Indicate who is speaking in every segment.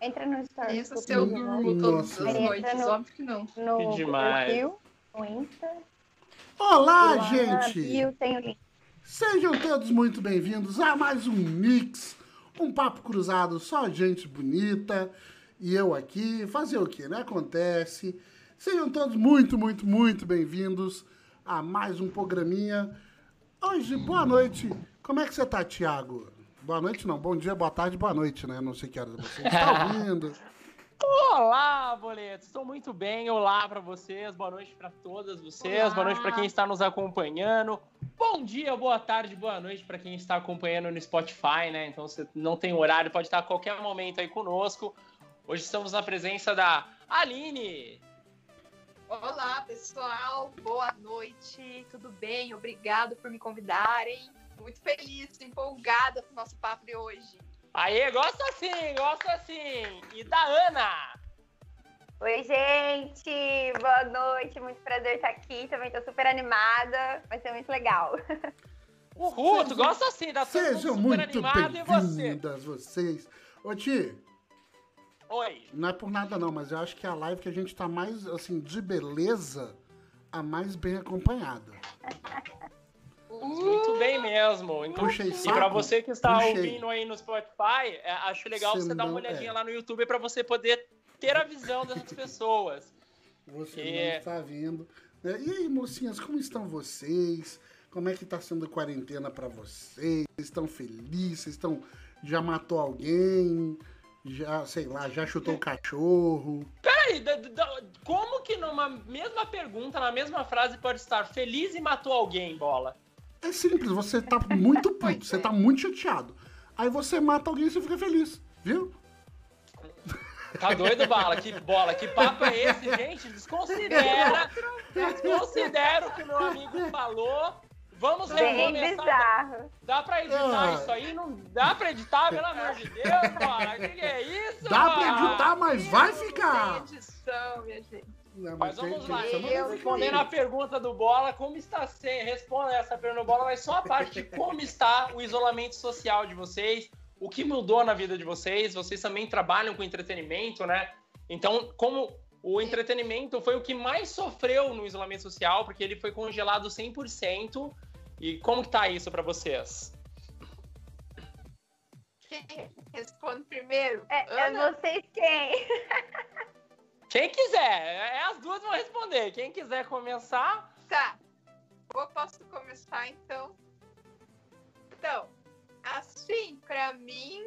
Speaker 1: Entra no story.
Speaker 2: Isso se eu durmo todas as noites,
Speaker 1: no-
Speaker 2: óbvio que não.
Speaker 1: No
Speaker 3: Que demais.
Speaker 1: perfil, no Insta.
Speaker 4: Olá,
Speaker 1: lá na
Speaker 4: gente!
Speaker 1: bio tem o link.
Speaker 4: Sejam todos muito bem-vindos a mais um Mix, um papo cruzado, só gente bonita e eu aqui. Fazer o que, né? Acontece. Sejam todos muito, muito, muito bem-vindos a mais um programinha. Hoje, boa noite. Como é que você tá, Thiago? Boa noite, não. Bom dia, boa tarde, boa noite, né? Não sei que hora você está ouvindo.
Speaker 3: Olá, boletos! Estou muito bem. Olá para vocês. Boa noite para todas vocês.
Speaker 2: Olá.
Speaker 3: Boa noite para quem está nos acompanhando. Bom dia, boa tarde, boa noite para quem está acompanhando no Spotify, né? Então você não tem horário, pode estar a qualquer momento aí conosco. Hoje estamos na presença da Aline.
Speaker 2: Olá, pessoal. Boa noite. Tudo bem? Obrigado por me convidarem. Muito feliz, empolgada com o nosso papo de hoje.
Speaker 3: Aê, gosta assim, gosta assim. E da Ana.
Speaker 1: Oi, gente! Boa noite, muito prazer estar aqui. Também tô super animada, vai ser muito legal.
Speaker 3: Uhul, tu gosta assim, mundo
Speaker 4: Sejam
Speaker 3: super
Speaker 4: muito
Speaker 3: animado e você.
Speaker 4: bem-vindas, vocês. Ô, Ti,
Speaker 3: Oi.
Speaker 4: Não é por nada não, mas eu acho que é a live que a gente tá mais, assim, de beleza, a mais bem acompanhada.
Speaker 3: Muito bem mesmo. Inclu-
Speaker 4: Puxei
Speaker 3: E
Speaker 4: saco?
Speaker 3: pra você que está
Speaker 4: Puxei.
Speaker 3: ouvindo aí no Spotify, é, acho legal
Speaker 4: Você
Speaker 3: você dar uma
Speaker 4: não-
Speaker 3: olhadinha
Speaker 4: é.
Speaker 3: lá no YouTube pra você poder ter a visão dessas pessoas.
Speaker 4: Você
Speaker 3: É.
Speaker 4: não está vendo. né? E aí, mocinhas, como estão vocês? Como é que tá sendo a quarentena pra vocês? Vocês estão felizes? Vocês estão... Já matou alguém? Já, sei lá, já chutou o cachorro?
Speaker 3: Peraí, da- da- como que numa mesma pergunta, na mesma frase, pode estar feliz e matou alguém, bola?
Speaker 4: É simples, você tá muito puto, você tá muito chateado. Aí você mata alguém e você fica feliz, viu?
Speaker 3: Tá doido, bala? Que bola? Que papo é esse, gente? Desconsidera. Desconsidera o que meu amigo falou. Vamos recomeçar.
Speaker 1: bizarro.
Speaker 3: Dá pra editar
Speaker 4: Ah.
Speaker 3: isso aí? Não dá pra editar, pelo amor de Deus, bola. O que, que é isso?
Speaker 4: Dá pra
Speaker 3: bola?
Speaker 4: editar, mas vai ficar!
Speaker 2: Tem edição, minha gente.
Speaker 4: Não,
Speaker 3: Mas
Speaker 4: tem-
Speaker 3: vamos
Speaker 4: tem-
Speaker 3: lá,
Speaker 4: não
Speaker 2: eu
Speaker 4: vai
Speaker 3: respondendo a pergunta do Bola, como está sendo? Responda essa pergunta do Bola, mas só a parte de como está o isolamento social de vocês, o que mudou na vida de vocês, vocês também trabalham com entretenimento, né? Então, como o entretenimento foi o que mais sofreu no isolamento social, porque ele foi congelado 100%, e como que tá isso pra vocês?
Speaker 2: Quem responde primeiro?
Speaker 1: É, é
Speaker 2: Ana?
Speaker 1: vocês quem?
Speaker 3: Quem quiser, é, as duas vão responder. Quem quiser começar,
Speaker 2: Tá. Eu posso começar então? Então, assim, pra mim,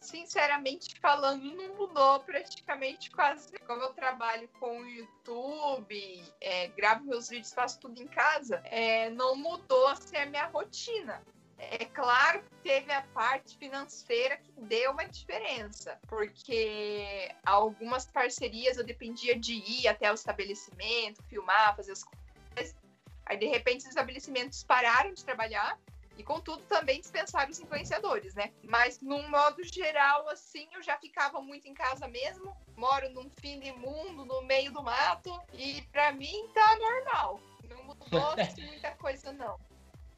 Speaker 2: sinceramente falando, não mudou praticamente quase. Como eu trabalho com o YouTube, é, gravo meus vídeos, faço tudo em casa, é, não mudou assim, a minha rotina. É claro que teve a parte financeira que deu uma diferença, porque algumas parcerias eu dependia de ir até o estabelecimento, filmar, fazer as coisas. Aí, de repente, os estabelecimentos pararam de trabalhar e, contudo, também dispensaram os influenciadores, né? Mas, num modo geral, assim, eu já ficava muito em casa mesmo. Moro num fim de mundo, no meio do mato. E, pra mim, tá normal. Não mudou muita coisa, não.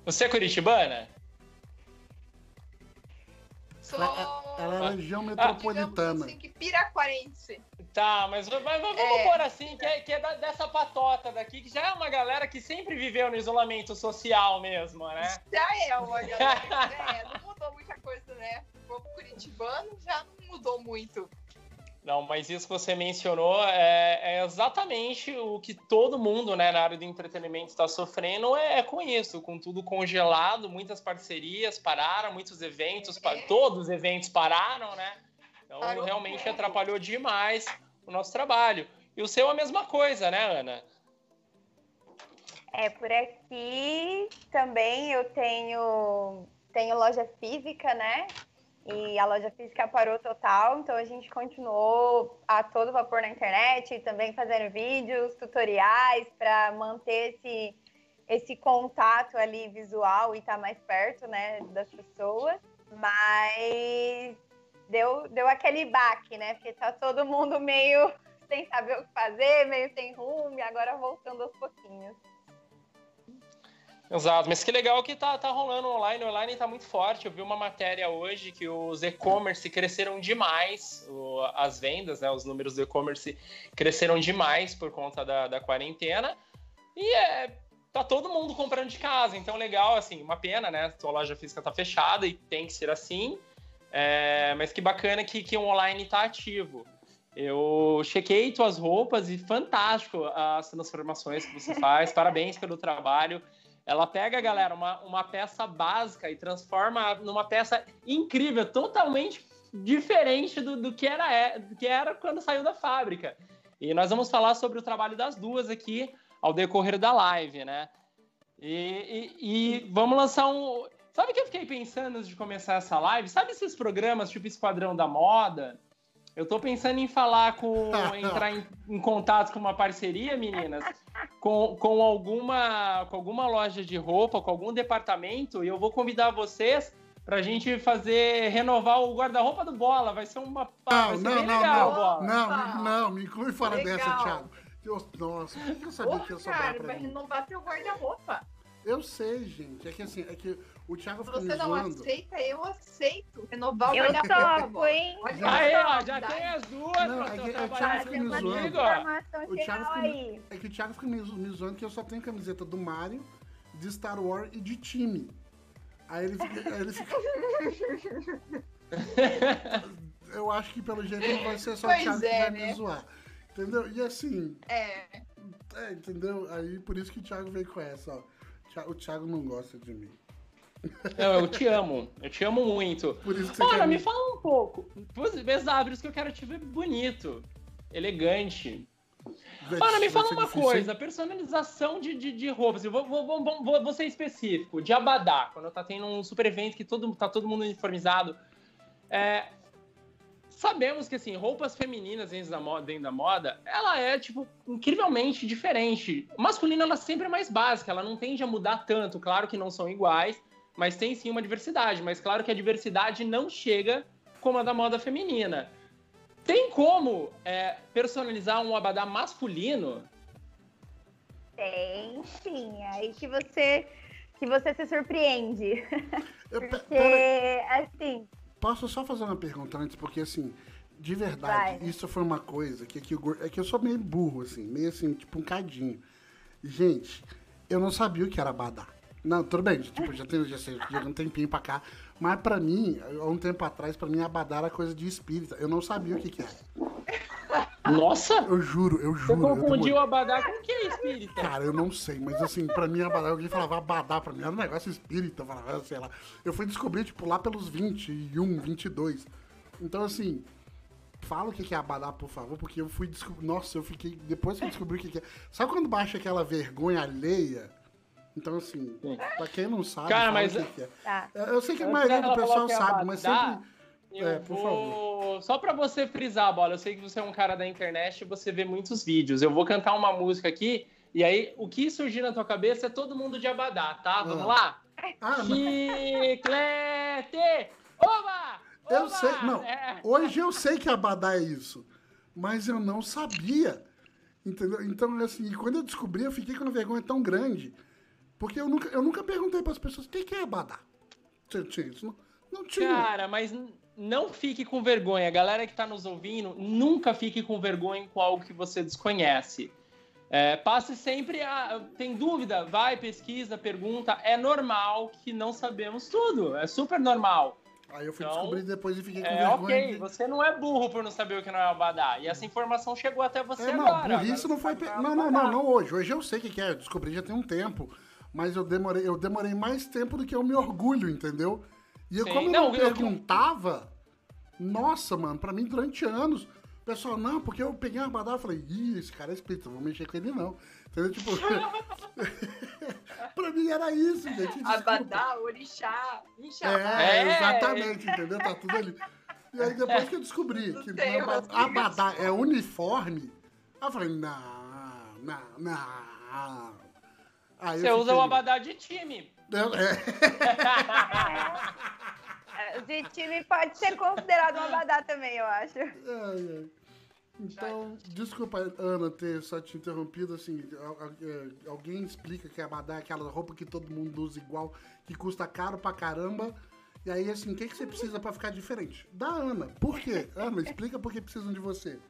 Speaker 3: você é curitibana?
Speaker 2: Sou...
Speaker 4: Ela, ela é região
Speaker 2: digamos
Speaker 4: metropolitana.
Speaker 2: assim, que piraquarense.
Speaker 3: Tá, mas, mas- mas vamos
Speaker 2: É.
Speaker 3: pôr assim, que é, que é da- dessa patota daqui, que já é uma galera que sempre viveu no isolamento social mesmo, né?
Speaker 2: Já é uma galera. é, não mudou muita coisa, né? O povo curitibano já não mudou muito.
Speaker 3: Não, mas isso que você mencionou é, é exatamente o que todo mundo né, na área do entretenimento está sofrendo é, é com isso, com tudo congelado, muitas parcerias pararam, muitos eventos, pa-
Speaker 2: É.
Speaker 3: todos os eventos pararam, né? Então
Speaker 2: Parou
Speaker 3: realmente atrapalhou demais o nosso trabalho. E o seu é a mesma coisa, né, Ana?
Speaker 1: É, por aqui também eu tenho, tenho loja física, né? E a loja física parou total, então a gente continuou a todo vapor na internet, também fazendo vídeos, tutoriais para manter esse, esse contato ali visual e estar mais perto, né, das pessoas. Mas deu, deu aquele baque, né? Porque tá todo mundo meio sem saber o que fazer, meio sem rumo, e agora voltando aos pouquinhos.
Speaker 3: Exato, mas que legal que tá, tá rolando online. Online tá muito forte. Eu vi uma matéria hoje que os e-commerce cresceram demais, o, as vendas, né? Os números do e-commerce cresceram demais por conta da, da quarentena. E é, tá todo mundo comprando de casa. Então, legal, assim, uma pena, né? Sua loja física tá fechada e tem que ser assim. É, mas que bacana que, que o online tá ativo. Eu chequei tuas roupas e fantástico as transformações que você faz. Parabéns pelo trabalho. Ela pega, galera, uma, uma peça básica e transforma numa peça incrível, totalmente diferente do, do, que era, é, do que era quando saiu da fábrica. E nós vamos falar sobre o trabalho das duas aqui ao decorrer da live, né? E, e, e vamos lançar um. Sabe o que eu fiquei pensando antes de começar essa live? Sabe esses programas tipo Esquadrão da Moda? Eu tô pensando em falar com. entrar em, em contato com uma parceria, meninas, com, com, alguma, com alguma loja de roupa, com algum departamento, e eu vou convidar vocês pra gente fazer, renovar o guarda-roupa do Bola. Vai ser uma.
Speaker 4: Não,
Speaker 3: vai ser
Speaker 4: não,
Speaker 3: bem
Speaker 4: não,
Speaker 3: legal,
Speaker 4: não,
Speaker 3: Bola.
Speaker 4: não, não, me inclui fora
Speaker 2: Legal.
Speaker 4: dessa, Thiago. Eu- nossa, por que eu sabia que ia sobrar
Speaker 2: cara,
Speaker 4: pra
Speaker 2: vai
Speaker 4: mim?
Speaker 2: renovar teu guarda-roupa.
Speaker 4: Eu sei, gente. É que assim, é que o Thiago
Speaker 2: Se
Speaker 4: fica me
Speaker 2: você não
Speaker 4: zoando.
Speaker 2: aceita, eu aceito. Renovar o
Speaker 1: Eu topo, hein?
Speaker 2: Olha
Speaker 3: Aí, ó, já tem as duas
Speaker 4: Não,
Speaker 3: pra
Speaker 4: é que- é
Speaker 3: trabalhar
Speaker 4: Thiago fica me
Speaker 3: comigo,
Speaker 4: zoando.
Speaker 3: ó.
Speaker 1: Informação
Speaker 4: O Thiago fica me,
Speaker 1: aí.
Speaker 4: é que o Thiago fica me, me zoando que eu só tenho camiseta do Mario, de Star Wars e de time. Aí ele fica. Aí ele fica... eu acho que pelo jeito não vai ser só o
Speaker 2: Pois
Speaker 4: Thiago que
Speaker 2: é,
Speaker 4: vai
Speaker 2: né?
Speaker 4: me zoar. Entendeu? E assim,
Speaker 2: É,
Speaker 4: é, entendeu? Aí por isso que o Thiago veio com essa, ó. O Thiago não gosta de mim.
Speaker 3: Não, eu te amo. Eu te amo muito.
Speaker 4: Por isso que você
Speaker 3: Ora, me fala um pouco. Exato, isso que eu quero te ver bonito, elegante.
Speaker 4: Vai-
Speaker 3: Ora, me fala uma
Speaker 4: difícil,
Speaker 3: coisa, personalização de, de, de roupas. Eu vou, vou, vou, vou- vou, vou ser específico, de abadá, quando tá tendo um super evento que todo, tá todo mundo uniformizado. É, sabemos que, assim, roupas femininas dentro da, moda, dentro da moda, ela é, tipo, incrivelmente diferente. Masculina, ela sempre é mais básica, ela não tende a mudar tanto. Claro que não são iguais, mas tem sim uma diversidade. Mas claro que a diversidade não chega como a da moda feminina. Tem como é, personalizar um abadá masculino?
Speaker 1: Tem, sim. Aí que você que você se surpreende.
Speaker 4: Eu,
Speaker 1: Porque, assim,
Speaker 4: posso só fazer uma pergunta antes? Porque assim, de verdade,
Speaker 1: Vai.
Speaker 4: isso foi uma coisa que, que, eu, é que eu sou meio burro, assim, meio assim, tipo um cadinho. Gente, eu não sabia o que era abadá. Não, tudo bem, tipo, já tem, já sei, já um tempinho pra cá. Mas pra mim, há um tempo atrás, pra mim, abadá era coisa de espírita. Eu não sabia o que que era.
Speaker 3: Nossa!
Speaker 4: Eu juro, eu
Speaker 3: Você
Speaker 4: juro. eu
Speaker 3: confundiu o abadá com o que é espírita?
Speaker 4: Cara, eu não sei, mas assim, pra mim, abadá, alguém falava abadá, pra mim era um negócio espírita, eu falava, sei lá. Eu fui descobrir, tipo, lá pelos 21, 22. Então, assim, fala o que é abadá, por favor, porque eu fui descobrir. Nossa, eu fiquei. Depois que eu descobri o que que é. Sabe quando baixa aquela vergonha alheia? Então, assim,
Speaker 3: Sim.
Speaker 4: pra quem não sabe,
Speaker 3: Cara, mas-
Speaker 4: o que é.
Speaker 1: tá.
Speaker 4: Eu eu sei que a maioria do pessoal sabe, mas sempre.
Speaker 3: Eu
Speaker 4: É, por
Speaker 3: vou... Só pra você frisar, Bola, eu sei que você é um cara da internet e você vê muitos vídeos. Eu vou cantar uma música aqui, e aí o que surgir na tua cabeça é todo mundo de abadá, tá? Vamos
Speaker 4: Ah.
Speaker 3: lá?
Speaker 4: Ah,
Speaker 3: Chiclete! Oba!
Speaker 4: Eu
Speaker 3: Oba!
Speaker 4: sei, não.
Speaker 3: É.
Speaker 4: Hoje eu sei que abadá é isso, mas eu não sabia. Entendeu? Então, assim, quando eu descobri, eu fiquei com uma vergonha tão grande. Porque eu nunca, eu nunca perguntei para as pessoas o que que é abadá. Tinha, tinha isso? Não, não tinha.
Speaker 3: Cara, mas não fique com vergonha. Galera que tá nos ouvindo, nunca fique com vergonha com algo que você desconhece. É, passe sempre a. Tem dúvida? Vai, pesquisa, pergunta. É normal que não sabemos tudo. É super normal.
Speaker 4: Aí eu fui
Speaker 3: Então,
Speaker 4: descobrir depois e fiquei com
Speaker 3: É
Speaker 4: vergonha.
Speaker 3: ok.
Speaker 4: de-
Speaker 3: Você não é burro por não saber o que não é Abadá. E essa informação chegou até você
Speaker 4: É, não,
Speaker 3: agora. Agora
Speaker 4: não
Speaker 3: você
Speaker 4: foi. pe-
Speaker 3: é
Speaker 4: Não, não, não, não hoje. Hoje eu sei o que que é. Eu descobri já tem um tempo. Mas eu demorei, eu demorei mais tempo do que eu me orgulho, entendeu? E eu, como eu
Speaker 3: Não,
Speaker 4: não
Speaker 3: eu-
Speaker 4: perguntava, nossa, mano, pra mim durante anos, o pessoal, não, porque eu peguei uma badala e falei, ih, esse cara é espírita, não vou mexer com ele não. Entendeu? Tipo, pra mim era isso, gente. desculpa.
Speaker 2: Abadá, orixá, inxá.
Speaker 4: É,
Speaker 3: É.
Speaker 4: exatamente, entendeu? Tá tudo ali. E aí depois que eu descobri
Speaker 2: Não
Speaker 4: que
Speaker 2: tem
Speaker 4: aba-
Speaker 2: uma
Speaker 4: abadá é uniforme, aí eu falei, não, não, não. Aí
Speaker 3: Você usa o Abadá de time.
Speaker 4: Eu- é.
Speaker 1: É, De time pode ser considerado uma badá também, eu acho.
Speaker 4: Ai, ai. Então, desculpa, Ana, ter só te interrompido, assim, é, alguém explica que a abadá é aquela roupa que todo mundo usa igual, que custa caro pra caramba, e aí, assim, o que, que você precisa para ficar diferente? Da Ana. Por quê? Ana, explica por que precisam de você.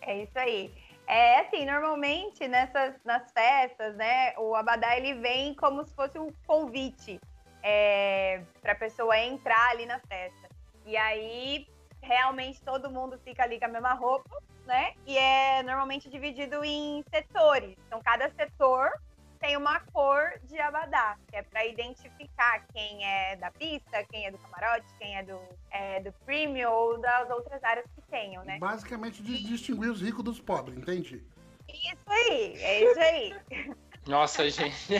Speaker 1: É isso aí. É assim, normalmente nessas nas festas, né, o abadá ele vem como se fosse um convite é, para a pessoa entrar ali na festa. E aí realmente todo mundo fica ali com a mesma roupa, né? E é normalmente dividido em setores. Então cada setor tem uma cor de abadá, que é para identificar quem é da pista, quem é do camarote, quem é do, é, do premium ou das outras áreas que tenham, né?
Speaker 4: Basicamente de distinguir os ricos dos pobres, entende?
Speaker 1: Isso aí, é isso aí.
Speaker 3: Nossa, gente.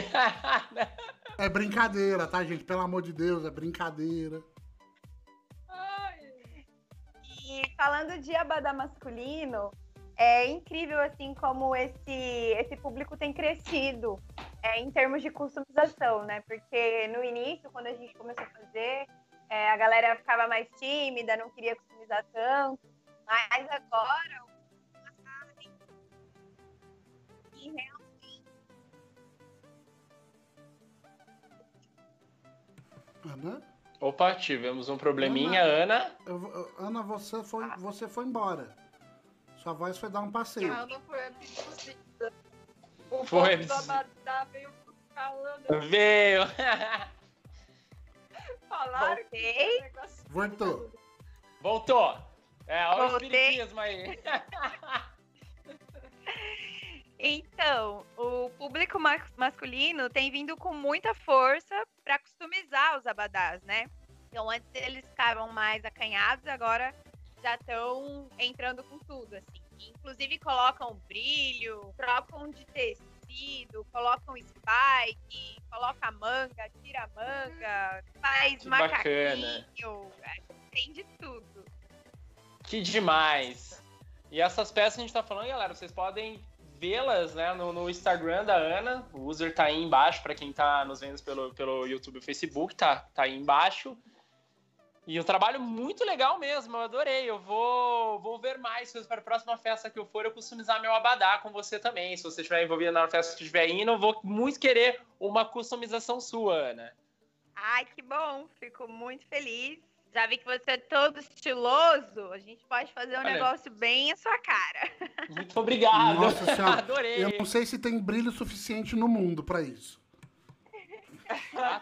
Speaker 4: é brincadeira, tá, gente? Pelo amor de Deus, é brincadeira.
Speaker 1: E falando de abadá masculino, é incrível assim como esse esse público tem crescido é, em termos de customização, né? Porque no início, quando a gente começou a fazer, é, a galera ficava mais tímida, não queria customizar tanto, mas agora e realmente
Speaker 4: Ana?
Speaker 3: Opa, tivemos um probleminha, Ana.
Speaker 4: Ana, eu, Ana você, foi, ah. você foi embora. Sua voz foi dar um passeio.
Speaker 2: Ela não foi abduzida. O
Speaker 3: foi
Speaker 2: da Badá veio
Speaker 3: Ana. Veio.
Speaker 2: Falaram
Speaker 1: Voltei.
Speaker 2: que
Speaker 4: Voltou.
Speaker 3: Voltou. É, olha
Speaker 1: Voltei.
Speaker 3: o espiritismo aí.
Speaker 1: Então, o público masculino tem vindo com muita força para customizar os abadás, né? Então, antes eles ficavam mais acanhados, agora já estão entrando com tudo, assim. Inclusive colocam brilho, trocam de tecido, colocam spike, coloca manga, tira manga, faz
Speaker 3: Que
Speaker 1: macaquinho, tem de tudo.
Speaker 3: Que demais! E essas peças que a gente tá falando, galera, vocês podem vê-las né, no, no, Instagram da Ana. O user tá aí embaixo para quem tá nos vendo pelo, pelo YouTube e Facebook, tá, tá aí embaixo. E um trabalho muito legal mesmo, eu adorei. Eu vou, vou ver mais para a próxima festa que eu for, eu customizar meu abadá com você também. Se você estiver envolvido na festa que estiver indo, eu vou muito querer uma customização sua, Ana.
Speaker 1: Ai, que bom, fico muito feliz. Já vi que você é todo estiloso. A gente pode fazer um Olha, negócio bem à sua cara.
Speaker 3: Muito obrigado.
Speaker 4: Nossa senhora. Adorei. Eu não sei se tem brilho suficiente no mundo para isso.
Speaker 3: Ah,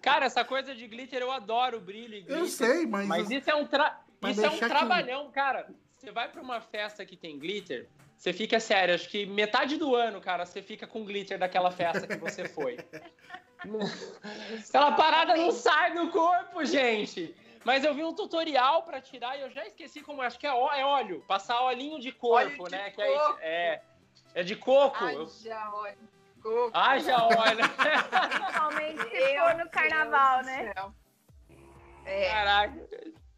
Speaker 3: cara, essa coisa de glitter eu adoro brilho e glitter.
Speaker 4: Eu sei, mas.
Speaker 3: Mas isso é um, tra... isso é um trabalhão, que... cara. Você vai para uma festa que tem glitter, você fica sério, acho que metade do ano, cara, você fica com glitter daquela festa que você foi. Aquela parada não sai do corpo, gente. Mas eu vi um tutorial para tirar e eu já esqueci como acho que é, é óleo, passar olhinho de corpo,
Speaker 2: de
Speaker 3: né?
Speaker 2: Coco.
Speaker 3: É, é de coco.
Speaker 2: Haja óleo coco.
Speaker 3: Haja óleo.
Speaker 1: Principalmente se for no carnaval, né?
Speaker 2: É.
Speaker 3: Caraca,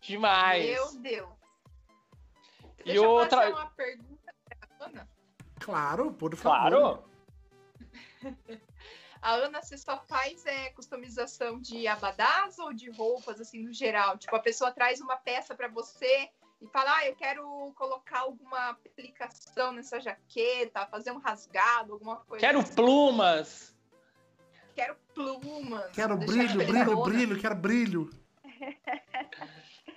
Speaker 3: demais.
Speaker 2: Meu Deus.
Speaker 3: E
Speaker 2: Deixa
Speaker 3: outra...
Speaker 2: eu fazer uma pergunta pra Ana.
Speaker 4: Claro, por favor.
Speaker 3: Claro.
Speaker 2: A Ana, você só faz é, customização de abadás ou de roupas, assim, no geral? Tipo, a pessoa traz uma peça para você e fala, ah, eu quero colocar alguma aplicação nessa jaqueta, fazer um rasgado, alguma coisa
Speaker 3: Quero
Speaker 2: assim.
Speaker 3: plumas.
Speaker 2: Quero plumas.
Speaker 4: Quero brilho, brilho, brilho, quero brilho.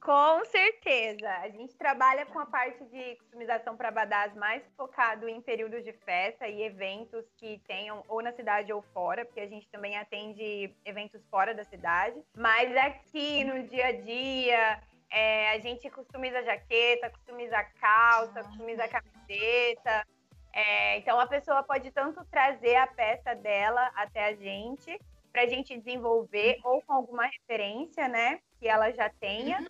Speaker 1: Com certeza. A gente trabalha com a parte de customização para badás mais focado em períodos de festa e eventos que tenham ou na cidade ou fora, porque a gente também atende eventos fora da cidade. Mas aqui no dia a dia, é, a gente customiza jaqueta, customiza calça, customiza camiseta. É, então a pessoa pode tanto trazer a peça dela até a gente para a gente desenvolver ou com alguma referência, né, que ela já tenha,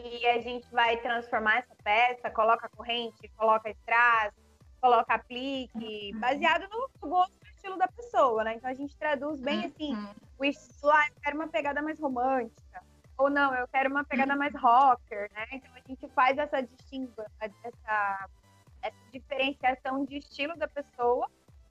Speaker 1: e a gente vai transformar essa peça, coloca corrente, coloca strass, coloca aplique, baseado no gosto e estilo da pessoa, né? Então a gente traduz bem assim, o estilo, ah, eu quero uma pegada mais romântica, ou não, eu quero uma pegada mais rocker, né? Então a gente faz essa distinção, essa, essa diferenciação de estilo da pessoa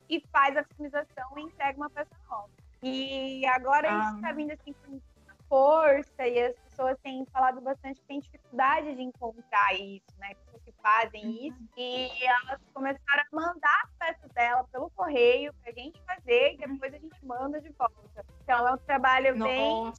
Speaker 1: e faz a customização e entrega uma peça nova. E agora a gente está vindo assim com força e as pessoas têm falado bastante que têm dificuldade de encontrar isso, né? Pessoas que fazem uhum. isso. E elas começaram a mandar as peças dela pelo correio pra gente fazer e depois a gente manda de volta. Então é um trabalho bem,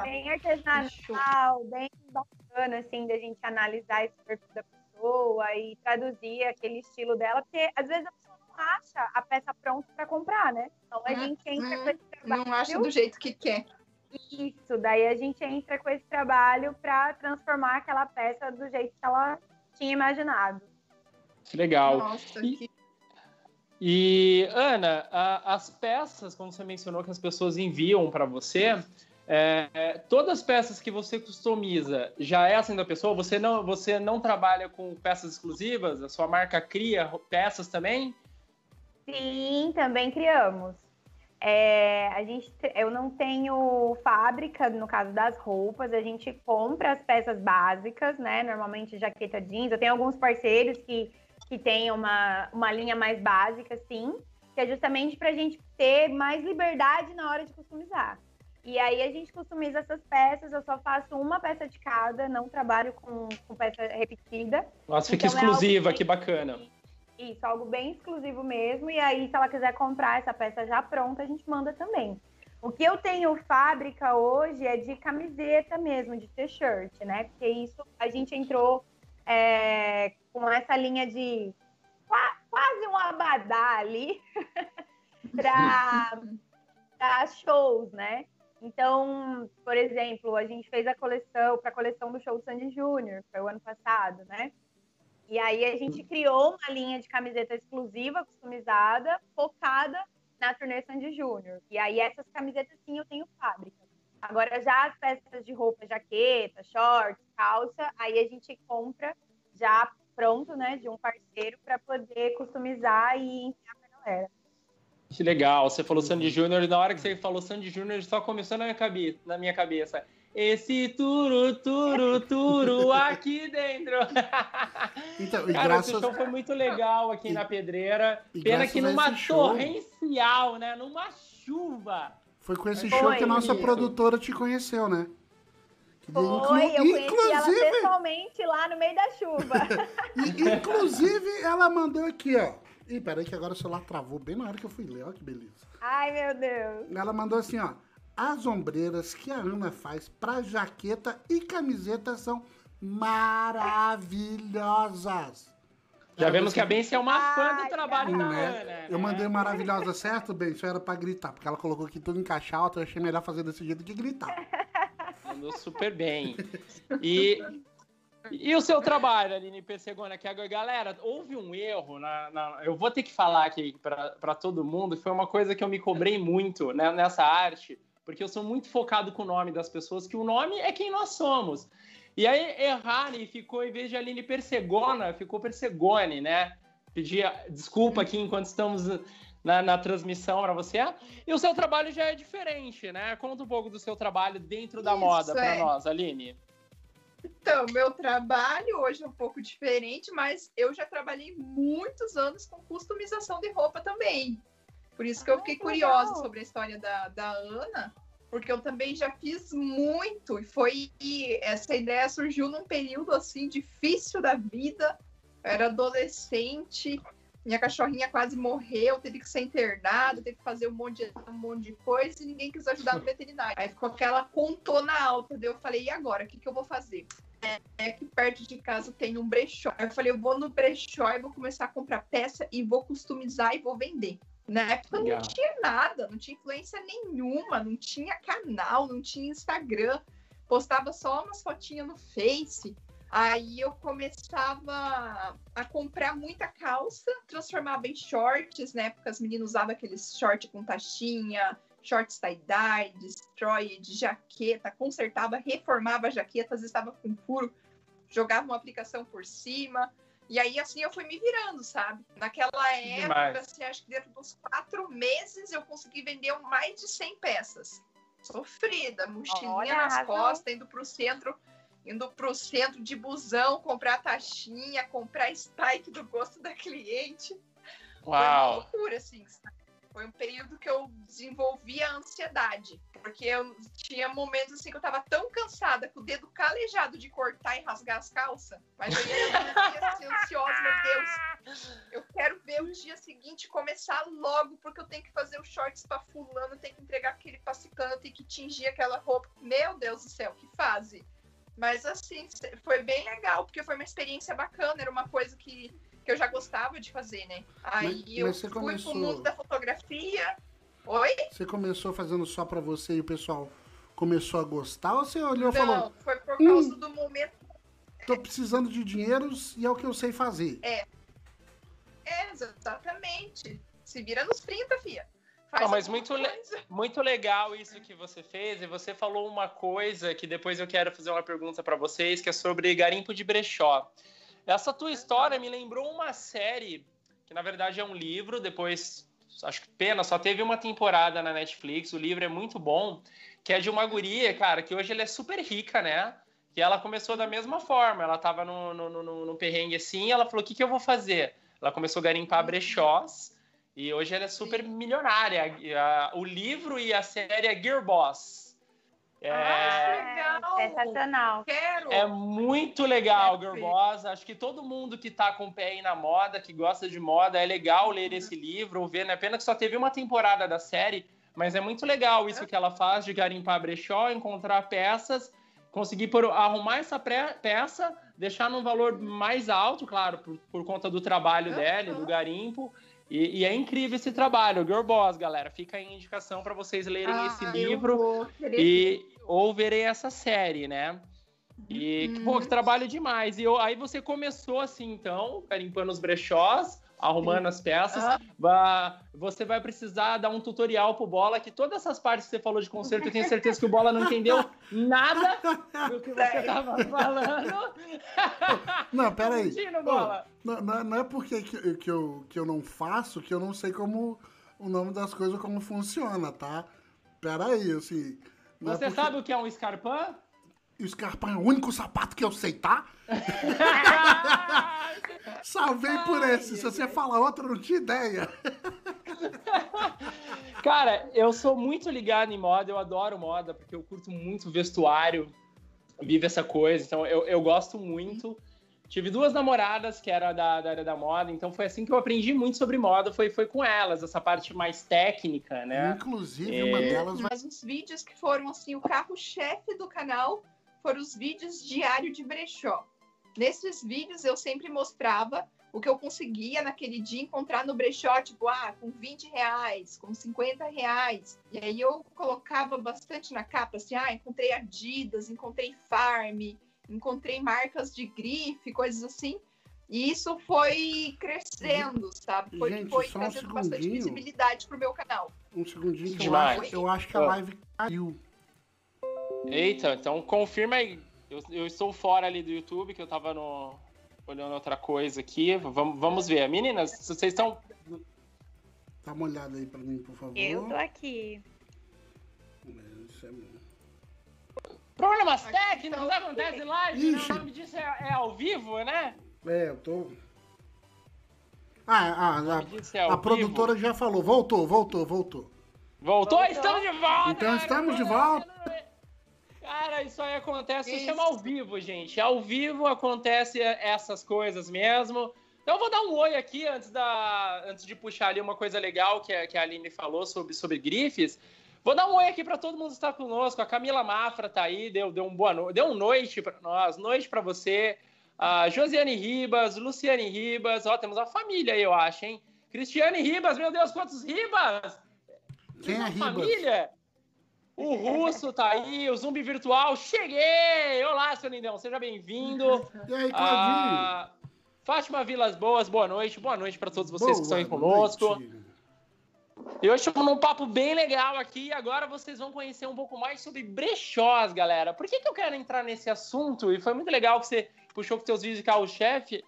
Speaker 1: bem artesanal, bem bacana, assim, da gente analisar esse perfil da pessoa e traduzir aquele estilo dela, porque às vezes a pessoa não acha a peça pronta para comprar, né? Então a gente entra com esse
Speaker 2: trabalho. Não acha do jeito que quer.
Speaker 1: Isso, daí a gente entra com esse trabalho para transformar aquela peça do jeito que ela tinha imaginado.
Speaker 3: Que legal. Nossa, e, que... e Ana, a, as peças, como você mencionou, que as pessoas enviam para você, é, todas as peças que você customiza já é assim da pessoa? Você não, você não trabalha com peças exclusivas? A sua marca cria peças também?
Speaker 1: Sim, também criamos. É, a gente, eu não tenho fábrica no caso das roupas, a gente compra as peças básicas, né? Normalmente jaqueta jeans. Eu tenho alguns parceiros que, que têm uma, uma linha mais básica, sim, que é justamente para a gente ter mais liberdade na hora de customizar. E aí a gente customiza essas peças, eu só faço uma peça de cada, não trabalho com, com peça repetida.
Speaker 3: Nossa, fica então, exclusiva, é que bacana.
Speaker 1: Isso, algo bem exclusivo mesmo. E aí, se ela quiser comprar essa peça já pronta, a gente manda também. O que eu tenho fábrica hoje é de camiseta mesmo, de t-shirt, né? Porque isso a gente entrou é, com essa linha de quase um abadá ali para shows, né? Então, por exemplo, a gente fez a coleção para a coleção do show do Sandy Júnior, foi o ano passado, né? E aí a gente criou uma linha de camiseta exclusiva, customizada, focada na turnê Sandy Júnior. E aí essas camisetas sim eu tenho fábrica. Agora já as peças de roupa, jaqueta, shorts, calça, aí a gente compra já pronto, né, de um parceiro para poder customizar e enviar para galera.
Speaker 3: Que legal, você falou Sandy Júnior e na hora que você falou Sandy Júnior só começou na minha cabeça, na minha cabeça esse turu, turu, turu aqui dentro. Então, Cara, graças... esse show foi muito legal aqui e, na Pedreira. Pena que numa torrencial, né? Numa chuva.
Speaker 4: Foi com esse foi, show que a nossa isso. produtora te conheceu, né?
Speaker 1: Foi, Inclu... eu conheci inclusive... ela pessoalmente lá no meio da chuva.
Speaker 4: inclusive, ela mandou aqui, ó. Ih, peraí que agora o celular travou bem na hora que eu fui ler. Olha que beleza.
Speaker 1: Ai, meu Deus.
Speaker 4: Ela mandou assim, ó. As ombreiras que a Ana faz para jaqueta e camiseta são maravilhosas.
Speaker 3: Já vemos que a Benção é uma fã do trabalho da né? Ana.
Speaker 4: Eu né? mandei maravilhosa certo, Benção? Era para gritar, porque ela colocou aqui tudo em caixa alta, eu achei melhor fazer desse jeito que gritar.
Speaker 3: Mandou super bem. E, e o seu trabalho, Aline Persegona? Que agora, galera, houve um erro. Na, na eu vou ter que falar aqui para todo mundo, foi uma coisa que eu me cobrei muito né, nessa arte porque eu sou muito focado com o nome das pessoas, que o nome é quem nós somos. E aí errar e ficou, em vez de Aline Persegona, ficou Persegone, né? Pedi desculpa aqui enquanto estamos na, na transmissão para você. E o seu trabalho já é diferente, né? Conta um pouco do seu trabalho dentro da Isso, moda para é. nós, Aline.
Speaker 2: Então, meu trabalho hoje é um pouco diferente, mas eu já trabalhei muitos anos com customização de roupa também. Por isso que eu fiquei curiosa sobre a história da, da Ana, porque eu também já fiz muito e foi essa ideia surgiu num período assim difícil da vida. Eu era adolescente, minha cachorrinha quase morreu, teve que ser internada, teve que fazer um monte, de, um monte de coisa e ninguém quis ajudar no veterinário. Aí ficou aquela contona alta, daí eu falei, e agora? O que, que eu vou fazer? É, é que perto de casa tem um brechó. Aí eu falei, eu vou no brechó e vou começar a comprar peça e vou customizar e vou vender. Na época Legal. não tinha nada, não tinha influência nenhuma, não tinha canal, não tinha Instagram, postava só umas fotinhas no Face. Aí eu começava a comprar muita calça, transformava em shorts, né? Porque as meninas usavam aqueles shorts com taxinha, shorts tie-dye, destroyer, de jaqueta, consertava, reformava a jaqueta, às vezes estava com furo, jogava uma aplicação por cima. E aí, assim, eu fui me virando, sabe? Naquela época, assim, acho que dentro dos quatro meses eu consegui vender mais de 100 peças. Sofrida, mochilinha Olha, nas costas, indo pro centro, indo pro centro de busão, comprar taxinha, comprar spike do gosto da cliente.
Speaker 3: Uau!
Speaker 2: Foi uma loucura, assim? Foi um período que eu desenvolvi a ansiedade. Porque eu tinha momentos assim que eu tava tão cansada, com o dedo calejado de cortar e rasgar as calças. Mas eu ia, eu ia assim, ansiosa, meu Deus. Eu quero ver o dia seguinte começar logo, porque eu tenho que fazer os shorts pra fulano, eu tenho que entregar aquele pra ciclano, eu tenho que tingir aquela roupa. Meu Deus do céu, que fase. Mas assim, foi bem legal, porque foi uma experiência bacana, era uma coisa que, que eu já gostava de fazer, né? Aí
Speaker 4: Mas-
Speaker 2: eu
Speaker 4: mas
Speaker 2: fui
Speaker 4: começou-
Speaker 2: pro mundo da fotografia. Oi?
Speaker 4: Você começou fazendo só pra você e o pessoal começou a gostar? Ou você olhou e falou,
Speaker 2: Não, foi por
Speaker 4: "Hum."
Speaker 2: causa do momento.
Speaker 4: tô precisando de dinheiros e é o que eu sei fazer?
Speaker 2: É, exatamente. Se vira nos 30, fia. Faz
Speaker 3: Não, mas muito le-. Muito legal isso que você fez, e você falou uma coisa que depois eu quero fazer uma pergunta para vocês, que é sobre garimpo de brechó. Essa tua história me lembrou uma série, que na verdade é um livro, depois, acho que pena, só teve uma temporada na Netflix, o livro é muito bom, que é de uma guria, cara, que hoje ela é super rica, né? Que ela começou da mesma forma, ela tava no, no, no, no perrengue assim, e ela falou, o que, que eu vou fazer? Ela começou a garimpar brechós, e hoje ela é super milionária. E a- O livro e a série é Gear Boss. É,
Speaker 2: Ah, legal.
Speaker 1: Sensacional.
Speaker 2: Quero.
Speaker 3: é muito legal,
Speaker 2: Quero
Speaker 3: Gear
Speaker 2: ver.
Speaker 3: Boss. Acho que todo mundo que tá com o pé aí na moda, que gosta de moda, é legal ler esse livro ou ver, né? Pena que só teve uma temporada da série, mas é muito legal isso que ela faz de garimpar brechó, encontrar peças, conseguir por- arrumar essa pré- peça, deixar num valor mais alto, claro, por, por conta do trabalho
Speaker 2: Aham.
Speaker 3: dela, e do garimpo. E, e é incrível esse trabalho, Girl Boss, galera. Fica aí a indicação para vocês lerem
Speaker 2: Ah,
Speaker 3: esse livro e ou verem essa série, né? E que, pô, que trabalho demais. E eu- aí você começou assim, então, garimpando os brechós, arrumando as peças.
Speaker 2: Ah.
Speaker 3: Vá- Você vai precisar dar um tutorial pro Bola, que todas essas partes que você falou de concerto, eu tenho certeza que o Bola não entendeu nada do que você tava falando.
Speaker 4: Não, peraí.
Speaker 3: Mentindo,
Speaker 4: Ô,
Speaker 3: Bola.
Speaker 4: não, não é- não é porque que, eu- que eu, que eu não faço que eu não sei como o nome das coisas, como funciona, tá? Peraí, assim. é
Speaker 3: Você
Speaker 4: porque-
Speaker 3: sabe o que é um escarpão?
Speaker 4: E o Scarpa é o único sapato que eu sei, tá? Salvei por esse. Se você falar outro, eu não tinha ideia.
Speaker 3: Cara, eu sou muito ligado em moda, eu adoro moda, porque eu curto muito vestuário, vivo essa coisa, então eu, eu gosto muito. Tive duas namoradas que eram da, da área da moda, então foi assim que eu aprendi muito sobre moda, foi, foi com elas, essa parte mais técnica, né?
Speaker 4: Inclusive, uma
Speaker 3: É.
Speaker 4: delas.
Speaker 2: Mas os vídeos que foram assim o carro-chefe do canal foram os vídeos diário de brechó. Nesses vídeos eu sempre mostrava o que eu conseguia naquele dia encontrar no brechó, tipo, ah, com 20 reais, com 50 reais. E aí eu colocava bastante na capa, assim, ah, encontrei Adidas, encontrei Farm, encontrei marcas de grife, coisas assim. E isso foi crescendo, sabe? Foi,
Speaker 4: Gente,
Speaker 2: foi
Speaker 4: só um
Speaker 2: trazendo bastante visibilidade pro meu canal.
Speaker 4: Um segundinho que eu acho, eu acho que a live caiu.
Speaker 3: Eita, então confirma aí. Eu, eu estou fora ali do YouTube, que eu tava no, olhando outra coisa aqui. Vamos, vamos ver. Meninas, se vocês estão.
Speaker 4: Dá uma olhada aí pra mim, por favor.
Speaker 1: Eu tô aqui.
Speaker 4: Isso é-
Speaker 3: Problemas
Speaker 2: Aqui
Speaker 3: técnicos
Speaker 2: tá
Speaker 3: acontecem em live, né?
Speaker 4: Ixi.
Speaker 3: o nome disso é, é ao vivo, né?
Speaker 4: É, eu tô. Ah, ah,
Speaker 3: disso é
Speaker 4: a, a produtora já falou. Voltou, voltou, voltou.
Speaker 3: Voltou?
Speaker 1: Voltou.
Speaker 3: Estamos de volta!
Speaker 4: Então
Speaker 3: cara.
Speaker 4: estamos de volta.
Speaker 3: Cara, isso aí acontece, isso chama ao vivo, gente. Ao vivo acontece essas coisas mesmo. Então eu vou dar um oi aqui antes, da, antes de puxar ali uma coisa legal que a, que a Aline falou sobre, sobre grifes. Vou dar um oi aqui para todo mundo que está conosco. A Camila Mafra tá aí, deu, deu um boa no... deu um noite para nós, noite para você. A Josiane Ribas, Luciane Ribas, ó, temos uma família aí, eu acho, hein? Cristiane Ribas, meu Deus, quantos Ribas!
Speaker 4: Quem é
Speaker 3: Uma
Speaker 4: Ribas?
Speaker 3: família? O Russo tá aí, o Zumbi Virtual, cheguei! Olá, seu lindão, seja bem-vindo.
Speaker 4: E aí, Claudinho?
Speaker 3: Ah, Fátima Vilas Boas, boa noite. Boa noite para todos vocês que estão aí
Speaker 4: Boa
Speaker 3: conosco.
Speaker 4: noite.
Speaker 3: E hoje estamos num papo bem legal aqui. Agora vocês vão conhecer um pouco mais sobre brechós, galera. Por que, que eu quero entrar nesse assunto? E foi muito legal que você puxou com teus vídeos de carro-chefe,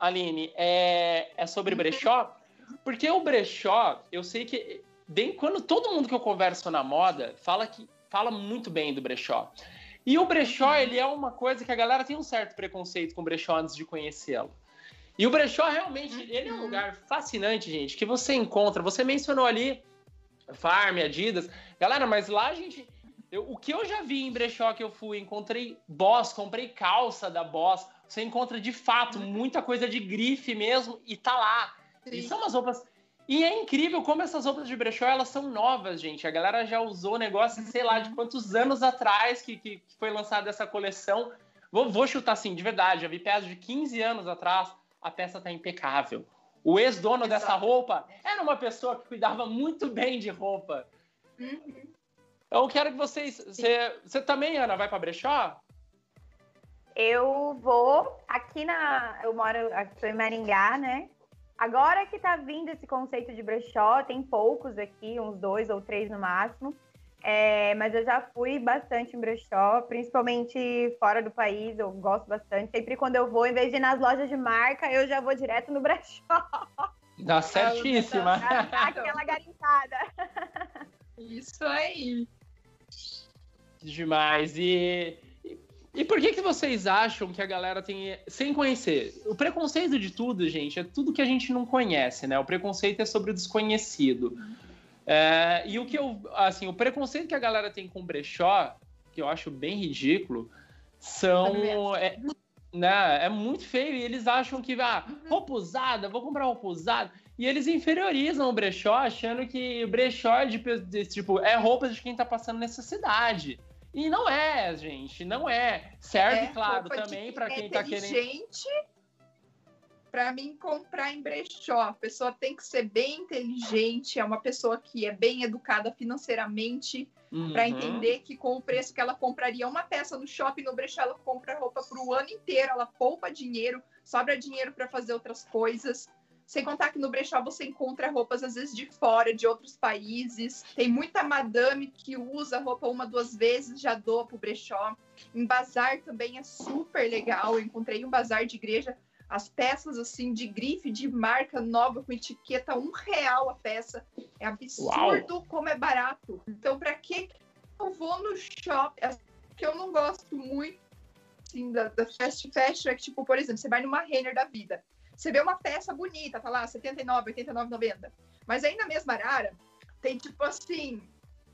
Speaker 3: Aline, é, é sobre brechó. Porque o brechó, eu sei que bem, quando todo mundo que eu converso na moda fala que fala muito bem do brechó. E o brechó, ele é uma coisa que a galera tem um certo preconceito com o brechó antes de conhecê-lo. E o brechó realmente, ele é um lugar fascinante, gente, que você encontra. Você mencionou ali Farm, Adidas. Galera, mas lá a gente. Eu, o que eu já vi em brechó que eu fui, encontrei Boss, comprei calça da Boss. Você encontra de fato muita coisa de grife mesmo e tá lá. Sim. E são umas roupas. E é incrível como essas roupas de brechó elas são novas, gente. A galera já usou o negócio, sei lá, de quantos anos atrás que, que, que foi lançada essa coleção. Vou, vou, chutar assim, de verdade. Já vi peças de 15 anos atrás, a peça tá impecável. O ex-dono dessa roupa era uma pessoa que cuidava muito bem de roupa. Uhum. Eu quero que vocês. Você, você também, Ana, vai para brechó?
Speaker 1: Eu vou aqui na. Eu moro aqui em Maringá, né? Agora que tá vindo esse conceito de brechó, tem poucos aqui, uns dois ou três no máximo. É, mas eu já fui bastante em brechó, principalmente fora do país, eu gosto bastante. Sempre quando eu vou, em vez de ir nas lojas de marca, eu já vou direto no brechó.
Speaker 3: Dá certíssima.
Speaker 1: Dá aquela garimpada.
Speaker 2: Isso aí.
Speaker 3: Demais. E, e por que, que vocês acham que a galera tem. Sem conhecer? O preconceito de tudo, gente, é tudo que a gente não conhece, né? O preconceito é sobre o desconhecido. É, e o que eu. Assim, o preconceito que a galera tem com brechó, que eu acho bem ridículo, são. É, né, é muito feio. E eles acham que, ah, roupa usada, vou comprar roupa usada. E eles inferiorizam o brechó, achando que o brechó é de, de, tipo, é roupa de quem tá passando necessidade. E não é, gente, não é. Serve, é, claro, também para quem tá querendo.
Speaker 2: Gente, para mim comprar em brechó, a pessoa tem que ser bem inteligente, é uma pessoa que é bem educada financeiramente, uhum. para entender que com o preço que ela compraria uma peça no shopping, no brechó, ela compra roupa para o ano inteiro, ela poupa dinheiro, sobra dinheiro para fazer outras coisas. Sem contar que no brechó você encontra roupas às vezes de fora, de outros países. Tem muita madame que usa roupa uma, duas vezes, já doa pro brechó. Em bazar também é super legal. Eu encontrei um bazar de igreja, as peças assim de grife, de marca nova, com etiqueta, um real a peça. É absurdo Uau. como é barato. Então, para que eu vou no shopping? É que eu não gosto muito assim, da, da fast fashion é que, tipo, por exemplo, você vai numa Renner da vida. Você vê uma peça bonita, tá lá, 79, 89, 90. Mas aí na mesma arara, tem tipo assim,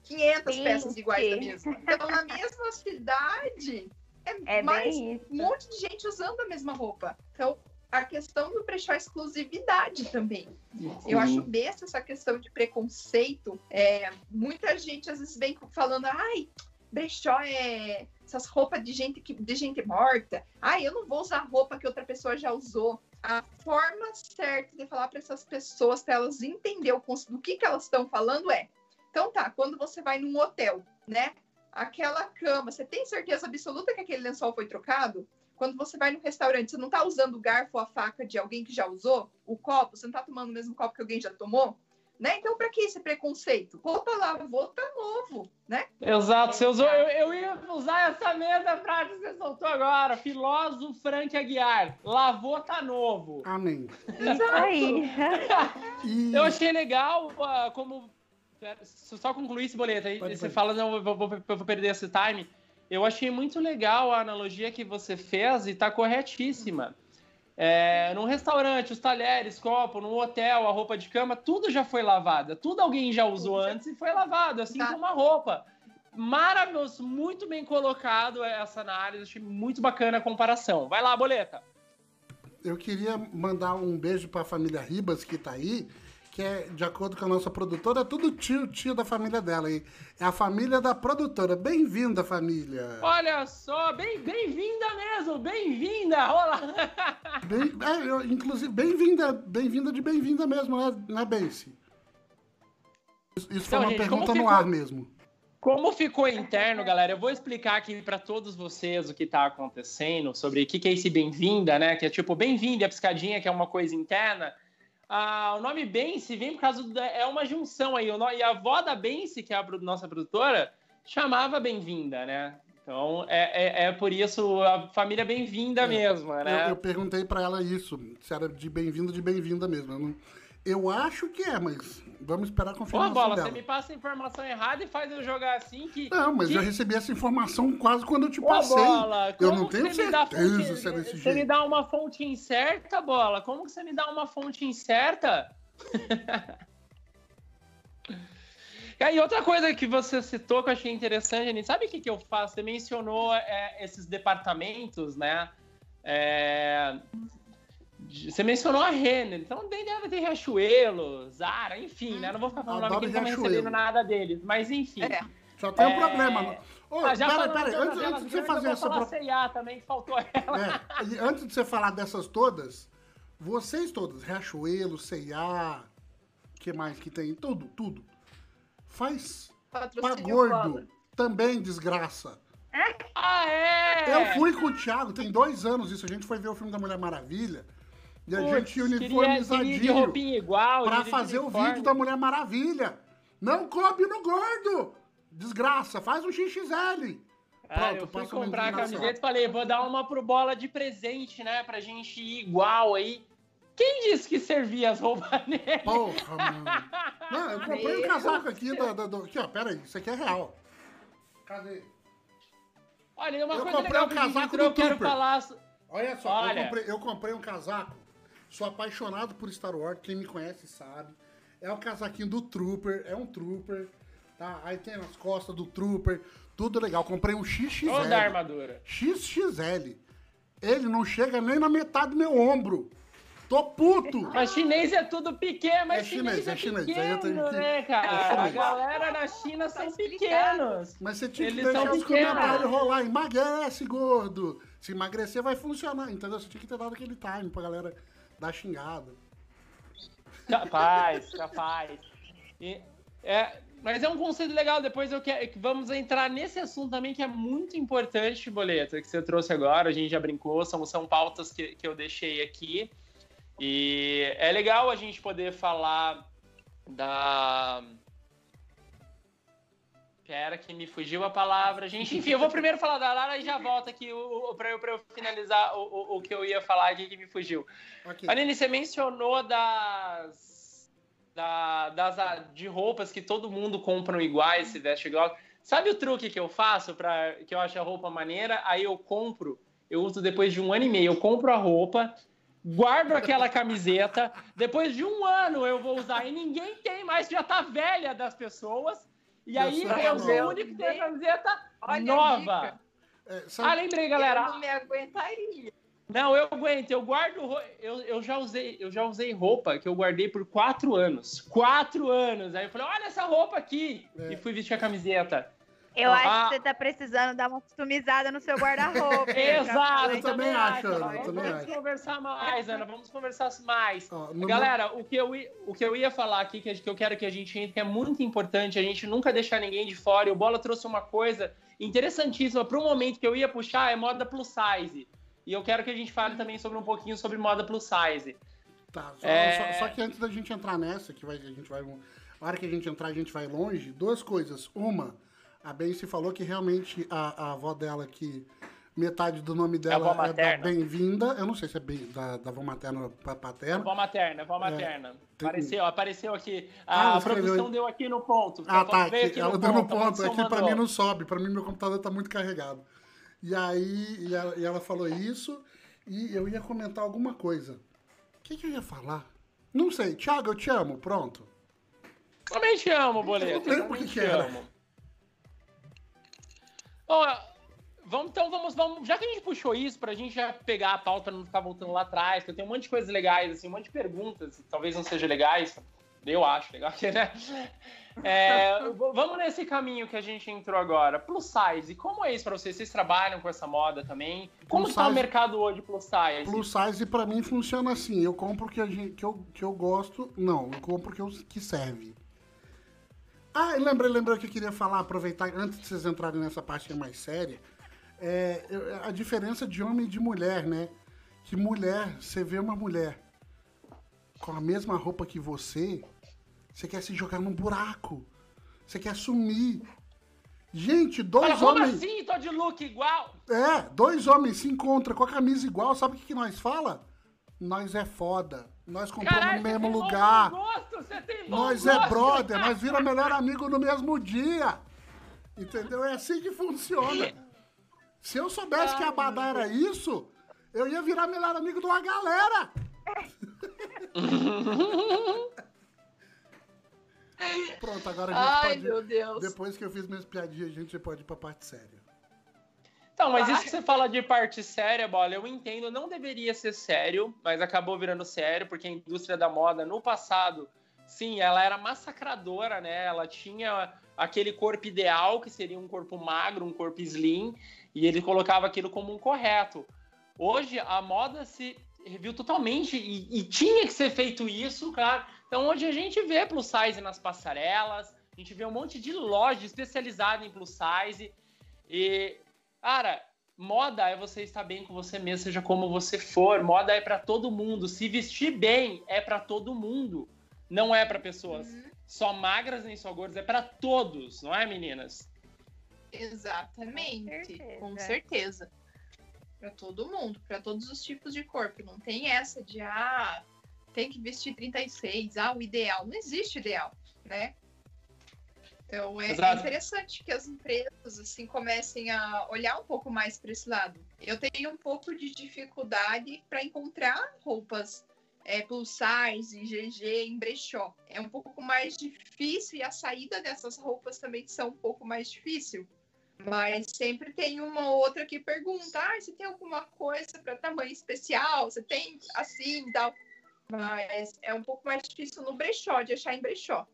Speaker 2: 500 Sim, peças iguais da mesma. Então, na mesma cidade, é, é mais um monte de gente usando a mesma roupa. Então, a questão do brechó é exclusividade também. Sim. Eu acho besta essa questão de preconceito. É, muita gente às vezes vem falando, ai, brechó é essas roupas de gente, que, de gente morta. Ai, eu não vou usar roupa que outra pessoa já usou a forma certa de falar para essas pessoas, para elas entenderem do que, que elas estão falando é. Então tá, quando você vai num hotel, né? Aquela cama, você tem certeza absoluta que aquele lençol foi trocado? Quando você vai no restaurante, você não tá usando o garfo ou a faca de alguém que já usou? O copo, você não tá tomando o mesmo copo que alguém já tomou? Né? Então, para que esse preconceito? Roupa lavou, tá novo, né?
Speaker 3: Exato, você usou, eu, eu ia usar essa mesma frase que você soltou agora. Filósofo Frank Aguiar, lavou, tá novo.
Speaker 4: Amém.
Speaker 1: Isso aí.
Speaker 3: eu achei legal uh, como... Só concluir esse boleto aí, pode, você pode. fala, não, eu vou, vou, vou perder esse time. Eu achei muito legal a analogia que você fez e tá corretíssima. É, num restaurante, os talheres, copo, num hotel, a roupa de cama, tudo já foi lavada. Tudo alguém já usou antes e foi lavado, assim tá. como a roupa. Maravilhoso, muito bem colocado essa análise, achei muito bacana a comparação. Vai lá, boleta.
Speaker 4: Eu queria mandar um beijo para a família Ribas que está aí que é, de acordo com a nossa produtora, é tudo tio, tio da família dela. aí é a família da produtora. Bem-vinda, família!
Speaker 3: Olha só, bem-vinda bem mesmo, bem-vinda! Olá!
Speaker 4: Bem, é, eu, inclusive, bem-vinda, bem-vinda de bem-vinda mesmo, né, né Benci? Isso, isso então, foi uma gente, pergunta no ar mesmo.
Speaker 3: Como ficou interno, galera, eu vou explicar aqui para todos vocês o que está acontecendo, sobre o que, que é esse bem-vinda, né? Que é tipo, bem-vinda, a piscadinha, que é uma coisa interna ah, o nome Bense vem por causa da, é uma junção aí. e a avó da Bense, que é a nossa produtora, chamava Bem-vinda, né? Então é, é, é, por isso a família bem-vinda é, mesmo, né?
Speaker 4: Eu, eu perguntei para ela isso, se era de bem-vinda de bem-vinda mesmo. Eu, não, eu acho que é, mas Vamos esperar a confirmação
Speaker 3: Pô, Bola,
Speaker 4: dela.
Speaker 3: você me passa a informação errada e faz eu jogar assim que...
Speaker 4: Não, mas
Speaker 3: que...
Speaker 4: eu recebi essa informação quase quando eu te passei. Bola, eu não tenho certeza fonte... se é desse
Speaker 3: você
Speaker 4: jeito. Você
Speaker 3: me dá uma fonte incerta, Bola? Como que você me dá uma fonte incerta? E outra coisa que você citou que eu achei interessante, Aninha, sabe o que, que eu faço? Você mencionou é, esses departamentos, né? É, você mencionou a Renner, então deve ter Riachuelo, Zara, enfim, né? Não vou ficar falando nome que não recebendo nada deles, mas enfim. É.
Speaker 4: Só tem um é... problema. Ô,
Speaker 3: ah, já pera, pera, antes, antes de você fazer essa. Pro... CIA também, faltou ela.
Speaker 4: É, antes de você falar dessas todas, vocês todas, Riachuelo, CIA, que mais que tem? Tudo, tudo. Faz pra gordo também desgraça.
Speaker 3: Ah, é?
Speaker 4: Eu fui com o Thiago, tem dois anos isso. A gente foi ver o filme da Mulher Maravilha. E a Puts, gente uniformizadinho
Speaker 3: igual,
Speaker 4: pra fazer o vídeo da Mulher Maravilha. Não coube no gordo! Desgraça, faz um XXL.
Speaker 3: Ah, eu fui comprar a camiseta e falei, vou dar uma pro bola de presente, né? Pra gente ir igual aí. Quem disse que servia as roupas nele?
Speaker 4: Porra, mano. Não, eu comprei um casaco aqui do, do, do, Aqui, ó, pera aí, isso aqui é real. Cadê?
Speaker 3: Olha, uma eu coisa comprei legal um casaco do eu quero falar...
Speaker 4: Olha só, Olha. Eu, comprei, eu comprei um casaco. Sou apaixonado por Star Wars, quem me conhece sabe. É o casaquinho do Trooper, é um Trooper, tá? Aí tem as costas do Trooper, tudo legal. Comprei um XXL.
Speaker 3: Toda a armadura.
Speaker 4: XXL. Ele não chega nem na metade do meu ombro. Tô puto!
Speaker 3: Mas chinês é tudo pequeno, mas é chinês, chinês é, é chinês. Pequeno, que... né, cara? É a galera na China tá são pequenos.
Speaker 4: Mas você tinha Eles que deixar os comentários rolar. Emagrece, gordo. Se emagrecer, vai funcionar, entendeu? Você tinha que ter dado aquele time pra galera dar xingada.
Speaker 3: Capaz, capaz. E, é, mas é um conceito legal. Depois eu quero, vamos entrar nesse assunto também que é muito importante, Boleta, que você trouxe agora. A gente já brincou, são, são pautas que, que eu deixei aqui. E é legal a gente poder falar da. Pera que me fugiu a palavra, gente. Enfim, eu vou primeiro falar da Lara e já volto aqui para eu, eu finalizar o, o, o, que eu ia falar aqui que me fugiu. Okay. Aline, você mencionou das, da, das de roupas que todo mundo compra iguais, se veste igual. Sabe o truque que eu faço para que eu acho a roupa maneira? Aí eu compro, eu uso depois de um ano e meio, eu compro a roupa, guardo aquela camiseta, depois de um ano eu vou usar e ninguém tem mais, já tá velha das pessoas. E aí eu sou o único que tem a camiseta Olha nova. É, Ah, lembrei, galera.
Speaker 2: Eu não me aguentaria.
Speaker 3: Não, eu aguento, eu guardo. Eu, eu, já usei, eu já usei roupa que eu guardei por quatro anos. Quatro anos. Aí eu falei, olha essa roupa aqui. É. E fui vestir a camiseta.
Speaker 1: Eu acho ah. que você tá precisando dar uma customizada no seu guarda-roupa.
Speaker 3: Exato,
Speaker 4: eu também acho, Ana. Eu
Speaker 3: também vamos acho. conversar mais, Ana. Vamos conversar mais. Galera, o, que eu, o que eu ia falar aqui, que eu quero que a gente entre, que é muito importante, a gente nunca deixar ninguém de fora. E o Bola trouxe uma coisa interessantíssima para o momento que eu ia puxar, é moda plus size. E eu quero que a gente fale também sobre um pouquinho sobre moda plus size.
Speaker 4: Tá, só, é... só, só que antes da gente entrar nessa, que vai, a gente vai. A hora que a gente entrar, a gente vai longe, duas coisas. Uma a Benci falou que realmente a, a avó dela, que metade do nome dela é, é da Bem-vinda. Eu não sei se é bem, da, da avó materna para paterna.
Speaker 3: Avó materna, avó é, materna. É, apareceu, apareceu aqui. A, ah, produção deu aqui no ponto.
Speaker 4: Ah, tá. Aqui, aqui ela deu no ponto. Aqui para mim não sobe. Para mim meu computador tá muito carregado. E aí e ela, e ela, falou isso e eu ia comentar alguma coisa. O que, que eu ia falar? Não sei. Thiago, eu te amo. Pronto.
Speaker 3: Também te amo, Boleto.
Speaker 4: Eu lembro o que, que era. Amo.
Speaker 3: Bom, vamos, então vamos, vamos. Já que a gente puxou isso, pra gente já pegar a pauta, não ficar voltando lá atrás, que eu tenho um monte de coisas legais, assim, um monte de perguntas, talvez não sejam legais, eu acho legal, né? É, vamos nesse caminho que a gente entrou agora. Plus size, como é isso pra vocês? Vocês trabalham com essa moda também? Como plus está size, o mercado hoje plus size?
Speaker 4: Plus size pra mim funciona assim, eu compro o que, que, eu, que eu gosto, não, eu compro o que, eu, que serve. Ah, lembrei, lembrei que eu queria falar, aproveitar, antes de vocês entrarem nessa parte mais séria, é, a diferença de homem e de mulher, né? Que mulher, você vê uma mulher com a mesma roupa que você, você quer se jogar num buraco. Você quer sumir. Gente, dois
Speaker 3: Olha,
Speaker 4: homens.
Speaker 3: Como assim? Tô de look igual?
Speaker 4: É, dois homens se encontram com a camisa igual, sabe o que, que nós fala? Nós é foda. Nós compramos no mesmo lugar.
Speaker 3: Gosto,
Speaker 4: nós é brother, nós vira melhor amigo no mesmo dia. Entendeu? É assim que funciona. Se eu soubesse que a Badá era isso, eu ia virar melhor amigo de uma galera. Pronto, agora a gente
Speaker 2: Ai,
Speaker 4: pode.
Speaker 2: meu Deus.
Speaker 4: Depois que eu fiz minhas piadinhas, a gente pode ir pra parte séria.
Speaker 3: Então, mas isso que você fala de parte séria, bola, eu entendo, não deveria ser sério, mas acabou virando sério, porque a indústria da moda no passado, sim, ela era massacradora, né? Ela tinha aquele corpo ideal, que seria um corpo magro, um corpo slim, e ele colocava aquilo como um correto. Hoje a moda se reviu totalmente e, e tinha que ser feito isso, cara. Então hoje a gente vê plus size nas passarelas, a gente vê um monte de loja especializada em plus size. E, cara, moda é você estar bem com você mesmo, seja como você for. Moda é para todo mundo. Se vestir bem é para todo mundo. Não é para pessoas
Speaker 2: Uhum.
Speaker 3: só magras nem só gordas, é para todos, não é, meninas?
Speaker 2: Exatamente,
Speaker 1: Com certeza.
Speaker 2: com certeza. Pra todo mundo, pra todos os tipos de corpo. Não tem essa de ah, tem que vestir 36, ah, o ideal. Não existe ideal, né? Então é, é interessante que as empresas assim comecem a olhar um pouco mais para esse lado. Eu tenho um pouco de dificuldade para encontrar roupas é, plus size, GG em brechó. É um pouco mais difícil e a saída dessas roupas também são um pouco mais difícil. Mas sempre tem uma ou outra que pergunta: ah, você tem alguma coisa para tamanho especial? Você tem assim e tal? Mas é um pouco mais difícil no brechó, de achar em brechó.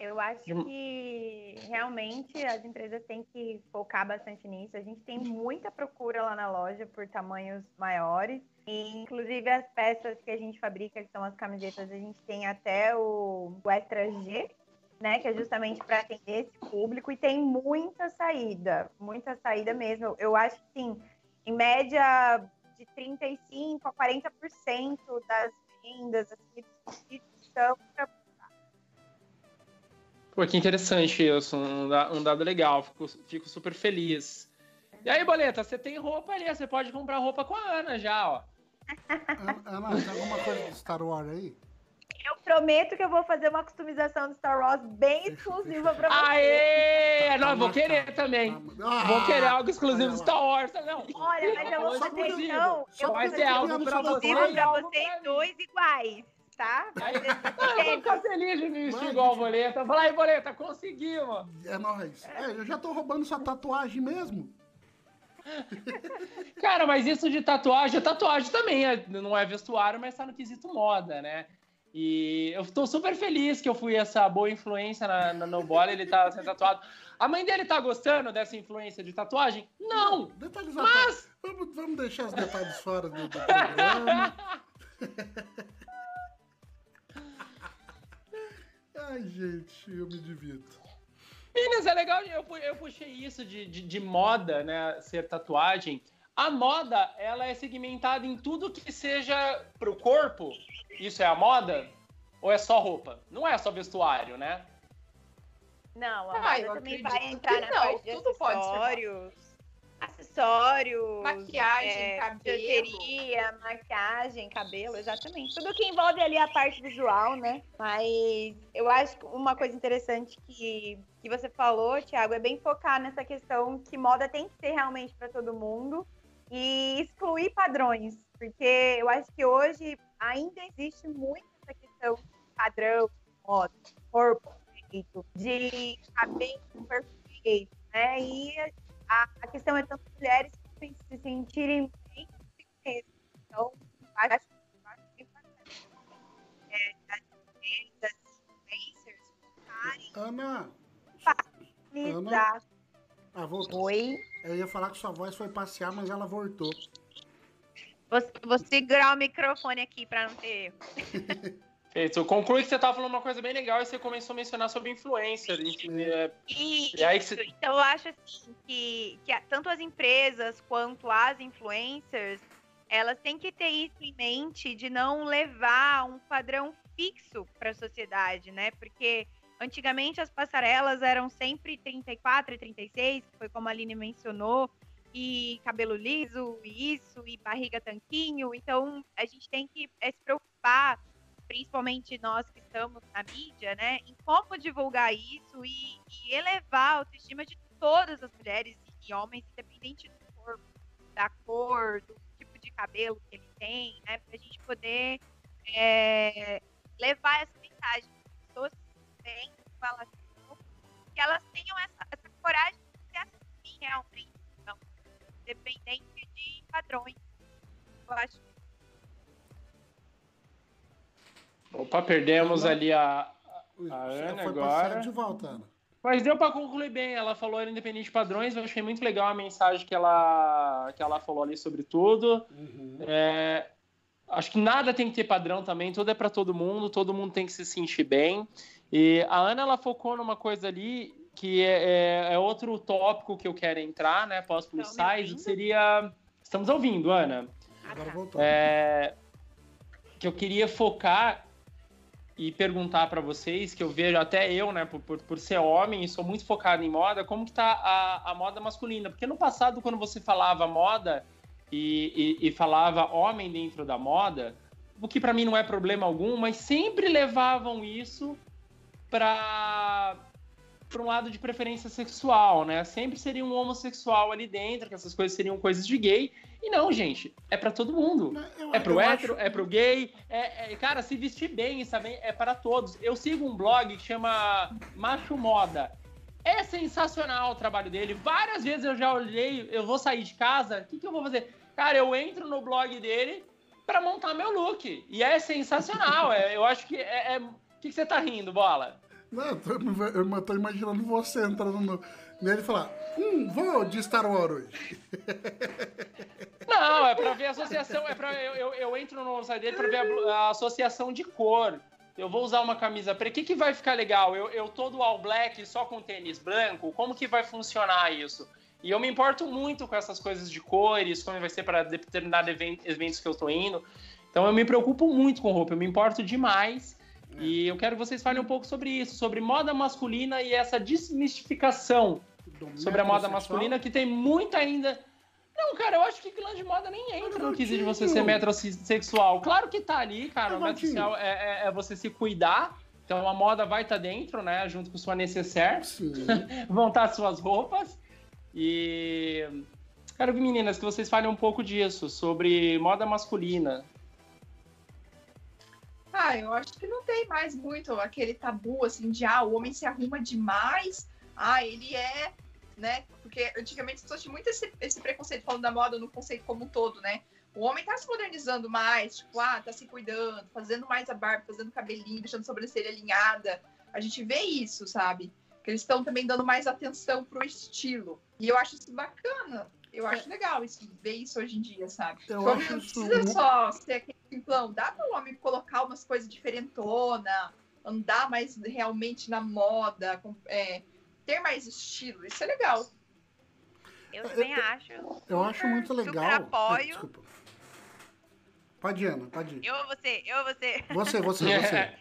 Speaker 1: Eu acho que realmente as empresas têm que focar bastante nisso. A gente tem muita procura lá na loja por tamanhos maiores. E, inclusive, as peças que a gente fabrica, que são as camisetas, a gente tem até o, o Extra G, né? Que é justamente para atender esse público. E tem muita saída, muita saída mesmo. Eu, acho que, sim, em média de 35% a 40% das vendas assim, são pra
Speaker 3: Pô, que interessante isso, um, da- um dado legal, fico, fico super feliz. E aí, Boleta, você tem roupa ali, você pode comprar roupa com a Ana já, ó.
Speaker 4: Ana, Ana, tem alguma coisa de Star Wars aí?
Speaker 1: Eu prometo que eu vou fazer uma customização do Star Wars bem exclusiva pra você.
Speaker 3: Aê!
Speaker 4: Tá- tá
Speaker 3: Não, vou
Speaker 4: marcado.
Speaker 3: querer também.
Speaker 4: Ah,
Speaker 3: Vou querer algo exclusivo de. Star Wars, não.
Speaker 1: Olha, mas eu vou fazer
Speaker 3: exclusivo.
Speaker 1: então. Eu
Speaker 3: Vai
Speaker 1: vou
Speaker 3: ser
Speaker 1: fazer
Speaker 3: algo
Speaker 1: um
Speaker 3: pra você
Speaker 1: exclusivo
Speaker 3: e
Speaker 1: pra vocês dois iguais, tá? Vai
Speaker 3: Ah, eu vou ficar feliz de me vestir
Speaker 4: Vai,
Speaker 3: igual a
Speaker 4: gente.
Speaker 3: Boleta. Fala aí, Boleta, conseguimos.
Speaker 4: É nóis. É, eu já tô roubando sua tatuagem mesmo.
Speaker 3: Cara, mas isso de tatuagem, tatuagem também é- não é vestuário, mas tá no quesito moda, né? E eu tô super feliz que eu fui essa boa influência na, na No Bola, ele tá sendo tatuado. A mãe dele tá gostando dessa influência de tatuagem? Não!
Speaker 4: Detalhes
Speaker 3: Mas-
Speaker 4: Vamos, vamos deixar os detalhes fora do, do programa. Ai, gente, eu me divirto.
Speaker 3: Meninas, é legal, eu, pu- eu puxei isso de, de, de moda, né, ser tatuagem. A moda, ela é segmentada em tudo que seja pro corpo. Isso é a moda? Ou é só roupa? Não é só vestuário, né?
Speaker 1: Não, a
Speaker 2: Ah,
Speaker 1: moda também vai entrar na
Speaker 2: não,
Speaker 1: parte de
Speaker 2: tudo pode ser
Speaker 1: Acessórios.
Speaker 2: Maquiagem,
Speaker 1: é,
Speaker 2: cabelo.
Speaker 1: maquiagem, cabelo, exatamente. Tudo que envolve ali a parte visual, né? Mas eu acho que uma coisa interessante que, que você falou, Thiago, é bem focar nessa questão que moda tem que ser realmente para todo mundo e excluir padrões. Porque eu acho que hoje ainda existe muito essa questão de padrão, moda, corpo perfeito, de cabelo perfeito, né? E a, a questão é tanto mulheres que se sentirem bem consigo mesmas. Então, acho, acho que é importante é, das mulheres, das influencers, focarem
Speaker 4: Ana.
Speaker 1: em
Speaker 4: Ana?
Speaker 1: utilizar.
Speaker 4: Ah, voltou.
Speaker 1: Oi?
Speaker 4: Eu ia falar que sua voz foi passear, mas ela voltou.
Speaker 1: Vou, vou segurar o microfone aqui para não ter erro.
Speaker 3: Feito. Conclui que você tava falando uma coisa bem legal e você começou a mencionar sobre influencer. Enfim, é,
Speaker 1: E,
Speaker 3: E aí você-
Speaker 1: Então eu acho assim que, que tanto as empresas quanto as influencers, elas têm que ter isso em mente de não levar um padrão fixo para a sociedade, né? Porque antigamente as passarelas eram sempre 34 e 36, que foi como a Aline mencionou, e cabelo liso, e isso, e barriga tanquinho. Então a gente tem que eh, se preocupar principalmente nós que estamos na mídia, né, em como divulgar isso e, e elevar a autoestima de todas as mulheres e homens, independente do corpo, da cor, do tipo de cabelo que ele tem, né, para a gente poder é, levar essa mensagem para
Speaker 5: pessoas que têm que elas tenham essa, essa coragem de ser assim realmente, então, independente de padrões. Eu acho
Speaker 3: Opa, perdemos ali a, A Ana
Speaker 4: foi
Speaker 3: agora.
Speaker 4: de volta, Ana.
Speaker 3: Mas deu para concluir bem, ela falou era independente de padrões, eu achei muito legal a mensagem que ela, que ela falou ali sobre tudo.
Speaker 4: Uhum.
Speaker 3: É, acho que nada tem que ter padrão também, tudo é para todo mundo, todo mundo tem que se sentir bem. E a Ana, ela focou numa coisa ali que é, é- é outro tópico que eu quero entrar, né, pós plus
Speaker 5: Estão me
Speaker 3: size, que seria... Estamos ouvindo, Ana.
Speaker 4: Agora voltou.
Speaker 3: É, que eu queria focar e perguntar para vocês, que eu vejo até eu, né, por, por, por ser homem e sou muito focado em moda, como que tá a, a moda masculina? Porque no passado, quando você falava moda e, e, e falava homem dentro da moda, o que para mim não é problema algum, mas sempre levavam isso para para um lado de preferência sexual, né? Sempre seria um homossexual ali dentro, que essas coisas seriam coisas de gay. E não, gente, é para todo mundo.
Speaker 4: Eu-
Speaker 3: É pro hétero,
Speaker 4: acho-
Speaker 3: é pro gay, é, é- cara, se vestir bem também é para todos. Eu sigo um blog que chama Macho Moda. É sensacional o trabalho dele. Várias vezes eu já olhei, eu vou sair de casa, o que, que eu vou fazer? Cara, eu entro no blog dele para montar meu look. E é sensacional. é, eu acho que é. é- O que, que você tá rindo, bola?
Speaker 4: Não, eu tô, imaginando você entrando no, nele e falar: Hum, vou de Star Wars hoje.
Speaker 3: Não, é pra ver a associação. É pra, eu, eu, eu entro no site dele pra ver a, a associação de cor. Eu vou usar uma camisa preta. O que, que vai ficar legal? Eu, eu todo all black, só com tênis branco? Como que vai funcionar isso? E eu me importo muito com essas coisas de cores, como vai ser para determinados even- eventos que eu tô indo. Então eu me preocupo muito com roupa, eu me importo demais. E eu quero que vocês falem um pouco sobre isso, sobre moda masculina e essa desmistificação sobre a moda masculina, que tem muita ainda. Não, cara, eu acho que vilã de moda nem entra no quesito de você ser metrosexual. Claro que tá ali, cara. O
Speaker 4: Garotinho.
Speaker 3: metrosexual é, é, é você se cuidar. Então a moda vai estar dentro, né? Junto com sua necessaire. Vão estar suas roupas. E. Quero que, meninas, que vocês falem um pouco disso, sobre moda masculina.
Speaker 2: Ah, eu acho que não tem mais muito aquele tabu, assim, de, ah, o homem se arruma demais, ah, ele é, né? Porque antigamente eu tinha muito esse, esse preconceito falando da moda no conceito como um todo, né? O homem tá se modernizando mais, tipo, ah, tá se cuidando, fazendo mais a barba, fazendo cabelinho, deixando a sobrancelha alinhada. A gente vê isso, sabe? Que eles estão também dando mais atenção pro estilo. E eu acho isso bacana. Eu acho legal isso, ver isso hoje em dia, sabe? Como
Speaker 4: acho
Speaker 2: não
Speaker 4: isso
Speaker 2: precisa
Speaker 4: mu-
Speaker 2: só ser aquele simplão. Dá para o homem colocar umas coisas diferentona, andar mais realmente na moda, com- é, ter mais estilo. Isso é legal.
Speaker 5: Eu também acho.
Speaker 4: Eu acho muito
Speaker 5: super
Speaker 4: legal.
Speaker 5: apoio.
Speaker 4: Ah, Desculpa. Pode ir, Ana, pode ir.
Speaker 5: Eu ou você? Eu ou você?
Speaker 4: Você, você, você.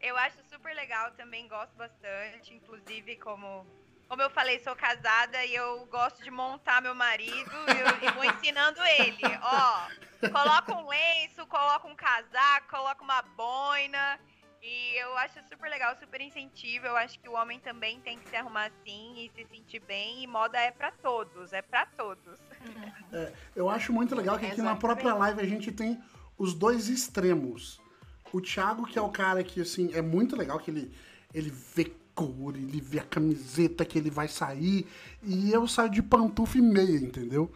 Speaker 5: Eu acho super legal, também gosto bastante. Inclusive, como, como eu falei, sou casada e eu gosto de montar meu marido e, eu, e vou ensinando ele. Ó, coloca um lenço, coloca um casaco, coloca uma boina. E eu acho super legal, super incentivo. Eu acho que o homem também tem que se arrumar assim e se sentir bem. E moda é pra todos, é pra todos.
Speaker 4: Eu acho muito legal que aqui na própria live a gente tem os dois extremos. O Thiago, que é o cara que, assim, é muito legal, que ele, ele vê cor, ele vê a camiseta que ele vai sair, e eu saio de pantufa e meia, entendeu?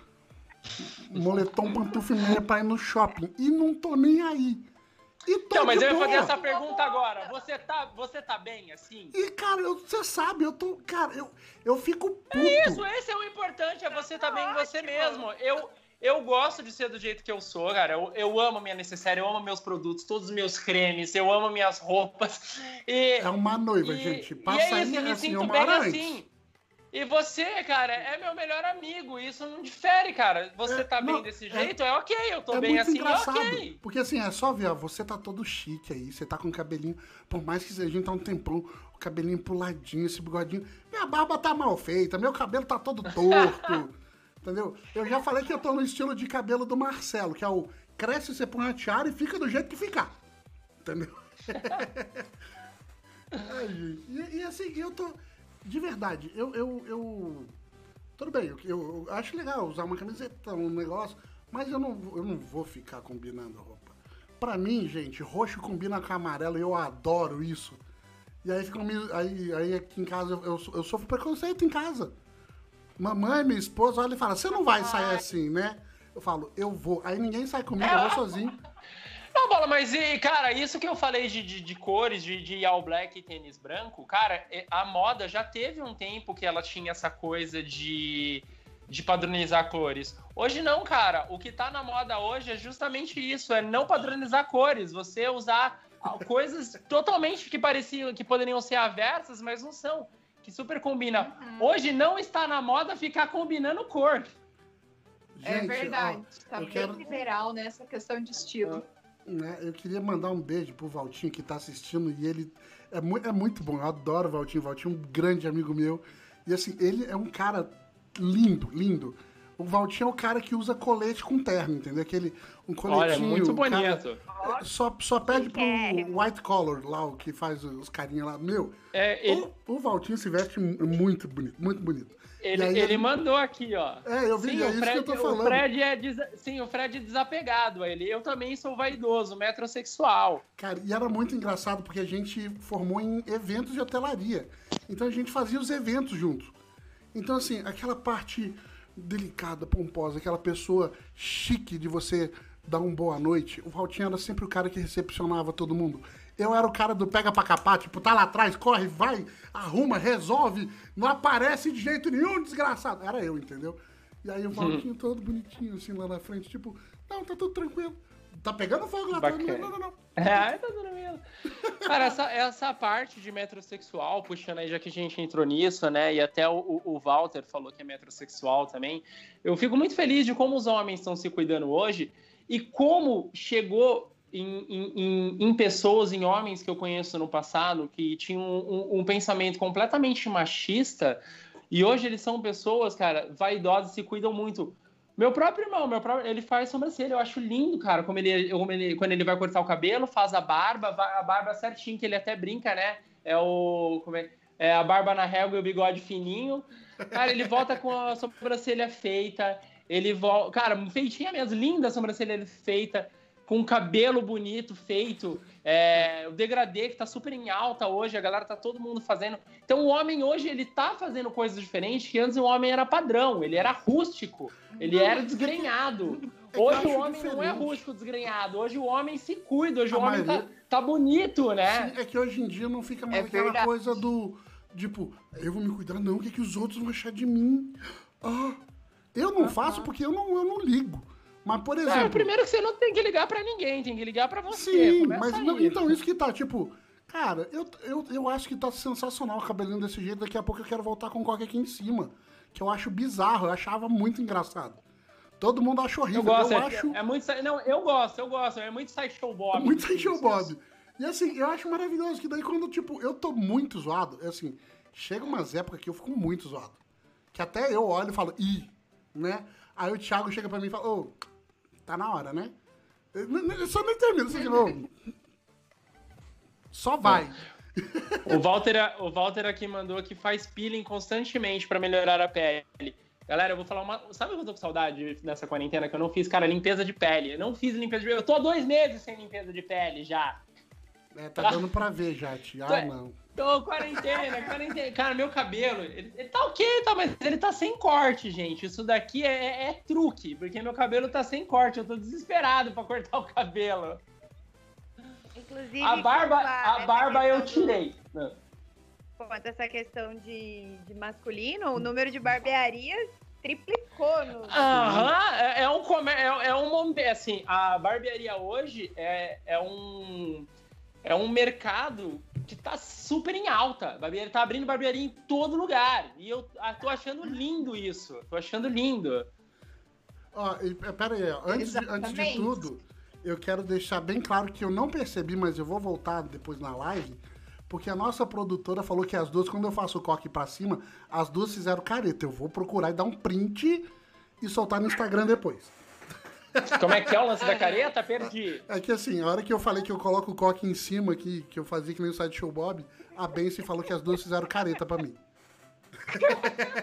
Speaker 4: Moletom, pantufa e meia pra ir no shopping. E não tô nem aí. E tô
Speaker 3: Então, mas eu ia fazer
Speaker 4: boa.
Speaker 3: essa pergunta agora. Você tá, você tá bem assim?
Speaker 4: E, cara, eu- você sabe, eu tô. Cara, eu, eu fico puto.
Speaker 3: Isso, esse é o importante, é você tá bem em você mesmo. Eu, eu gosto de ser do jeito que eu sou, cara. Eu, eu amo minha necessária, eu amo meus produtos, todos os meus cremes, eu amo minhas roupas. E,
Speaker 4: É uma noiva,
Speaker 3: e-
Speaker 4: gente.
Speaker 3: e
Speaker 4: Passa
Speaker 3: é
Speaker 4: aí
Speaker 3: isso, eu me
Speaker 4: assim,
Speaker 3: sinto bem
Speaker 4: antes.
Speaker 3: assim. E você, cara, é meu melhor amigo. Isso não difere, cara. Você
Speaker 4: É,
Speaker 3: tá bem
Speaker 4: não,
Speaker 3: desse
Speaker 4: é-
Speaker 3: jeito, é, ok. Eu tô
Speaker 4: é
Speaker 3: bem assim,
Speaker 4: engraçado.
Speaker 3: é ok.
Speaker 4: Porque assim, é só ver, ó, você tá todo chique aí, você tá com o cabelinho, por mais que a gente tá um tempão, o cabelinho puladinho, esse bigodinho. Minha barba tá mal feita, meu cabelo tá todo torto. entendeu? Eu já falei que eu tô no estilo de cabelo do Marcelo, que é o cresce, você põe a tiara e fica do jeito que ficar. Entendeu? E, e assim, eu tô. De verdade, eu. eu, eu tudo bem, eu, eu acho legal usar uma camiseta, um negócio, mas eu não, eu não vou ficar combinando roupa. Pra mim, gente, roxo combina com amarelo e eu adoro isso. E aí, fica aí, aí aqui em casa eu, eu, eu sofro preconceito em casa. Mamãe, minha esposa, olha e fala: Você não vai sair assim, né? Eu falo: Eu vou. Aí ninguém sai comigo, eu vou sozinho.
Speaker 3: Não, bola, mas e, cara, isso que eu falei de, de, de cores, de, de all black e tênis branco, cara, é- a moda já teve um tempo que ela tinha essa coisa de, de padronizar cores. Hoje não, cara. O que tá na moda hoje é justamente isso, é não padronizar cores. Você usar ah, coisas totalmente que pareciam, que poderiam ser aversas, mas não são. Que super combina. Hoje não está na moda ficar combinando cor.
Speaker 2: é
Speaker 4: Gente,
Speaker 2: verdade.
Speaker 4: ó,
Speaker 2: tá
Speaker 4: eu
Speaker 2: bem
Speaker 4: quero-
Speaker 2: liberal nessa questão de estilo.
Speaker 4: né, eu queria mandar um beijo pro Valtinho que tá assistindo e ele é, mu é muito bom. Eu adoro o Valtinho. O Valtinho é um grande amigo meu. E assim, ele é um cara lindo, lindo. O Valtinho é o cara que usa colete com terno, entendeu? Aquele um coletinho.
Speaker 3: Olha, muito
Speaker 4: o cara-
Speaker 3: bonito.
Speaker 4: Só, só pede pro. White Collar lá, o que faz os carinha lá. Meu,
Speaker 3: É, ele,
Speaker 4: o, o Valtinho se veste muito bonito, muito bonito.
Speaker 3: ele,
Speaker 4: aí
Speaker 3: ele
Speaker 4: ele-
Speaker 3: mandou aqui, ó.
Speaker 4: É, eu vi,
Speaker 3: Sim,
Speaker 4: é
Speaker 3: o
Speaker 4: isso
Speaker 3: Fred,
Speaker 4: que eu tô
Speaker 3: o
Speaker 4: falando.
Speaker 3: Fred é desa- Sim, o Fred é desapegado a ele. Eu também sou vaidoso, metrosexual.
Speaker 4: Cara, e era muito engraçado porque a gente formou em eventos de hotelaria. Então a gente fazia os eventos juntos. Então, assim, aquela parte delicada, pomposa, aquela pessoa chique de você dar um boa noite, o Valtinho era sempre o cara que recepcionava todo mundo. Eu era o cara do pega pra capar, tipo, tá lá atrás, corre, vai, arruma, resolve, não aparece de jeito nenhum, desgraçado. Era eu, entendeu? E aí o Valtinho todo bonitinho, assim, lá na frente, tipo, não, tá tudo tranquilo. Tá pegando fogo lá.
Speaker 3: Bacana.
Speaker 4: Não, não, não.
Speaker 3: É, tá dormindo. Cara, essa, essa parte de metrosexual, puxando aí, já que a gente entrou nisso, né? E até o, o Walter falou que é metrosexual também. Eu fico muito feliz de como os homens estão se cuidando hoje e como chegou em, em- em- em pessoas, em homens que eu conheço no passado, que tinham um, um- um pensamento completamente machista, e hoje eles são pessoas, cara, vaidosas, se cuidam muito. Meu próprio irmão, meu próprio, ele faz sobrancelha. Eu acho lindo, cara, como ele, como ele, quando ele vai cortar o cabelo, faz a barba, a barba certinho, que ele até brinca, né? É o. Como é, é a barba na régua e o bigode fininho. Cara, ele volta com a sobrancelha feita. Ele volta. Cara, feitinha mesmo, linda a sobrancelha feita, com o cabelo bonito feito. É, o degradê que tá super em alta hoje, a galera tá todo mundo fazendo. Então o homem hoje, ele tá fazendo coisas diferentes que antes o homem era padrão, ele era rústico, ele era
Speaker 4: é
Speaker 3: desgrenhado.
Speaker 4: é
Speaker 3: Hoje o homem não é
Speaker 4: diferente.
Speaker 3: rústico desgrenhado, hoje o homem se cuida, hoje
Speaker 4: A
Speaker 3: o homem tá,
Speaker 4: maioria-
Speaker 3: tá bonito, né?
Speaker 4: Sim, é que hoje em dia não fica mais
Speaker 2: É
Speaker 4: aquela
Speaker 2: verdade.
Speaker 4: coisa do. Tipo, eu vou me cuidar, não, o que, que os outros vão achar de mim? Ah, eu não faço porque eu não, eu não ligo. Mas, por
Speaker 3: É,
Speaker 4: exemplo.
Speaker 3: primeiro que você não tem que ligar pra ninguém, tem que ligar pra você.
Speaker 4: sim, mas não, então isso que tá, tipo. Cara, eu, eu, eu acho que tá sensacional o cabelinho desse jeito. Daqui a pouco eu quero voltar com coque aqui em cima. Que eu acho bizarro, eu achava muito engraçado. Todo mundo acha horrível.
Speaker 3: Eu gosto,
Speaker 4: eu
Speaker 3: é,
Speaker 4: acho
Speaker 3: é muito. sa- Não, eu gosto, eu gosto, é muito sideshow Bob.
Speaker 4: muito sem show Bob. E assim, eu acho maravilhoso que daí quando, tipo, eu tô muito zoado, é assim, chega umas épocas que eu fico muito zoado. Que até eu olho e falo, ih, né? Aí o Thiago chega pra mim e fala, ô, tá na hora, né? Eu, só nem termino, você tipo, ô, só vai.
Speaker 3: O Walter, o Walter aqui mandou que faz peeling constantemente pra melhorar a pele. Galera, eu vou falar uma. Sabe o que eu tô com saudade nessa quarentena? Que eu não fiz, cara, limpeza de pele. Eu não fiz limpeza de pele. Eu tô há dois meses sem limpeza de pele já.
Speaker 4: É, tá dando pra ver já, Thiago. Ah, não.
Speaker 3: Tô quarentena, quarentena. Cara, meu cabelo, ele, ele tá ok, tá, mas ele tá sem corte, gente. Isso daqui é, é- é truque, porque meu cabelo tá sem corte. Eu tô desesperado pra cortar o cabelo.
Speaker 5: Inclusive,
Speaker 3: A barba, a barba eu tirei.
Speaker 5: Quanto a essa questão de, de masculino, o número de barbearias triplicou no.
Speaker 3: Aham, é, é um é, é um momento, assim, a barbearia hoje é, é um é um mercado que tá super em alta. Barbearia tá abrindo barbearia em todo lugar. E eu ah, tô achando lindo isso. Tô achando lindo.
Speaker 4: Ó, é, pera aí, ó, antes de, antes de tudo, eu quero deixar bem claro que eu não percebi, mas eu vou voltar depois na live, porque a nossa produtora falou que as duas, quando eu faço o coque pra cima, as duas fizeram careta. Eu vou procurar e dar um print e soltar no Instagram depois.
Speaker 3: Como é que é o lance da careta? Perdi.
Speaker 4: É que assim, a hora que eu falei que eu coloco o coque em cima aqui, que eu fazia que nem o site show Bob, a Benci falou que as duas fizeram careta pra mim.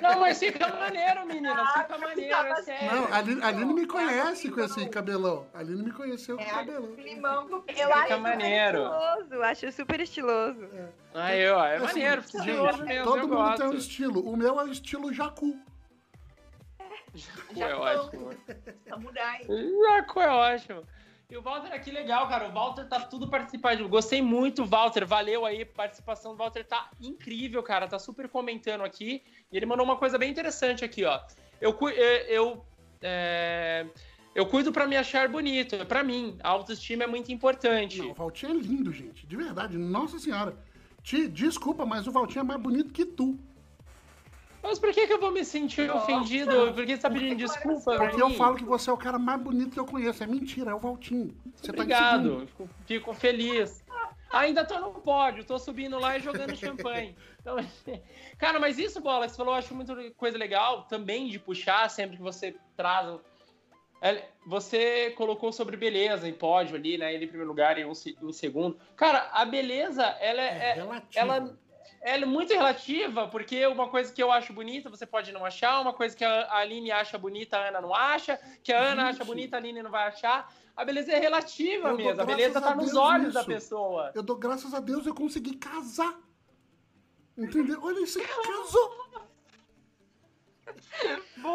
Speaker 3: Não, mas fica maneiro, menina. Fica maneiro, é sério.
Speaker 4: Não, a Aline, a Aline me conhece com esse cabelão. A Aline me conheceu com
Speaker 2: É
Speaker 4: o cabelão.
Speaker 2: climão do
Speaker 1: Eu acho
Speaker 3: maneiro.
Speaker 1: estiloso, acho super estiloso.
Speaker 3: Aí, ó, é
Speaker 4: Assim,
Speaker 3: maneiro.
Speaker 4: gente,
Speaker 3: estiloso mesmo,
Speaker 4: todo
Speaker 3: eu
Speaker 4: mundo
Speaker 3: gosto.
Speaker 4: tem um estilo. O meu é o estilo jacu.
Speaker 3: Jacu é ótimo.
Speaker 2: samurai.
Speaker 3: Jacu é ótimo. E o Walter aqui legal, cara. O Walter tá tudo participando. Gostei muito, Walter. Valeu aí. A participação do Walter tá incrível, cara. Tá super comentando aqui. E ele mandou uma coisa bem interessante aqui, ó. Eu, eh, eu, é, eu cuido pra me achar bonito. Pra mim, a autoestima é muito importante.
Speaker 4: Não, o Valtinho é lindo, gente. De verdade. Nossa senhora. Te, desculpa, mas o Valtinho é mais bonito que tu.
Speaker 3: Mas por que, que eu vou me sentir ofendido? Por que você tá pedindo desculpa
Speaker 4: Porque eu falo que você é o cara mais bonito que eu conheço. É mentira, é o Valtinho. Você tá
Speaker 3: Obrigado,
Speaker 4: segundo.
Speaker 3: fico, fico feliz. Ainda tô no pódio, tô subindo lá e jogando champanhe. Então, cara, mas isso, Bola, que você falou, eu acho muito coisa legal também de puxar sempre que você traz. É, Você colocou sobre beleza em pódio ali, né? Ele em primeiro lugar e um em segundo. Cara, a beleza, ela
Speaker 4: É,
Speaker 3: é, é- ela, ela é muito relativa, porque uma coisa que eu acho bonita, você pode não achar, uma coisa que a Aline acha bonita, a Ana não acha, que a Ana
Speaker 4: Gente.
Speaker 3: acha bonita, a Aline não vai achar. A beleza é relativa
Speaker 4: Eu
Speaker 3: mesmo, a beleza
Speaker 4: a
Speaker 3: tá nos olhos da
Speaker 4: nisso.
Speaker 3: pessoa.
Speaker 4: Eu dou graças a Deus eu consegui casar. Entendeu? Olha isso, ele casou.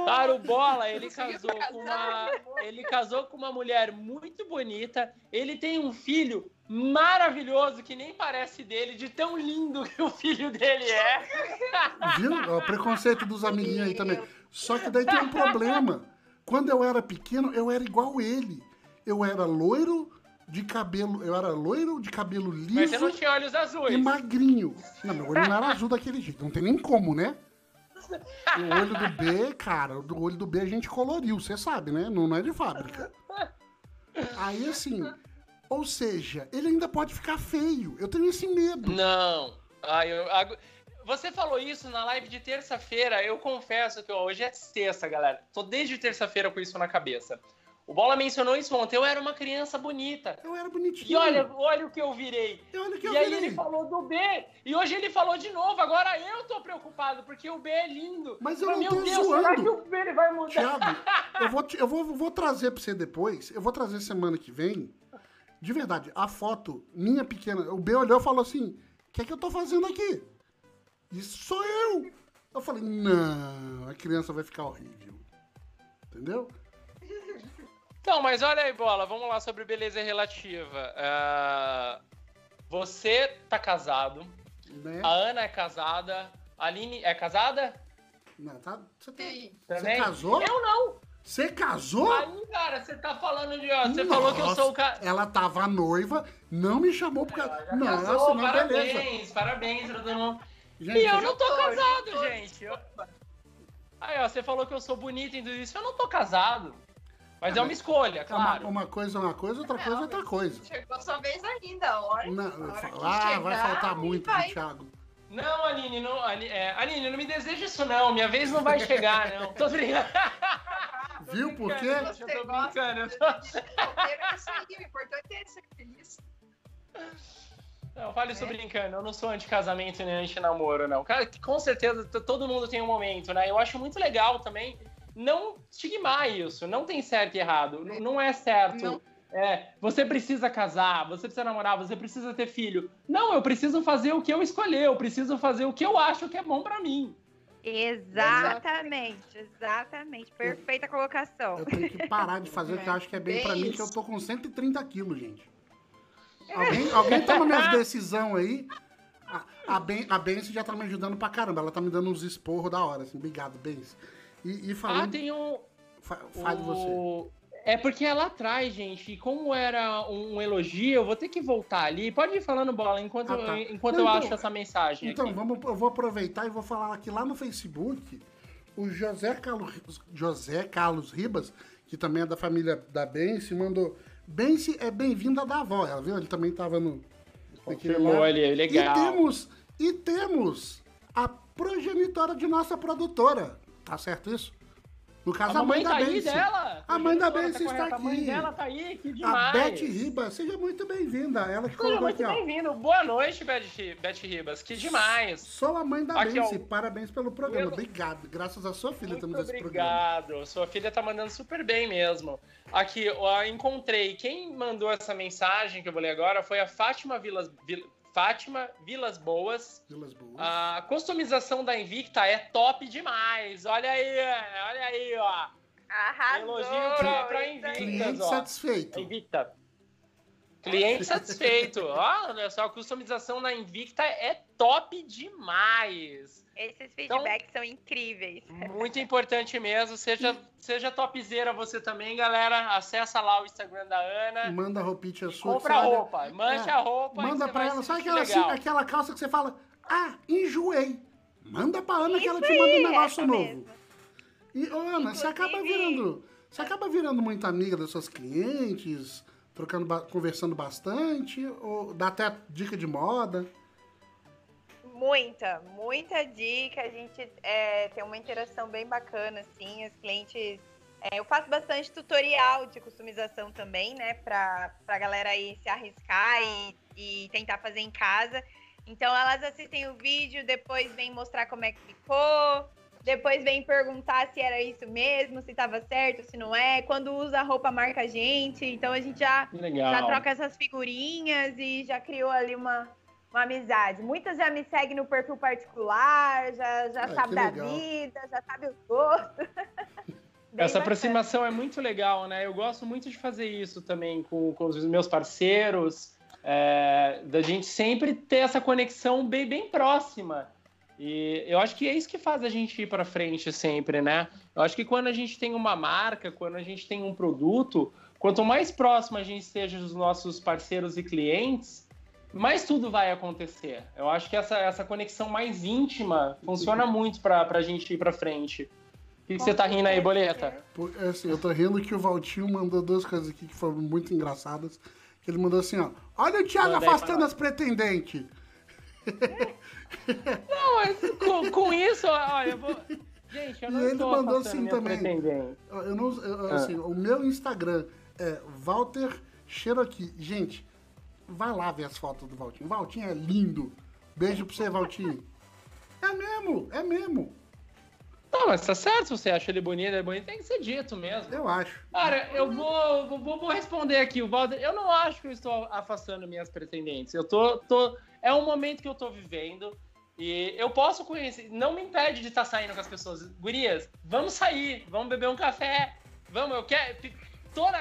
Speaker 3: Para o Bola, ele casou com uma, ele casou com uma mulher muito bonita. Ele tem um filho maravilhoso que nem parece dele, de tão lindo que o filho dele é.
Speaker 4: Viu? Ó, O preconceito dos amiguinhos aí também. Só que daí tem um problema. Quando eu era pequeno, eu era igual ele. Eu era loiro de cabelo. Eu era loiro de cabelo
Speaker 3: Mas você não
Speaker 4: liso
Speaker 3: tinha olhos azuis.
Speaker 4: e magrinho. Não, meu olho não era azul daquele jeito. Não tem nem como, né? O olho do B, cara, o olho do B a gente coloriu, você sabe, né? Não, não é de fábrica. Aí assim, ou seja, ele ainda pode ficar feio. Eu tenho esse medo.
Speaker 3: Não. Ah, eu- Você falou isso na live de terça-feira. Eu confesso que ó, hoje é sexta, galera. Tô desde terça-feira com isso na cabeça. O Bola mencionou isso ontem. Eu era uma criança bonita.
Speaker 4: Eu era bonitinho.
Speaker 3: E olha, olha o que eu virei.
Speaker 4: E olha que eu
Speaker 3: E aí
Speaker 4: virei.
Speaker 3: ele falou do B. E hoje ele falou de novo. Agora eu tô preocupado, porque o B é lindo.
Speaker 4: Mas eu
Speaker 3: Mas,
Speaker 4: não
Speaker 3: meu
Speaker 4: tô
Speaker 3: Deus, será
Speaker 4: zoando.
Speaker 3: que o B ele vai mudar?
Speaker 4: Thiago, eu vou, eu vou, vou trazer pra você depois. Eu vou trazer semana que vem. De verdade, a foto, minha pequena. O B olhou e falou assim: O que é que eu tô fazendo aqui? Isso sou eu. Eu falei: Não, a criança vai ficar horrível. Entendeu?
Speaker 3: Então, mas olha aí, Bola. Vamos lá sobre beleza relativa. Ah, você tá casado.
Speaker 4: Né?
Speaker 3: A Ana é casada. A Aline é casada?
Speaker 4: Não, tá, você, tá-
Speaker 2: Sim.
Speaker 4: você casou?
Speaker 3: Eu não.
Speaker 4: Você casou?
Speaker 3: Aí, cara, você tá falando de. ó, Você falou que eu sou o cara.
Speaker 4: Ela tava noiva, não me chamou por causa.
Speaker 3: Já
Speaker 4: Nossa,
Speaker 3: casou,
Speaker 4: não,
Speaker 3: parabéns,
Speaker 4: beleza.
Speaker 3: parabéns, pra todo mundo.
Speaker 4: Gente,
Speaker 3: E eu não tô
Speaker 2: tô,
Speaker 3: casado,
Speaker 2: tô.
Speaker 3: gente. Eu- Aí, ó, você falou que eu sou bonito e tudo isso. Eu não tô casado. Mas é uma escolha,
Speaker 4: uma,
Speaker 3: claro.
Speaker 4: uma coisa é uma coisa, outra coisa é outra coisa.
Speaker 2: Chegou sua vez ainda, a hora.
Speaker 4: Não,
Speaker 2: a hora
Speaker 4: ah, vai
Speaker 2: chegar,
Speaker 4: faltar
Speaker 2: aí
Speaker 4: muito pro
Speaker 2: vai.
Speaker 4: Thiago.
Speaker 3: Não, Aline, não, Ali- é, Aline, não me deseja isso, não. Minha vez não vai chegar, não. Tô brincando.
Speaker 4: Viu por quê?
Speaker 3: Eu tô brincando. eu tô-
Speaker 2: é isso aí, o importante é ser feliz.
Speaker 3: Não, fale isso brincando. Eu não sou anti-casamento nem anti-namoro, não. Cara, com certeza todo mundo tem um momento, né? Eu acho muito legal também não estigmar isso. Não tem certo e errado. N- Não é certo.
Speaker 2: Não.
Speaker 3: É, você precisa casar, você precisa namorar, você precisa ter filho. Não, eu preciso fazer o que eu escolher, eu preciso fazer o que eu acho que é bom pra mim.
Speaker 1: Exatamente, exatamente. Perfeita colocação.
Speaker 4: Eu tenho que parar de fazer o que eu acho que é bem
Speaker 2: Bem
Speaker 4: pra mim, que eu tô com 130 quilos, gente. Alguém, alguém toma minhas decisões aí. A, a, ben, a Bence já tá me ajudando pra caramba. Ela tá me dando uns esporros da hora, assim. Obrigado, Bence. E, e
Speaker 3: Ah,
Speaker 4: falando.
Speaker 3: tem um.
Speaker 4: fa- fale você.
Speaker 3: É porque é lá atrás, gente. E como era um elogio, eu vou ter que voltar ali. Pode ir falando bola enquanto,
Speaker 4: Ah, tá.
Speaker 3: enquanto
Speaker 4: Não,
Speaker 3: eu
Speaker 4: então-
Speaker 3: acho essa mensagem.
Speaker 4: Então,
Speaker 3: aqui.
Speaker 4: vamos, eu vou aproveitar e vou falar aqui lá no Facebook. O José Carlos, José Carlos Ribas, que também é da família da Bence, mandou. Bence é bem-vinda da avó, ela viu? Ele também tava no.
Speaker 3: Confirmou ali, legal.
Speaker 4: E temos, e temos a progenitora de nossa produtora. Tá certo isso? No caso,
Speaker 3: A
Speaker 4: a, mãe da
Speaker 3: tá aí
Speaker 4: Bence.
Speaker 3: dela?
Speaker 4: A mãe da
Speaker 3: Juliana
Speaker 4: Bênção está
Speaker 3: correta. A mãe
Speaker 4: aqui.
Speaker 3: dela tá aí, que
Speaker 4: A
Speaker 3: demais.
Speaker 4: Beth Riba, seja muito bem-vinda. Ela que
Speaker 3: Seja
Speaker 4: colocou
Speaker 3: muito
Speaker 4: aqui, ó.
Speaker 3: bem-vindo. Boa noite, Beth, Ri- Beth Ribas. Que demais.
Speaker 4: Sou a mãe da
Speaker 3: Aqui, ó.
Speaker 4: Parabéns pelo programa.
Speaker 3: Meu-
Speaker 4: Obrigado. Graças à sua filha
Speaker 3: Muito
Speaker 4: temos esse programa.
Speaker 3: obrigado. Sua filha tá mandando super bem mesmo. Aqui, ó, encontrei. Quem mandou essa mensagem que eu vou ler agora foi a Fátima Vilas, Vil- Fátima Vilas Boas.
Speaker 4: Vilas Boas.
Speaker 3: A customização da Invicta é top demais. Olha aí, olha aí, ó.
Speaker 1: Arrasou!
Speaker 3: Elogio pra, pra. Invictas,
Speaker 4: Cliente
Speaker 3: ó.
Speaker 4: satisfeito.
Speaker 3: Invicta. Cliente satisfeito. Olha só, a customização da Invicta é top demais.
Speaker 1: Esses
Speaker 3: Então-
Speaker 1: feedbacks são incríveis.
Speaker 3: Muito importante mesmo. Seja, seja topzera você também, galera. Acessa lá o Instagram da Ana.
Speaker 4: Manda a roupinha sua.
Speaker 3: Compra
Speaker 4: olha-
Speaker 3: roupa. Mande
Speaker 4: É,
Speaker 3: a roupa.
Speaker 4: Manda pra ela. Sabe aquela, assim, aquela calça que você fala, ah, enjoei. Manda pra Ana que ela te
Speaker 1: Isso
Speaker 4: manda um negócio novo.
Speaker 1: mesmo.
Speaker 4: E, Ana, você acaba
Speaker 1: Inclusive-
Speaker 4: virando. Você acaba virando muito amiga das suas clientes, trocando, conversando bastante, ou dá até dica de moda.
Speaker 1: Muita, muita dica. A gente é, tem uma interação bem bacana, assim. Os clientes. é, eu faço bastante tutorial de customização também, né? Pra, pra galera aí se arriscar e, e tentar fazer em casa. Então elas assistem o vídeo, depois vêm mostrar como é que ficou. Depois vem perguntar se era isso mesmo, se tava certo, se não é. Quando usa a roupa, marca a gente. Então a gente já já troca essas figurinhas e já criou ali uma, uma amizade. Muitas já me seguem no perfil particular, já, já
Speaker 4: Ah,
Speaker 1: sabe da
Speaker 4: legal.
Speaker 1: vida, já sabe os gostos. Bem
Speaker 3: Essa
Speaker 1: bacana.
Speaker 3: aproximação é muito legal, né? Eu gosto muito de fazer isso também com, com os meus parceiros, é, da gente sempre ter essa conexão bem, bem próxima. E eu acho que é isso que faz a gente ir para frente sempre, né? Eu acho que quando a gente tem uma marca, quando a gente tem um produto, quanto mais próximo a gente esteja dos nossos parceiros e clientes, mais tudo vai acontecer. Eu acho que essa, essa conexão mais íntima funciona muito para a gente ir para frente. O que, que você tá rindo aí, Boleta?
Speaker 4: Por- é assim, eu tô rindo que o Valtinho mandou duas coisas aqui que foram muito engraçadas. Que ele mandou assim, ó. Olha o Thiago afastando
Speaker 3: pra
Speaker 4: as pretendentes.
Speaker 3: Não, mas com, com isso, olha, eu vou. Gente, eu não
Speaker 4: E ele mandou assim também. Eu não, eu-
Speaker 3: Ah.
Speaker 4: assim, o meu Instagram é Walter Cherokee. Gente, vai lá ver as fotos do Valtinho. Valtinho é lindo. Beijo pra você, Valtinho. É mesmo, é mesmo.
Speaker 3: Não, mas tá certo, se você acha ele bonito, ele é bonito, tem que ser dito mesmo.
Speaker 4: Eu acho.
Speaker 3: Cara, eu vou, vou, vou- responder aqui, o Walter. Eu não acho que eu estou afastando minhas pretendentes. Eu tô, tô. É um momento que eu tô vivendo. E eu posso conhecer. Não me impede de estar saindo com as pessoas. Gurias, vamos sair, vamos beber um café. Vamos, eu quero. Toda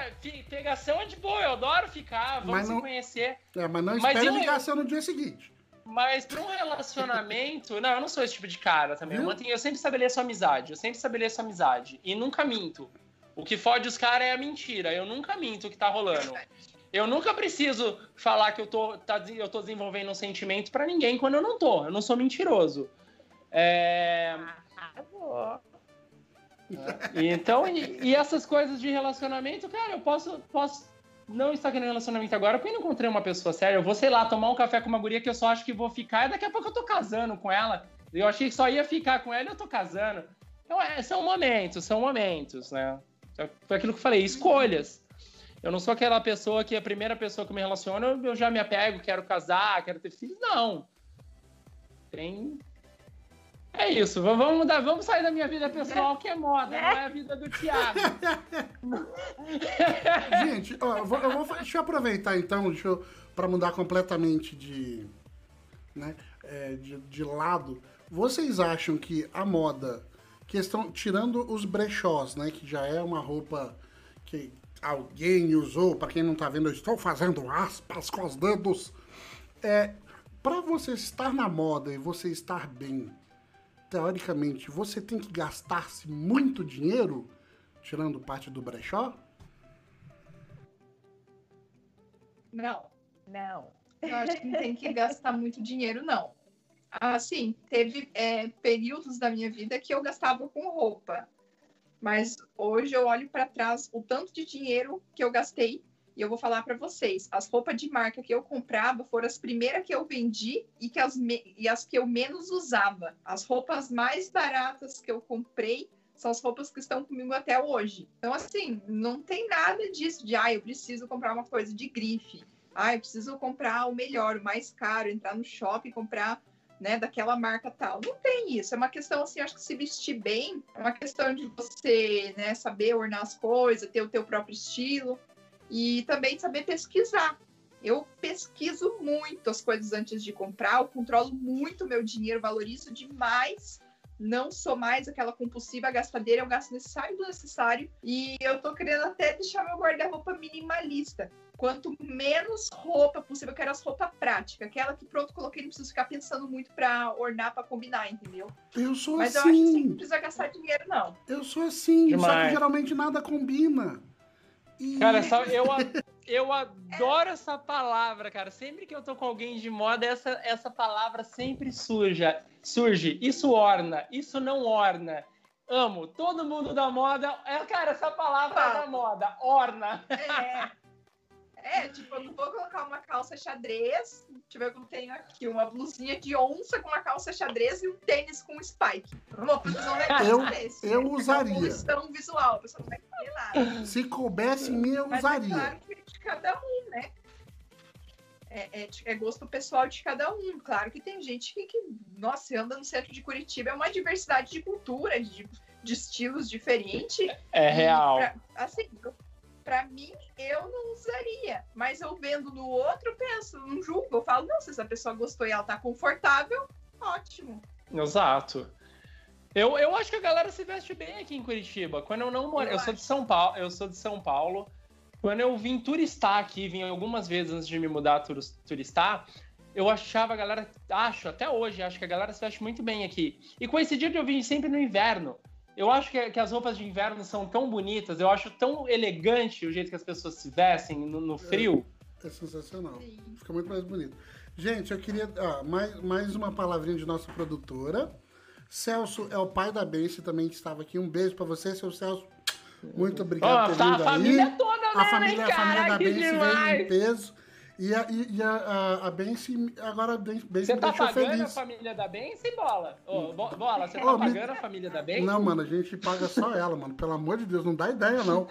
Speaker 3: pegação é de boa, eu adoro ficar, vamos
Speaker 4: Mas
Speaker 3: se
Speaker 4: não-
Speaker 3: conhecer.
Speaker 4: É, mas não
Speaker 3: Mas
Speaker 4: espere
Speaker 3: eu-
Speaker 4: ligação no dia seguinte.
Speaker 3: Mas pra um relacionamento. Não, eu não sou esse tipo de cara também. Eu, mantenho, eu sempre estabeleço amizade. Eu sempre estabeleço amizade. E nunca minto. O que fode os caras é a mentira. Eu nunca minto o que tá rolando. Eu nunca preciso falar que eu tô, tá, eu tô desenvolvendo um sentimento pra ninguém quando eu não tô. Eu não sou mentiroso. É,
Speaker 1: Arrasou.
Speaker 3: E então, e, e essas coisas de relacionamento, cara, eu posso, posso não estar querendo relacionamento agora porque eu não encontrei uma pessoa séria. Eu vou, sei lá, tomar um café com uma guria que eu só acho que vou ficar e daqui a pouco eu tô casando com ela. Eu achei que só ia ficar com ela e eu tô casando. Então, é, são momentos, são momentos, né? Foi aquilo que eu falei, escolhas. Eu não sou aquela pessoa que a primeira pessoa que me relaciono, eu- eu já me apego, quero casar, quero ter filhos. Não. Tem. É isso, vamos mudar, vamos sair da minha vida pessoal, que é moda, não é a vida do Thiago.
Speaker 4: Gente, ó, eu vou, eu vou- deixa eu aproveitar então, deixa eu, pra mudar completamente de, né, é, de, de lado. Vocês acham que a moda, questão, tirando os brechós, né, que já é uma roupa que alguém usou, pra quem não tá vendo, eu estou fazendo aspas com os dedos. É, para você estar na moda e você estar bem, teoricamente, você tem que gastar-se muito dinheiro, tirando parte do brechó?
Speaker 2: Não,
Speaker 1: Não.
Speaker 2: eu acho que não tem que gastar muito dinheiro, não. Assim, teve é, períodos da minha vida que eu gastava com roupa. Mas hoje eu olho para trás o tanto de dinheiro que eu gastei e eu vou falar para vocês. As roupas de marca que eu comprava foram as primeiras que eu vendi e, que as, me- e as que eu menos usava. As roupas mais baratas que eu comprei são as roupas que estão comigo até hoje. Então, assim, não tem nada disso de, ah, eu preciso comprar uma coisa de grife. Ah, eu preciso comprar o melhor, o mais caro, entrar no shopping, comprar né, daquela marca tal. Não tem isso. É uma questão, assim, acho que se vestir bem, é uma questão de você, né, saber ornar as coisas, ter o teu próprio estilo e também saber pesquisar. Eu pesquiso muito as coisas antes de comprar, eu controlo muito o meu dinheiro, valorizo demais. Não sou mais aquela compulsiva gastadeira, eu gasto necessário do necessário. E eu tô querendo até deixar meu guarda-roupa minimalista. Quanto menos roupa possível, eu quero as roupas práticas. Aquela que, pronto, coloquei, não preciso ficar pensando muito pra ornar, pra combinar, entendeu?
Speaker 4: Eu sou
Speaker 2: Mas
Speaker 4: assim.
Speaker 2: eu acho que você não precisa gastar dinheiro, não.
Speaker 4: Eu sou assim, só que
Speaker 3: Demais.
Speaker 4: geralmente nada combina.
Speaker 3: Cara, sabe, eu, eu adoro essa palavra, cara. Sempre que eu tô com alguém de moda, essa, essa palavra sempre surge. Surge. Isso orna, isso não orna. Amo. Todo mundo da moda. É, cara, essa palavra é da moda. Orna.
Speaker 2: É. É, tipo, eu não vou colocar uma calça xadrez. Deixa eu ver o que eu tenho aqui. Uma blusinha de onça com uma calça xadrez e um tênis com spike. Eu não vou fazer um negócio
Speaker 4: Eu-
Speaker 2: desse.
Speaker 4: eu
Speaker 2: né?
Speaker 4: Usaria.
Speaker 2: É uma visual, a pessoa não vai entender nada.
Speaker 4: Se coubesse em mim, eu
Speaker 2: Mas
Speaker 4: usaria.
Speaker 2: é claro que é de cada um, né? É, é, é gosto pessoal de cada um. Claro que tem gente que, que, nossa, anda no centro de Curitiba, é uma diversidade de cultura, de, de estilos diferentes.
Speaker 3: É
Speaker 2: E
Speaker 3: real.
Speaker 2: pra- assim, pra mim, eu não usaria. Mas eu vendo no outro, eu penso, não julgo. Eu falo, não, se essa pessoa gostou e ela tá confortável, ótimo.
Speaker 3: Exato. Eu, eu acho que a galera se veste bem aqui em Curitiba. Quando eu não moro,
Speaker 2: Eu
Speaker 3: eu, sou de São Paulo, eu sou de São Paulo. Quando eu vim turistar aqui, vim algumas vezes antes de me mudar turistar, eu achava a galera, acho até hoje, acho que a galera se veste muito bem aqui. E coincidiu de eu vir sempre no inverno. Eu acho que, que as roupas de inverno são tão bonitas, eu acho tão elegante o jeito que as pessoas se vestem no, no frio.
Speaker 4: É sensacional.
Speaker 2: Sim.
Speaker 4: Fica muito mais bonito. Gente, eu queria. ah, mais, mais uma palavrinha de nossa produtora. Celso é o pai da Benci também que estava aqui. Um beijo pra você, seu Celso. Muito obrigado
Speaker 3: Ó,
Speaker 4: por
Speaker 3: tá
Speaker 4: vindo
Speaker 3: a família
Speaker 4: aí.
Speaker 3: toda,
Speaker 4: A
Speaker 3: né,
Speaker 4: família, a
Speaker 3: cara?
Speaker 4: família da
Speaker 3: Que
Speaker 4: Benci veio em
Speaker 3: demais!
Speaker 4: peso. E a, e, a, a, a Benci, agora a Benci
Speaker 3: Você
Speaker 4: me
Speaker 3: tá
Speaker 4: deixou
Speaker 3: pagando a
Speaker 4: feliz.
Speaker 3: família da Benção, bola? Ô, Bo- bola, você
Speaker 4: Ô,
Speaker 3: tá
Speaker 4: me-
Speaker 3: pagando a família da Benção?
Speaker 4: Não, mano, a gente paga só ela, mano. Pelo amor de Deus, não dá ideia, não.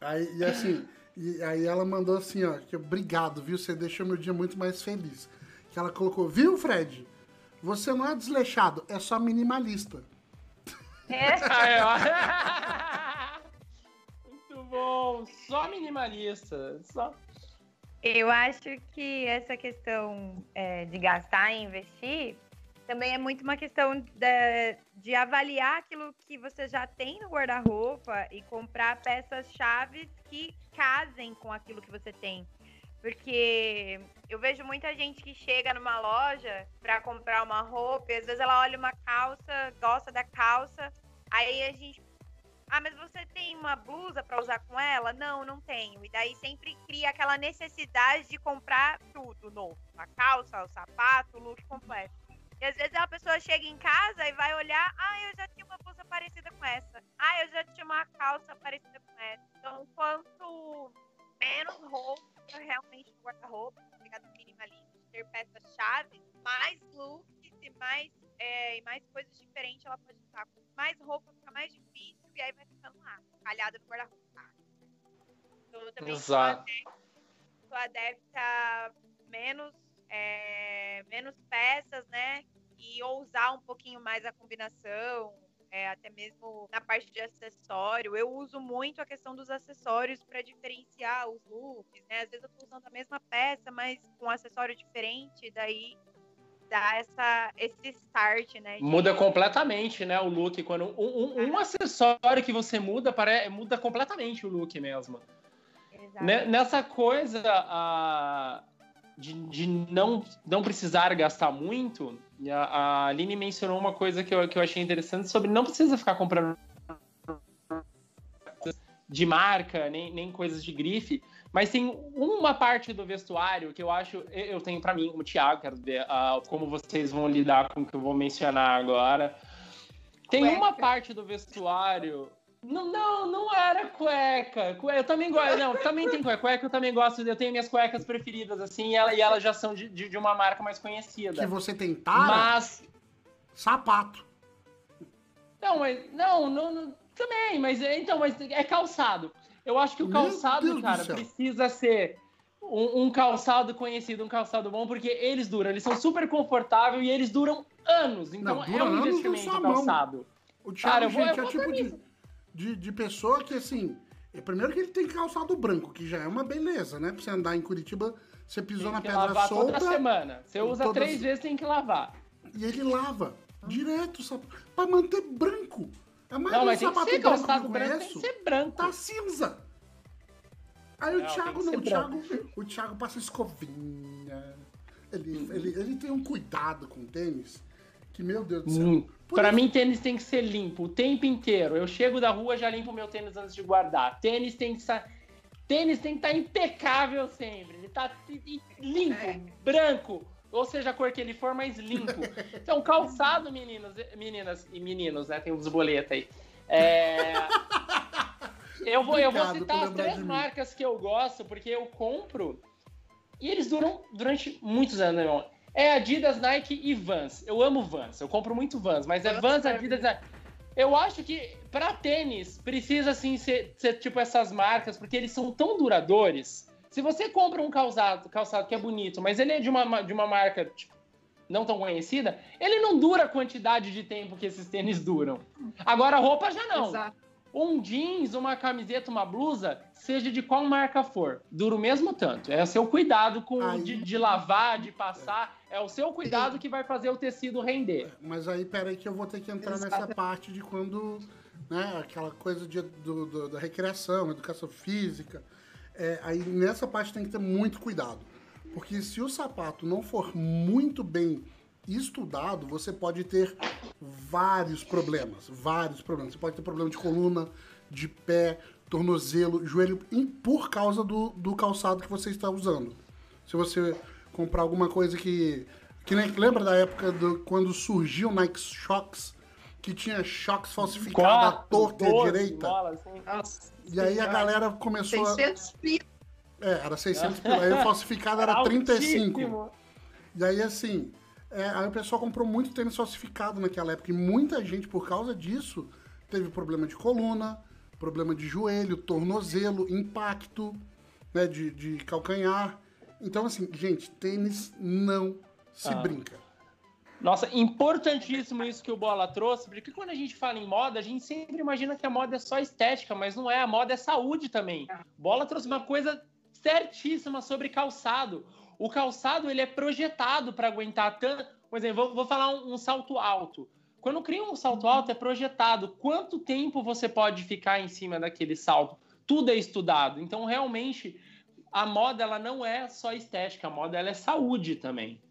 Speaker 4: Aí, e assim, e aí ela mandou assim, ó, que obrigado, viu? Você deixou meu dia muito mais feliz. Que ela colocou, viu, Fred? Você não é desleixado, é só minimalista.
Speaker 1: É.
Speaker 3: Muito bom. Só minimalista. Só...
Speaker 1: Eu acho que essa questão é, de gastar e investir também é muito uma questão da- de avaliar aquilo que você já tem no guarda-roupa e comprar peças-chave que casem com aquilo que você tem. Porque eu vejo muita gente que chega numa loja para comprar uma roupa e às vezes ela olha uma calça, gosta da calça, aí a gente ah, mas você tem uma blusa para usar com ela? Não, não tenho. E daí sempre cria aquela necessidade de comprar tudo novo. A calça, o sapato, o look completo. E às vezes a pessoa chega em casa e vai olhar, ah, eu já tinha uma blusa parecida com essa. Ah, eu já tinha uma calça parecida com essa. Então, quanto menos roupa realmente no guarda-roupa, pegada minimalista, ter peças-chave, mais looks e mais, é, e mais coisas diferentes ela pode usar. Mais roupa fica mais difícil e aí vai ficando lá, calhada no guarda-roupa. Então, eu também sou adepta, sou adepta a menos, é, menos peças, né? E ousar um pouquinho mais a combinação, é, até mesmo na parte de acessório. Eu uso muito a questão dos acessórios para diferenciar os looks, né? Às vezes eu tô usando a mesma peça, mas com um acessório diferente, daí dá essa, esse start, né? de-
Speaker 3: Muda completamente, né, o look. Quando um, um- um acessório que você muda, pare... muda completamente o look mesmo.
Speaker 1: Exato.
Speaker 3: Ne- Nessa coisa a- de, de não, não precisar gastar muito, a, a Aline mencionou uma coisa que eu, que eu achei interessante sobre não precisa ficar comprando de marca, nem, nem coisas de grife, mas tem uma parte do vestuário que eu acho, eu tenho pra mim, como Thiago, quero ver ah, como vocês vão lidar com o que eu vou mencionar agora. Tem
Speaker 2: Cueca.
Speaker 3: uma parte do vestuário. Não, não, não era cueca. Cue- Eu também gosto. Não, também tem cueca. Cueca eu também gosto. Eu tenho minhas cuecas preferidas, assim, e, ela- e elas já são de, de, de uma marca mais
Speaker 4: Que
Speaker 3: conhecida.
Speaker 4: você tem tara,
Speaker 3: Mas
Speaker 4: sapato.
Speaker 3: Não, mas. Não, não, não também, mas é, então, mas é calçado. Eu acho que o calçado, cara, precisa ser um, um calçado conhecido, um calçado bom, porque eles duram, eles são super confortáveis e eles duram anos. Então
Speaker 4: Não,
Speaker 3: é um investimento
Speaker 4: mão.
Speaker 3: calçado.
Speaker 4: O Thiago,
Speaker 3: Cara, eu vou-
Speaker 4: gente,
Speaker 3: eu
Speaker 4: é
Speaker 3: vou
Speaker 4: tipo
Speaker 3: dar
Speaker 4: de, de, de pessoa que, assim, é, primeiro que ele tem calçado branco, que já é uma beleza, né? Pra você andar em Curitiba, você pisou
Speaker 3: Tem
Speaker 4: na pedra
Speaker 3: lavar
Speaker 4: solta
Speaker 3: toda semana. Você usa três vezes, tem que lavar.
Speaker 4: e ele lava direto, sabe? Pra manter branco. A maioria
Speaker 3: Não, mas tem que ser calçado branco, tem que ser branco.
Speaker 4: tá cinza. Aí o
Speaker 3: Não,
Speaker 4: Thiago
Speaker 3: tem que
Speaker 4: não, o Thiago, o Thiago passa escovinha. Ele,
Speaker 3: Uhum.
Speaker 4: ele, ele tem um cuidado com o tênis que, meu Deus do céu.
Speaker 3: Hum.
Speaker 4: Isso-
Speaker 3: mim, tênis tem que ser limpo o tempo inteiro. Eu chego da rua, já limpo meu tênis antes de guardar. Tênis tem que estar. Tênis tem que estar impecável sempre. Ele tá limpo,
Speaker 2: É.
Speaker 3: branco. Ou seja, a cor que ele for, mais limpo. Então, calçado, meninos, meninas e meninos, né? Tem uns boletos aí. É, Eu vou, eu vou
Speaker 4: Obrigado
Speaker 3: citar as três marcas que eu gosto, porque eu compro e eles duram durante muitos anos, meu irmão. É Adidas, Nike e Vans. Eu amo Vans, eu compro muito Vans, mas é
Speaker 2: Vans
Speaker 3: Adidas. Nike. Eu acho que pra tênis precisa assim ser, ser tipo essas marcas, porque eles são tão duradouros. Se você compra um calçado, calçado que é bonito, mas ele é de uma, de uma marca tipo, não tão conhecida, ele não dura a quantidade de tempo que esses tênis duram. Agora, a roupa já não
Speaker 2: Exato.
Speaker 3: um jeans, uma camiseta, uma blusa, seja de qual marca for, dura o mesmo tanto. É o seu cuidado com
Speaker 4: Aí-
Speaker 3: de, de lavar, de passar, é o seu cuidado que vai fazer o tecido render.
Speaker 4: Mas aí, peraí, que eu vou ter que entrar nessa
Speaker 2: Exato.
Speaker 4: parte de quando, né, aquela coisa de, do- do- da recreação, educação física. É, aí nessa parte tem que ter muito cuidado. Porque se o sapato não for muito bem estudado, você pode ter vários problemas. Vários problemas. Você pode ter problema de coluna, de pé, tornozelo, joelho, por causa do, do calçado que você está usando. Se você comprar alguma coisa que. que nem, lembra da época do, quando surgiu o Nike Shocks, que tinha shocks falsificados à torta e à
Speaker 3: 12
Speaker 4: direita?
Speaker 3: assim.
Speaker 4: E aí a galera começou a.
Speaker 2: 600 pila.
Speaker 4: É, era 600 pila. Aí o falsificado era 35.
Speaker 3: altíssimo.
Speaker 4: E aí, assim, é, aí o pessoal comprou muito tênis falsificado naquela época. E muita gente, por causa disso, teve problema de coluna, problema de joelho, tornozelo, impacto, né, de, de calcanhar. Então, assim, gente, tênis não se
Speaker 3: Ah.
Speaker 4: brinca.
Speaker 3: Nossa, importantíssimo isso que o Bola trouxe, porque quando a gente fala em moda, a gente sempre imagina que a moda é só estética, mas não é, a moda é saúde também. Bola trouxe uma coisa certíssima sobre calçado. O calçado, ele é projetado para aguentar tanto... Por exemplo, vou, vou falar um, um salto alto. Quando cria um salto alto, é projetado. Quanto tempo você pode ficar em cima daquele salto? Tudo é estudado. Então, realmente, a moda, ela não é só estética, a moda, ela é saúde também.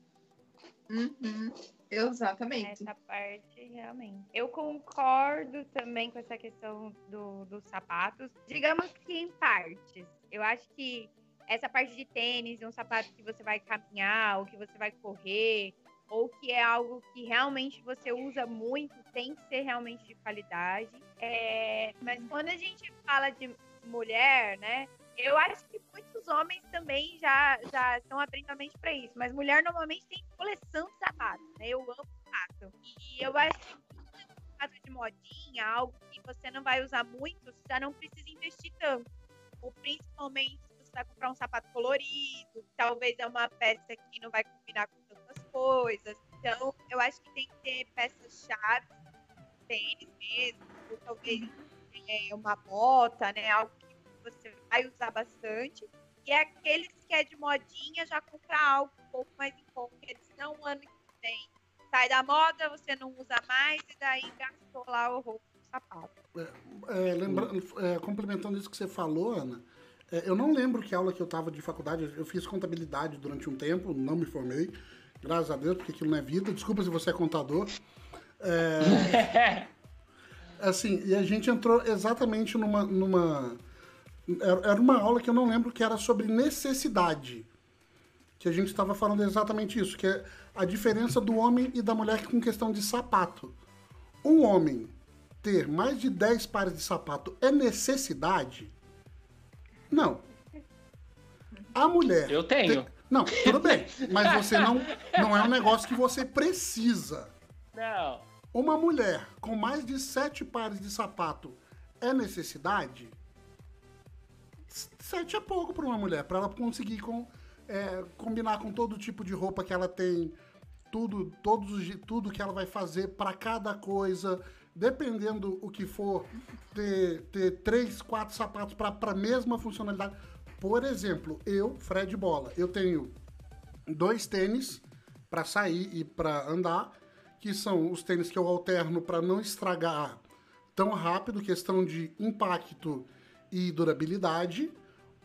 Speaker 2: Uhum. Exatamente.
Speaker 1: Essa parte, realmente. Eu concordo também com essa questão do, dos sapatos. Digamos que em partes. Eu acho que essa parte de tênis, um sapato que você vai caminhar, ou que você vai correr, ou que é algo que realmente você usa muito, tem que ser realmente de qualidade. É, mas quando a gente fala de mulher, né? Eu acho que muitos homens também já, já estão abrindo a mente para isso. Mas mulher normalmente tem coleção de sapatos, né? Eu amo sapato. E eu acho que sapato de modinha, algo que você não vai usar muito, você já não precisa investir tanto. Ou principalmente se você vai comprar um sapato colorido, talvez é uma peça que não vai combinar com tantas coisas. Então, eu acho que tem que ter peças-chave, tênis mesmo, ou talvez é, uma bota, né? Algo que você vai usar bastante. E aqueles que é de modinha já comprar algo um pouco mais em conta, porque senão o ano que vem sai da moda, você não usa mais e daí gastou lá o roubo do sapato.
Speaker 4: É, lembrando, é, complementando isso que você falou, Ana, é, eu não lembro que aula que eu tava de faculdade, eu fiz contabilidade durante um tempo, não me formei, graças a Deus, porque aquilo não é vida. Desculpa se você é contador. É, assim, e a gente entrou exatamente numa. numa era uma aula que eu não lembro que era sobre necessidade. Que a gente estava falando exatamente isso, que é a diferença do homem e da mulher com questão de sapato. Um homem ter mais de 10 pares de sapato é necessidade? Não. A mulher.
Speaker 3: Eu tenho.
Speaker 4: ter- Não, tudo bem. Mas você não. Não é um negócio que você precisa.
Speaker 3: Não.
Speaker 4: Uma mulher com mais de sete pares de sapato é necessidade? Sete é pouco para uma mulher, para ela conseguir com, é, combinar com todo tipo de roupa que ela tem, tudo, todos tudo que ela vai fazer para cada coisa, dependendo o que for, ter, ter três, quatro sapatos para a mesma funcionalidade. Por exemplo, eu, Fred Bola, eu tenho dois tênis para sair e para andar, que são os tênis que eu alterno para não estragar tão rápido, questão de impacto e durabilidade,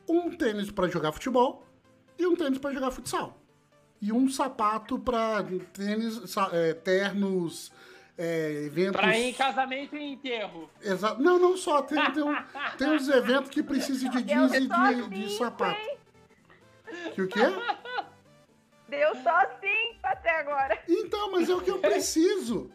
Speaker 4: um tênis para jogar futebol e um tênis para jogar futsal. E um sapato para tênis, é, ternos, é, eventos.
Speaker 3: Pra ir em casamento e enterro.
Speaker 4: Exato. Não, não só. Tem, tem, um- tem uns eventos que precisam de jeans e de, de sapato.
Speaker 6: hein?
Speaker 4: Que o quê?
Speaker 6: Deu só cinco até agora.
Speaker 4: Então, mas é o que eu preciso.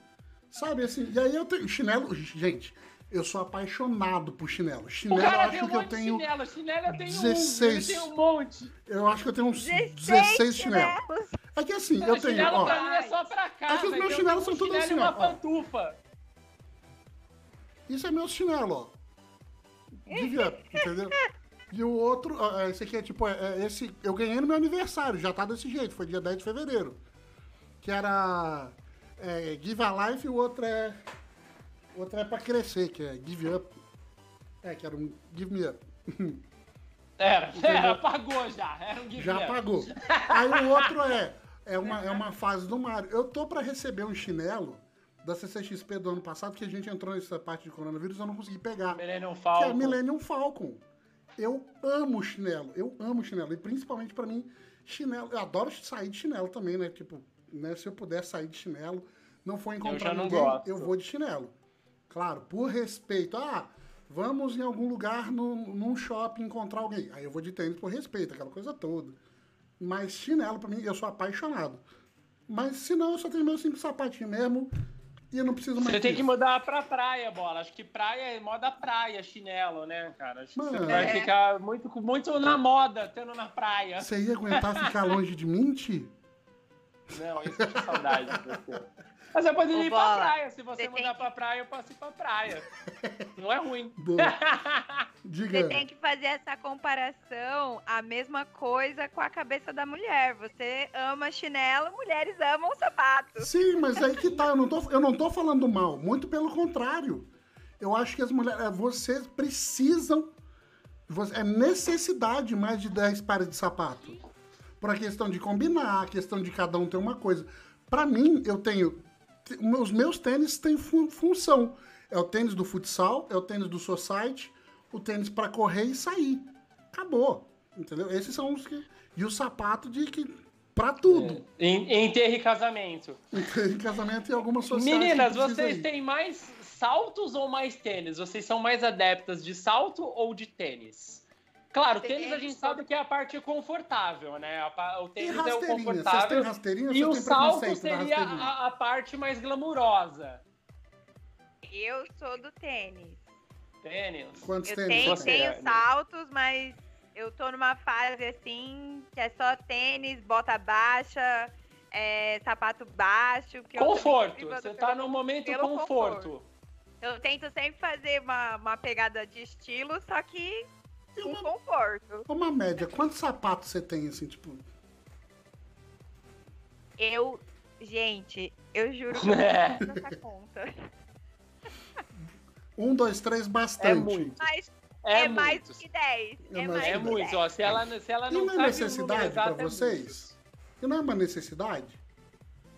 Speaker 4: Sabe assim? E aí eu tenho. Chinelo. Gente, eu sou apaixonado por chinelo.
Speaker 3: O
Speaker 4: Chinelo, eu
Speaker 3: cara
Speaker 4: acho
Speaker 3: tem um
Speaker 4: que eu
Speaker 3: monte de
Speaker 4: tenho.
Speaker 3: chinelo. Chinelo eu tenho
Speaker 4: 16.
Speaker 3: um. Ele tem um monte.
Speaker 4: Eu acho que eu tenho uns
Speaker 6: 16,
Speaker 4: 16 chinelos.
Speaker 6: chinelos.
Speaker 4: É que assim, eu tenho.
Speaker 3: chinelo
Speaker 4: Ó,
Speaker 3: pra mim é só pra casa.
Speaker 4: É que os meus
Speaker 3: então eu
Speaker 4: chinelos
Speaker 3: tenho
Speaker 4: são
Speaker 3: um chinelo
Speaker 4: assim,
Speaker 3: e uma
Speaker 4: ó.
Speaker 3: pantufa.
Speaker 4: isso é meu chinelo, ó. Devia, entendeu? E o outro, ó, esse aqui é tipo, é, é esse. Eu ganhei no meu aniversário, já tá desse jeito, foi dia 10 de fevereiro. Que era é, Give a Life e o outro é. O outro é pra crescer, que é Give Up. É, que era um Give Me Up.
Speaker 3: Era, era, apagou já. Era um give
Speaker 4: Já
Speaker 3: up.
Speaker 4: pagou. Aí o outro é, é, uma, é uma fase do Mario. Eu tô pra receber um chinelo da CCXP do ano passado, que a gente entrou nessa parte de coronavírus e eu não consegui pegar.
Speaker 3: Millennium
Speaker 4: Que é
Speaker 3: Falcon.
Speaker 4: Millennium Falcon. Eu amo chinelo, eu amo chinelo. E principalmente pra mim, chinelo. Eu adoro sair de chinelo também, né? Tipo, né, se eu puder sair de chinelo, não for encontrar
Speaker 3: não
Speaker 4: ninguém,
Speaker 3: gosto.
Speaker 4: eu vou de chinelo. Claro, por respeito. Ah, vamos em algum lugar, no, num shopping, encontrar alguém. Aí eu vou de tênis por respeito, aquela coisa toda. Mas chinelo, pra mim, eu sou apaixonado. Mas se não, eu só tenho meus cinco sapatinhos mesmo e eu não preciso mais
Speaker 3: Você tem que mudar pra praia, bola. Acho que praia é moda praia, chinelo, né, cara? Acho que
Speaker 4: Mano.
Speaker 3: você vai
Speaker 2: É.
Speaker 3: ficar muito, muito na moda, tendo na praia.
Speaker 4: Você ia aguentar ficar longe de mim, Ti?
Speaker 3: Não, isso tinha saudade de você. Mas eu poderia
Speaker 1: Ô,
Speaker 3: ir pra praia. Se você
Speaker 1: você
Speaker 3: mudar
Speaker 1: tem
Speaker 3: pra praia, eu posso ir pra praia. Não é ruim.
Speaker 4: Boa.
Speaker 1: Você tem que fazer essa comparação, a mesma coisa com a cabeça da mulher. Você ama chinelo, mulheres amam sapato.
Speaker 4: Sim, mas aí que tá, eu não tô, eu não tô falando mal, muito pelo contrário. Eu acho que as mulheres, é, vocês precisam, é necessidade mais de 10 pares de sapato. Por a questão de combinar, a questão de cada um ter uma coisa. Pra mim, eu tenho, te- os meus tênis têm fun- função. É o tênis do futsal, é o tênis do society, o tênis pra correr e sair. Acabou, entendeu? Esses são os que... E o sapato de que... Pra tudo.
Speaker 3: Em, em enterro e casamento.
Speaker 4: Em casamento e algumas sociedades.
Speaker 3: Meninas, vocês
Speaker 4: ir.
Speaker 3: têm mais saltos ou mais tênis? Vocês são mais adeptas de salto ou de tênis? Claro, tênis a gente sabe que é a parte confortável, né? O
Speaker 4: E
Speaker 3: tênis é o
Speaker 4: rasteirinha? Vocês têm
Speaker 3: confortável. E o salto seria a, a parte mais glamurosa.
Speaker 1: Eu sou do tênis.
Speaker 3: Tênis.
Speaker 4: Quantos
Speaker 1: Eu
Speaker 4: tênis
Speaker 1: tenho,
Speaker 4: você
Speaker 3: você
Speaker 4: tem?
Speaker 1: tenho saltos, mas eu tô numa fase assim que é só tênis, bota baixa, é, sapato baixo. Que eu
Speaker 3: Conforto. Você
Speaker 1: pelo-
Speaker 3: tá no momento
Speaker 1: pelo
Speaker 3: conforto.
Speaker 1: Eu tento sempre fazer uma, uma pegada de estilo, só que
Speaker 4: E
Speaker 1: com
Speaker 4: uma,
Speaker 1: conforto.
Speaker 4: uma média, quantos sapatos você tem, assim, tipo...
Speaker 1: Eu, gente, eu juro que eu
Speaker 3: É.
Speaker 1: não essa conta.
Speaker 4: Um, dois, três,
Speaker 3: É
Speaker 4: bastante.
Speaker 3: muito.
Speaker 1: Mas
Speaker 3: É,
Speaker 1: é, mais do que 10.
Speaker 4: É
Speaker 1: É,
Speaker 4: mais
Speaker 3: É
Speaker 4: que
Speaker 1: do que
Speaker 3: muito,
Speaker 1: 10.
Speaker 3: ó. Se ela, se ela não
Speaker 4: não é
Speaker 3: sabe
Speaker 4: necessidade pra
Speaker 3: exato, é
Speaker 4: vocês? Não é uma necessidade?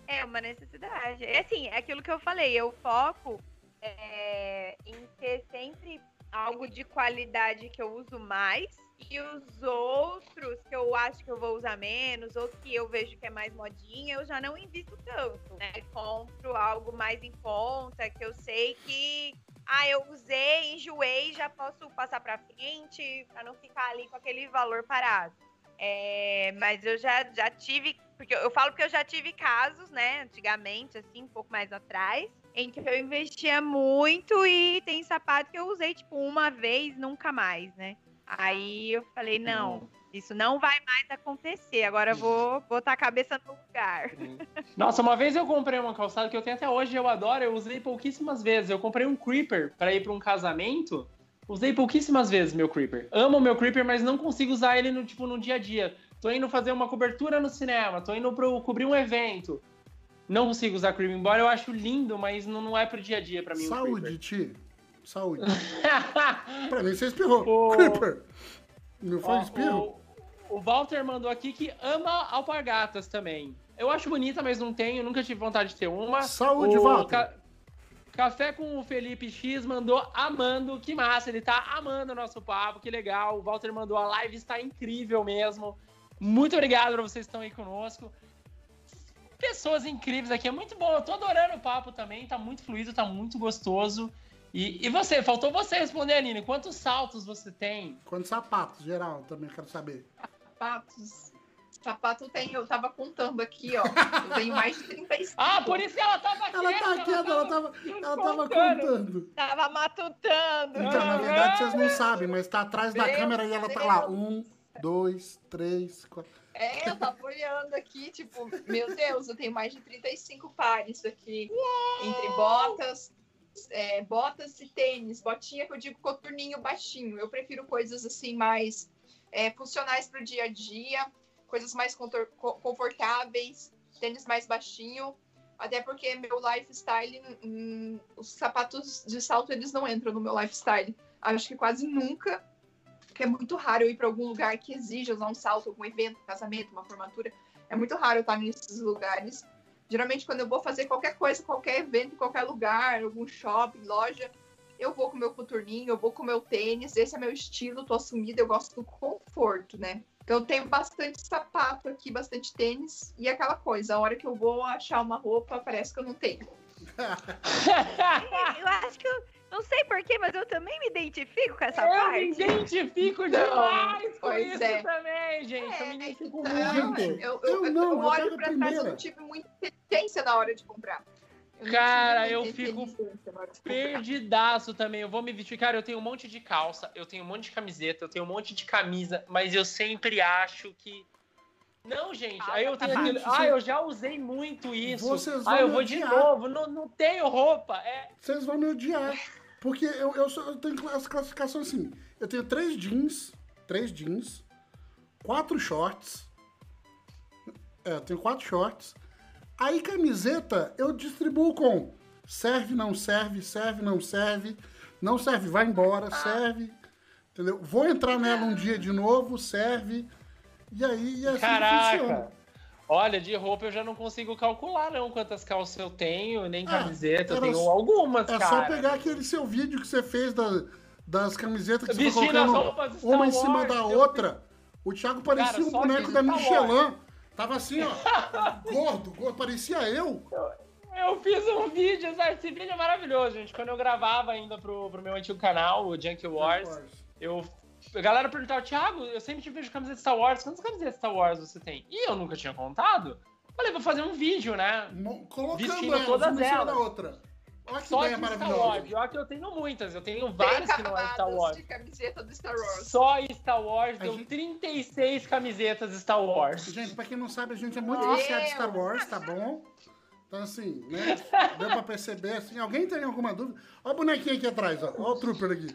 Speaker 1: É uma necessidade. É assim, é aquilo que eu falei, eu foco é, em ter sempre algo de qualidade que eu uso mais e os outros que eu acho que eu vou usar menos, ou que eu vejo que é mais modinha, eu já não invisto tanto, né? Compro algo mais em conta, que eu sei que ah, eu usei, enjoei, já posso passar pra frente, pra não ficar ali com aquele valor parado. É, mas eu já, já tive, porque eu falo porque eu já tive casos, né, antigamente, assim, um pouco mais atrás, em que eu investia muito e tem sapato que eu usei, tipo, uma vez, nunca mais, né? Aí eu falei, não,
Speaker 5: Isso não vai mais acontecer. Agora eu vou botar a cabeça no lugar.
Speaker 3: Nossa, uma vez eu comprei uma calçada que eu tenho até hoje, eu adoro, eu usei pouquíssimas vezes. Eu comprei um Creeper para ir para um casamento. Usei pouquíssimas vezes meu Creeper. Amo meu Creeper, mas não consigo usar ele no tipo no dia a dia. Tô indo fazer uma cobertura no cinema, tô indo pro, cobrir um evento. Não consigo usar Creeper, embora eu acho lindo, mas não, não é pro dia a dia para mim.
Speaker 4: Saúde, Ti. Saúde. pra mim você espirrou.
Speaker 3: O-
Speaker 4: Creeper. Não foi espirro?
Speaker 3: O, o Walter mandou aqui que ama alpargatas também. Eu acho bonita, mas não tenho, nunca tive vontade de ter uma.
Speaker 4: Saúde,
Speaker 3: o
Speaker 4: Walter.
Speaker 3: Ca- Café com o Felipe X mandou amando, que massa, ele tá amando o nosso papo, que legal. O Walter mandou a live, está incrível mesmo. Muito obrigado pra vocês que estão aí conosco. Pessoas incríveis aqui, é muito bom. Eu tô adorando o papo também, tá muito fluido, tá muito gostoso. E, e você, faltou você responder, Aline, quantos saltos você tem?
Speaker 4: Quantos sapatos, geral, também quero saber.
Speaker 2: Sapatos. Sapato tem, eu tava contando aqui, ó. Eu tenho mais de 35.
Speaker 3: Ah, por isso que ela tava aqui.
Speaker 4: Ela tá quieta, ela tava, ela tava
Speaker 3: contando.
Speaker 5: Tava matutando.
Speaker 4: Então, na verdade, vocês não sabem, mas tá atrás da
Speaker 2: Meu
Speaker 4: câmera e ela tá lá. Um, dois, três, quatro.
Speaker 2: É, eu tava olhando aqui, tipo, meu Deus, eu tenho mais de 35 pares aqui. Entre botas, é, botas e tênis. Botinha que eu digo coturninho baixinho. Eu prefiro coisas assim mais é, funcionais pro dia a dia, coisas mais confortáveis, tênis mais baixinho. Até porque meu lifestyle, hum, os sapatos de salto, eles não entram no meu lifestyle. Acho que quase nunca porque é muito raro eu ir para algum lugar que exija usar um salto, algum evento, casamento, uma formatura. É muito raro eu estar nesses lugares. Geralmente, quando eu vou fazer qualquer coisa, qualquer evento, qualquer lugar, algum shopping, loja, eu vou com meu coturninho, eu vou com meu tênis. Esse é meu estilo, tô assumida, eu gosto do conforto, né? Então, eu tenho bastante sapato aqui, bastante tênis. E aquela coisa, a hora que eu vou achar uma roupa, parece que eu não tenho.
Speaker 5: Eu acho que eu. Não sei porquê, mas eu também me identifico com essa
Speaker 3: eu me
Speaker 5: parte.
Speaker 3: identifico
Speaker 2: Não,
Speaker 3: demais com
Speaker 2: pois
Speaker 3: isso
Speaker 2: é.
Speaker 3: também, gente. eu me
Speaker 2: É,
Speaker 3: identifico
Speaker 2: então,
Speaker 3: muito.
Speaker 2: Eu,
Speaker 4: eu
Speaker 2: eu,
Speaker 4: não,
Speaker 2: eu
Speaker 4: eu
Speaker 2: olho pra trás, eu não tive muita inteligência na hora de comprar. Eu não
Speaker 3: Cara, eu fico
Speaker 2: de.
Speaker 3: Perdidaço também. Eu vou me vestir. Cara, eu tenho um monte de calça, eu tenho um monte de camiseta, eu tenho um monte de camisa, mas eu sempre acho que. Não, gente. Aí eu tenho
Speaker 4: baixo.
Speaker 3: Ah, eu já usei muito isso.
Speaker 4: Vocês vão
Speaker 3: Ah, eu
Speaker 4: me
Speaker 3: vou de
Speaker 4: odiar.
Speaker 3: novo. Não, não tenho roupa. É.
Speaker 4: Vocês vão me odiar. Porque eu, eu, sou- eu tenho as classificações assim. Eu tenho três jeans, três jeans, quatro shorts. É, eu tenho quatro shorts. Aí camiseta eu distribuo com serve, não serve, serve, não serve, não serve, vai embora, serve. Entendeu? Vou entrar nela um dia de novo, serve. E aí e assim que
Speaker 3: Caraca.
Speaker 4: funciona.
Speaker 3: Olha, de roupa eu já não consigo calcular, não, quantas calças eu tenho, nem
Speaker 4: Ah,
Speaker 3: camiseta. Eu
Speaker 4: era
Speaker 3: tenho
Speaker 4: só-
Speaker 3: algumas,
Speaker 4: É
Speaker 3: cara.
Speaker 4: só pegar aquele seu vídeo que você fez da- das camisetas que você
Speaker 3: Vestindo
Speaker 4: colocando
Speaker 3: roupas de Star
Speaker 4: uma em cima
Speaker 3: Wars,
Speaker 4: da
Speaker 3: eu
Speaker 4: outra. O Thiago parecia
Speaker 3: Cara,
Speaker 4: um boneco da Michelin. Tava assim, ó, gordo, gordo, parecia eu.
Speaker 3: Eu fiz um vídeo, sabe? Esse vídeo é maravilhoso, gente. Quando eu gravava ainda pro, pro meu antigo canal, o Junk Wars, eu. A galera perguntava, Thiago, eu sempre te vejo camiseta de Star Wars. Quantas camisetas de Star Wars você tem? E eu nunca tinha contado. Falei, vou fazer um vídeo, né?
Speaker 4: Colocando
Speaker 3: Vestindo
Speaker 4: elas
Speaker 3: todas
Speaker 4: uma em cima
Speaker 3: elas.
Speaker 4: da outra. Olha que
Speaker 3: Só
Speaker 4: ideia
Speaker 3: de Star. Wars. Pior que eu tenho muitas. Eu tenho
Speaker 2: Tem
Speaker 3: várias que não é Star Wars.
Speaker 2: de camiseta do Star Wars.
Speaker 3: Só Star Wars
Speaker 4: A
Speaker 3: deu
Speaker 4: gente-
Speaker 3: 36 camisetas Star Wars.
Speaker 4: Gente, pra quem não sabe, a gente é muito
Speaker 2: Meu
Speaker 4: viciado em Star. Wars, tá bom? Então, assim, né? Deu pra perceber, assim. Alguém tem alguma dúvida? Olha o bonequinho aqui atrás, ó. Olha o trooper aqui.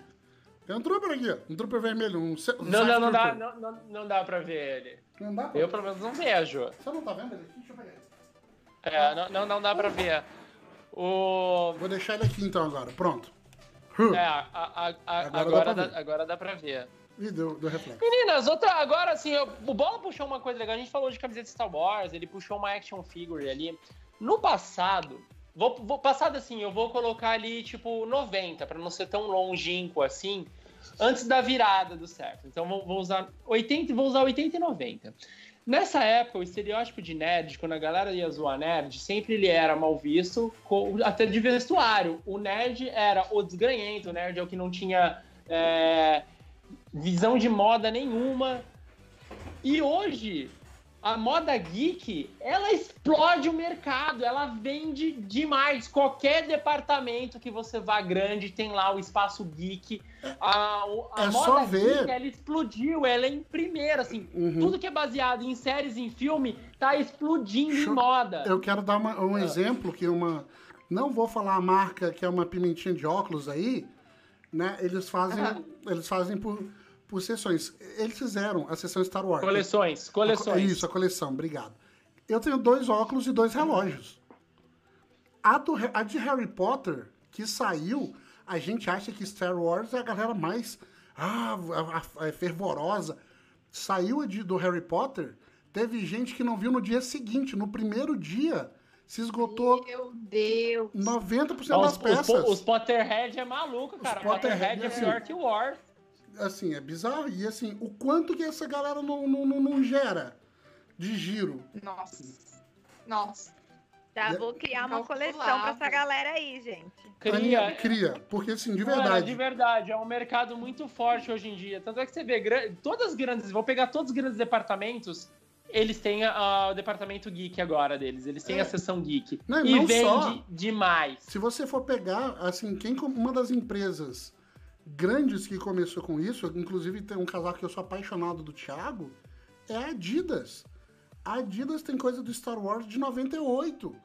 Speaker 4: Tem um trooper aqui, ó. Um trooper vermelho, um, um
Speaker 3: Não, não, não dá, não, não, não dá pra ver ele.
Speaker 4: Não dá pra
Speaker 3: Eu, pelo menos, não vejo.
Speaker 4: Você não tá vendo ele aqui? Deixa eu pegar ele.
Speaker 3: É, não, não, não dá pra ver. O.
Speaker 4: Vou deixar ele aqui então agora. Pronto.
Speaker 3: É, a- a- a-
Speaker 4: Agora dá
Speaker 3: agora,
Speaker 4: pra
Speaker 3: dá,
Speaker 4: ver.
Speaker 3: agora dá pra ver.
Speaker 4: Ih, deu, deu reflexo.
Speaker 3: Meninas, outra, agora assim, eu- o Bola puxou uma coisa legal. A gente falou de camiseta de Star Wars, ele puxou uma action figure ali. No passado, vou, vou passado assim, eu vou colocar ali tipo 90, pra não ser tão longínquo assim, antes da virada do certo. Então vou, usar 80, vou usar 80 e 90. Nessa época, o estereótipo de nerd, quando a galera ia zoar nerd, sempre ele era mal visto, até de vestuário. O nerd era o desgranhento, o nerd é o que não tinha é, visão de moda nenhuma. E hoje, a moda geek, ela explode o mercado, ela vende demais. Qualquer departamento que você vá grande tem lá o espaço geek. A, a
Speaker 4: É
Speaker 3: moda
Speaker 4: só ver.
Speaker 3: geek, ela explodiu, ela é em primeira, assim.
Speaker 4: Uhum.
Speaker 3: Tudo que é baseado em séries, em filme, tá explodindo
Speaker 4: Show.
Speaker 3: em moda.
Speaker 4: Eu quero dar uma- um
Speaker 3: Ah.
Speaker 4: exemplo que uma. Não vou falar a marca que é uma pimentinha de óculos aí, né? Eles fazem, eles fazem por, por sessões. Eles fizeram a sessão Star Wars.
Speaker 3: Coleções, coleções.
Speaker 4: Isso, a coleção, obrigado. Eu tenho dois óculos e dois relógios. A, do- a de Harry Potter, que saiu, a gente acha que Star Wars é a galera mais ah, a- a- a- fervorosa. Saiu a de, do Harry Potter, teve gente que não viu no dia seguinte. No primeiro dia, se esgotou
Speaker 2: Meu Deus.
Speaker 4: 90%
Speaker 3: Não,
Speaker 4: das
Speaker 3: os, os,
Speaker 4: peças.
Speaker 3: os Potterhead é maluco, cara.
Speaker 4: Potterhead
Speaker 3: Potterhead é
Speaker 4: é
Speaker 3: pior
Speaker 4: assim.
Speaker 3: que War.
Speaker 4: Assim, é bizarro. E assim, o quanto que essa galera não, não, não, não gera de giro.
Speaker 2: Nossa. Nossa.
Speaker 5: Já
Speaker 4: E-
Speaker 5: vou criar uma coleção pra essa galera aí, gente.
Speaker 3: Cria,
Speaker 4: Cria, porque assim, de verdade.
Speaker 3: de verdade, é um mercado muito forte hoje em dia. Tanto é que você vê, todas as grandes, vou pegar todos os grandes departamentos, eles têm a- o departamento geek agora deles, eles têm
Speaker 4: É.
Speaker 3: a seção geek.
Speaker 4: Não,
Speaker 3: e
Speaker 4: não
Speaker 3: vende
Speaker 4: só.
Speaker 3: demais.
Speaker 4: Se você for pegar, assim, quem uma das empresas grandes que começou com isso, inclusive tem um casaco que eu sou apaixonado do Thiago, é a Adidas. A Adidas tem coisa do Star Wars de 98.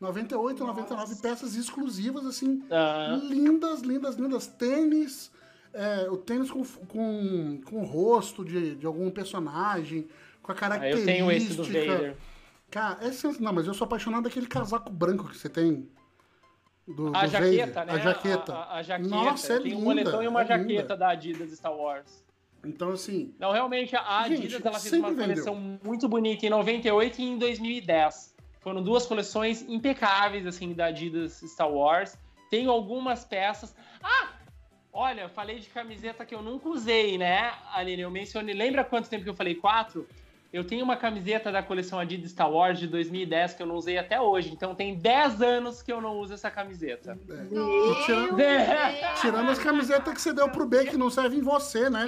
Speaker 4: 98, 99 peças exclusivas, assim,
Speaker 3: Ah,
Speaker 4: lindas, lindas, lindas. Tênis, é, o tênis com, com, com o rosto de, de algum personagem, com a
Speaker 3: ah,
Speaker 4: característica.
Speaker 3: eu tenho esse do Vader.
Speaker 4: Cara, é sens... Não, mas eu sou apaixonado daquele casaco branco que você tem. Do,
Speaker 3: A
Speaker 4: do
Speaker 3: jaqueta,
Speaker 4: Vader.
Speaker 3: né?
Speaker 4: A jaqueta.
Speaker 3: A, a- a jaqueta.
Speaker 4: Nossa, é
Speaker 3: Tem um
Speaker 4: linda,
Speaker 3: moletom e uma
Speaker 4: é
Speaker 3: jaqueta
Speaker 4: linda.
Speaker 3: da Adidas Star Wars.
Speaker 4: Então, assim,
Speaker 3: Não, realmente, a
Speaker 4: Gente,
Speaker 3: Adidas ela fez uma
Speaker 4: vendeu.
Speaker 3: coleção muito bonita em 98 e em 2010. Foram duas coleções impecáveis, assim, da Adidas Star Wars. Tenho algumas peças. Ah! Olha, eu falei de camiseta que eu nunca usei, né, Aline? Eu mencionei. Lembra quanto tempo que eu falei? Quatro? Eu tenho uma camiseta da coleção Adidas Star Wars de 2010 que eu não usei até hoje. Então tem 10 anos que eu não uso essa camiseta.
Speaker 4: é.
Speaker 2: Meu
Speaker 4: E tirando,
Speaker 2: Deus.
Speaker 4: tirando as camisetas que você deu pro B, que não servem em você, né?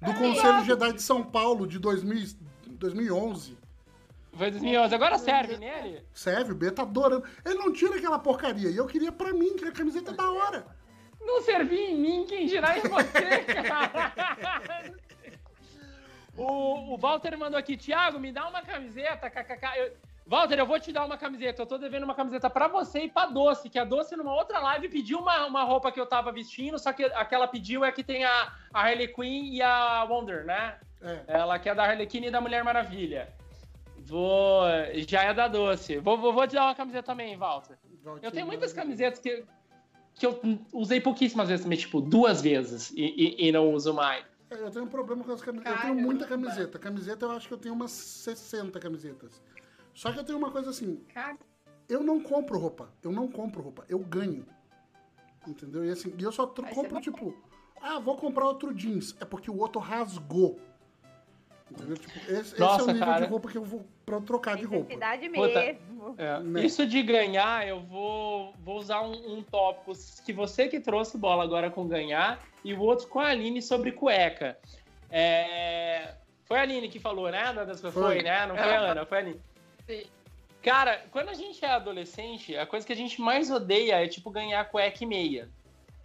Speaker 4: Do Conselho Jedi de São Paulo, de 2000, 2011.
Speaker 3: Foi 2011. Agora serve nele?
Speaker 4: Serve, o B tá adorando. Ele não tira aquela porcaria. E eu queria pra mim, que a camiseta é da hora.
Speaker 3: Não servia em mim, quem dirá em você, cara? o, o Walter mandou aqui, Thiago, me dá uma camiseta, kkk. Eu- Walter, eu vou te dar uma camiseta. Eu tô devendo uma camiseta pra você e pra Doce, que a Doce, numa outra live, pediu uma, uma roupa que eu tava vestindo, só que a que ela pediu é que tem a, a Harley Quinn e a Wonder, né?
Speaker 4: É.
Speaker 3: Ela que é da Harley Quinn e da Mulher Maravilha. Vou. Já é da Doce. Vou, vou, vou te dar uma camiseta também, Walter. Eu tenho muitas camisetas que, que eu usei pouquíssimas vezes também, tipo, duas vezes e, e- e não uso mais.
Speaker 4: Eu tenho um problema com as camisetas. Eu tenho
Speaker 2: Caramba.
Speaker 4: muita camiseta. Camiseta eu acho que eu tenho umas 60 camisetas. Só que eu tenho uma coisa assim,
Speaker 2: Cara,
Speaker 4: eu não compro roupa. Eu não compro roupa. Eu ganho. Entendeu? E assim, eu só compro, tipo, ah, vou comprar outro jeans. É porque o outro rasgou. Entendeu? Tipo, esse, esse é
Speaker 3: Nossa,
Speaker 4: o nível
Speaker 3: cara.
Speaker 4: de roupa que eu vou pra eu trocar de roupa.
Speaker 5: Necessidade
Speaker 3: Puta.
Speaker 5: mesmo.
Speaker 3: É,
Speaker 4: Né?
Speaker 3: Isso de ganhar, eu vou, vou usar um, um tópico que você que trouxe bola agora com ganhar e o outro com a Aline sobre cueca. É, Foi a Aline que falou, né? da- das- Foi,
Speaker 4: Foi.
Speaker 3: né? Não foi a Ana, foi a Aline.
Speaker 2: sim.
Speaker 3: Cara, quando a gente é adolescente, a coisa que a gente mais odeia é, tipo, ganhar cueca e meia.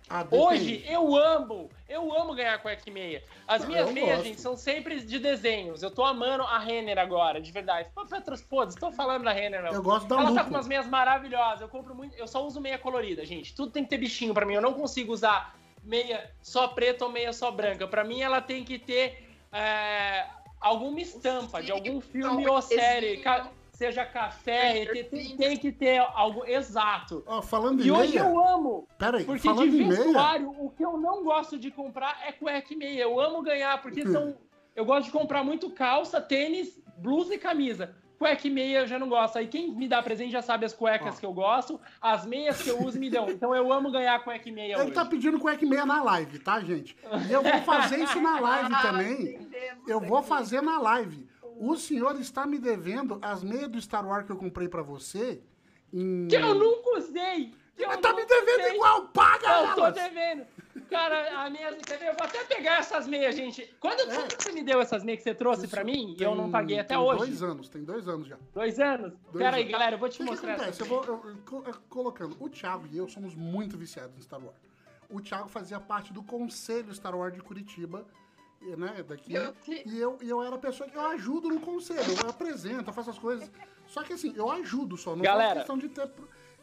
Speaker 4: Ah.
Speaker 3: Hoje, eu amo, eu amo ganhar cueca e meia. As
Speaker 4: Ah,
Speaker 3: minhas meias,
Speaker 4: gosto.
Speaker 3: gente, são sempre de desenhos. Eu tô amando a Renner agora, de verdade. Pô, Petros, foda-se, tô falando da Renner, não.
Speaker 4: Eu gosto da
Speaker 3: Ela tá
Speaker 4: Lupo.
Speaker 3: com umas meias maravilhosas. Eu compro muito. Eu só uso meia colorida, gente. Tudo tem que ter bichinho pra mim. Eu não consigo usar meia só preta ou meia só branca. Pra mim, ela tem que ter é, alguma estampa de algum filme ou série. Ca- Seja café,
Speaker 2: Stranger
Speaker 3: tem, tem- que ter algo exato.
Speaker 4: Ó, falando em
Speaker 3: E hoje
Speaker 4: meia,
Speaker 3: eu amo.
Speaker 4: pera aí,
Speaker 3: Porque
Speaker 4: falando
Speaker 3: de
Speaker 4: em meia,
Speaker 3: vestuário, o que eu não gosto de comprar é cueca e meia. Eu amo ganhar, porque são. Eu gosto de comprar muito calça, tênis, blusa e camisa. Cueca e meia eu já não gosto. Aí quem me dá presente já sabe as cuecas
Speaker 4: Ó.
Speaker 3: que eu gosto, as meias que eu uso me dão. Então eu amo ganhar cueca e meia
Speaker 4: ele
Speaker 3: hoje.
Speaker 4: tá pedindo cueca e meia na live, tá, gente? E eu vou fazer isso na live
Speaker 2: Ah,
Speaker 4: também.
Speaker 2: entendemos
Speaker 4: Eu vou fazer na live. O senhor está me devendo as meias do Star Wars que eu comprei pra você em...
Speaker 3: Que eu nunca usei! Que eu
Speaker 4: Mas tá me devendo
Speaker 3: usei.
Speaker 4: igual, paga
Speaker 3: Eu tô
Speaker 4: elas!
Speaker 3: devendo. Cara, a minha. Eu vou até pegar essas meias, gente. Quando,
Speaker 4: É.
Speaker 3: você me deu essas meias que você trouxe pra mim e
Speaker 4: tem-
Speaker 3: eu não paguei até
Speaker 4: tem
Speaker 3: hoje?
Speaker 4: dois anos, tem dois anos já.
Speaker 3: Dois anos?
Speaker 4: Dois
Speaker 3: Pera aí,
Speaker 4: anos.
Speaker 3: galera, eu vou te
Speaker 4: O que, que
Speaker 3: mostrar.
Speaker 4: acontece? Eu vou eu- eu co- eu- colocando. O Thiago e eu somos muito viciados em Star Wars. O Thiago fazia parte do conselho Star Wars de Curitiba, né? Daqui. E eu, eu era a pessoa que eu ajudo no conselho, eu apresento, eu faço as coisas. Só que assim, eu ajudo só, não
Speaker 3: Galera.
Speaker 4: faço questão de ter.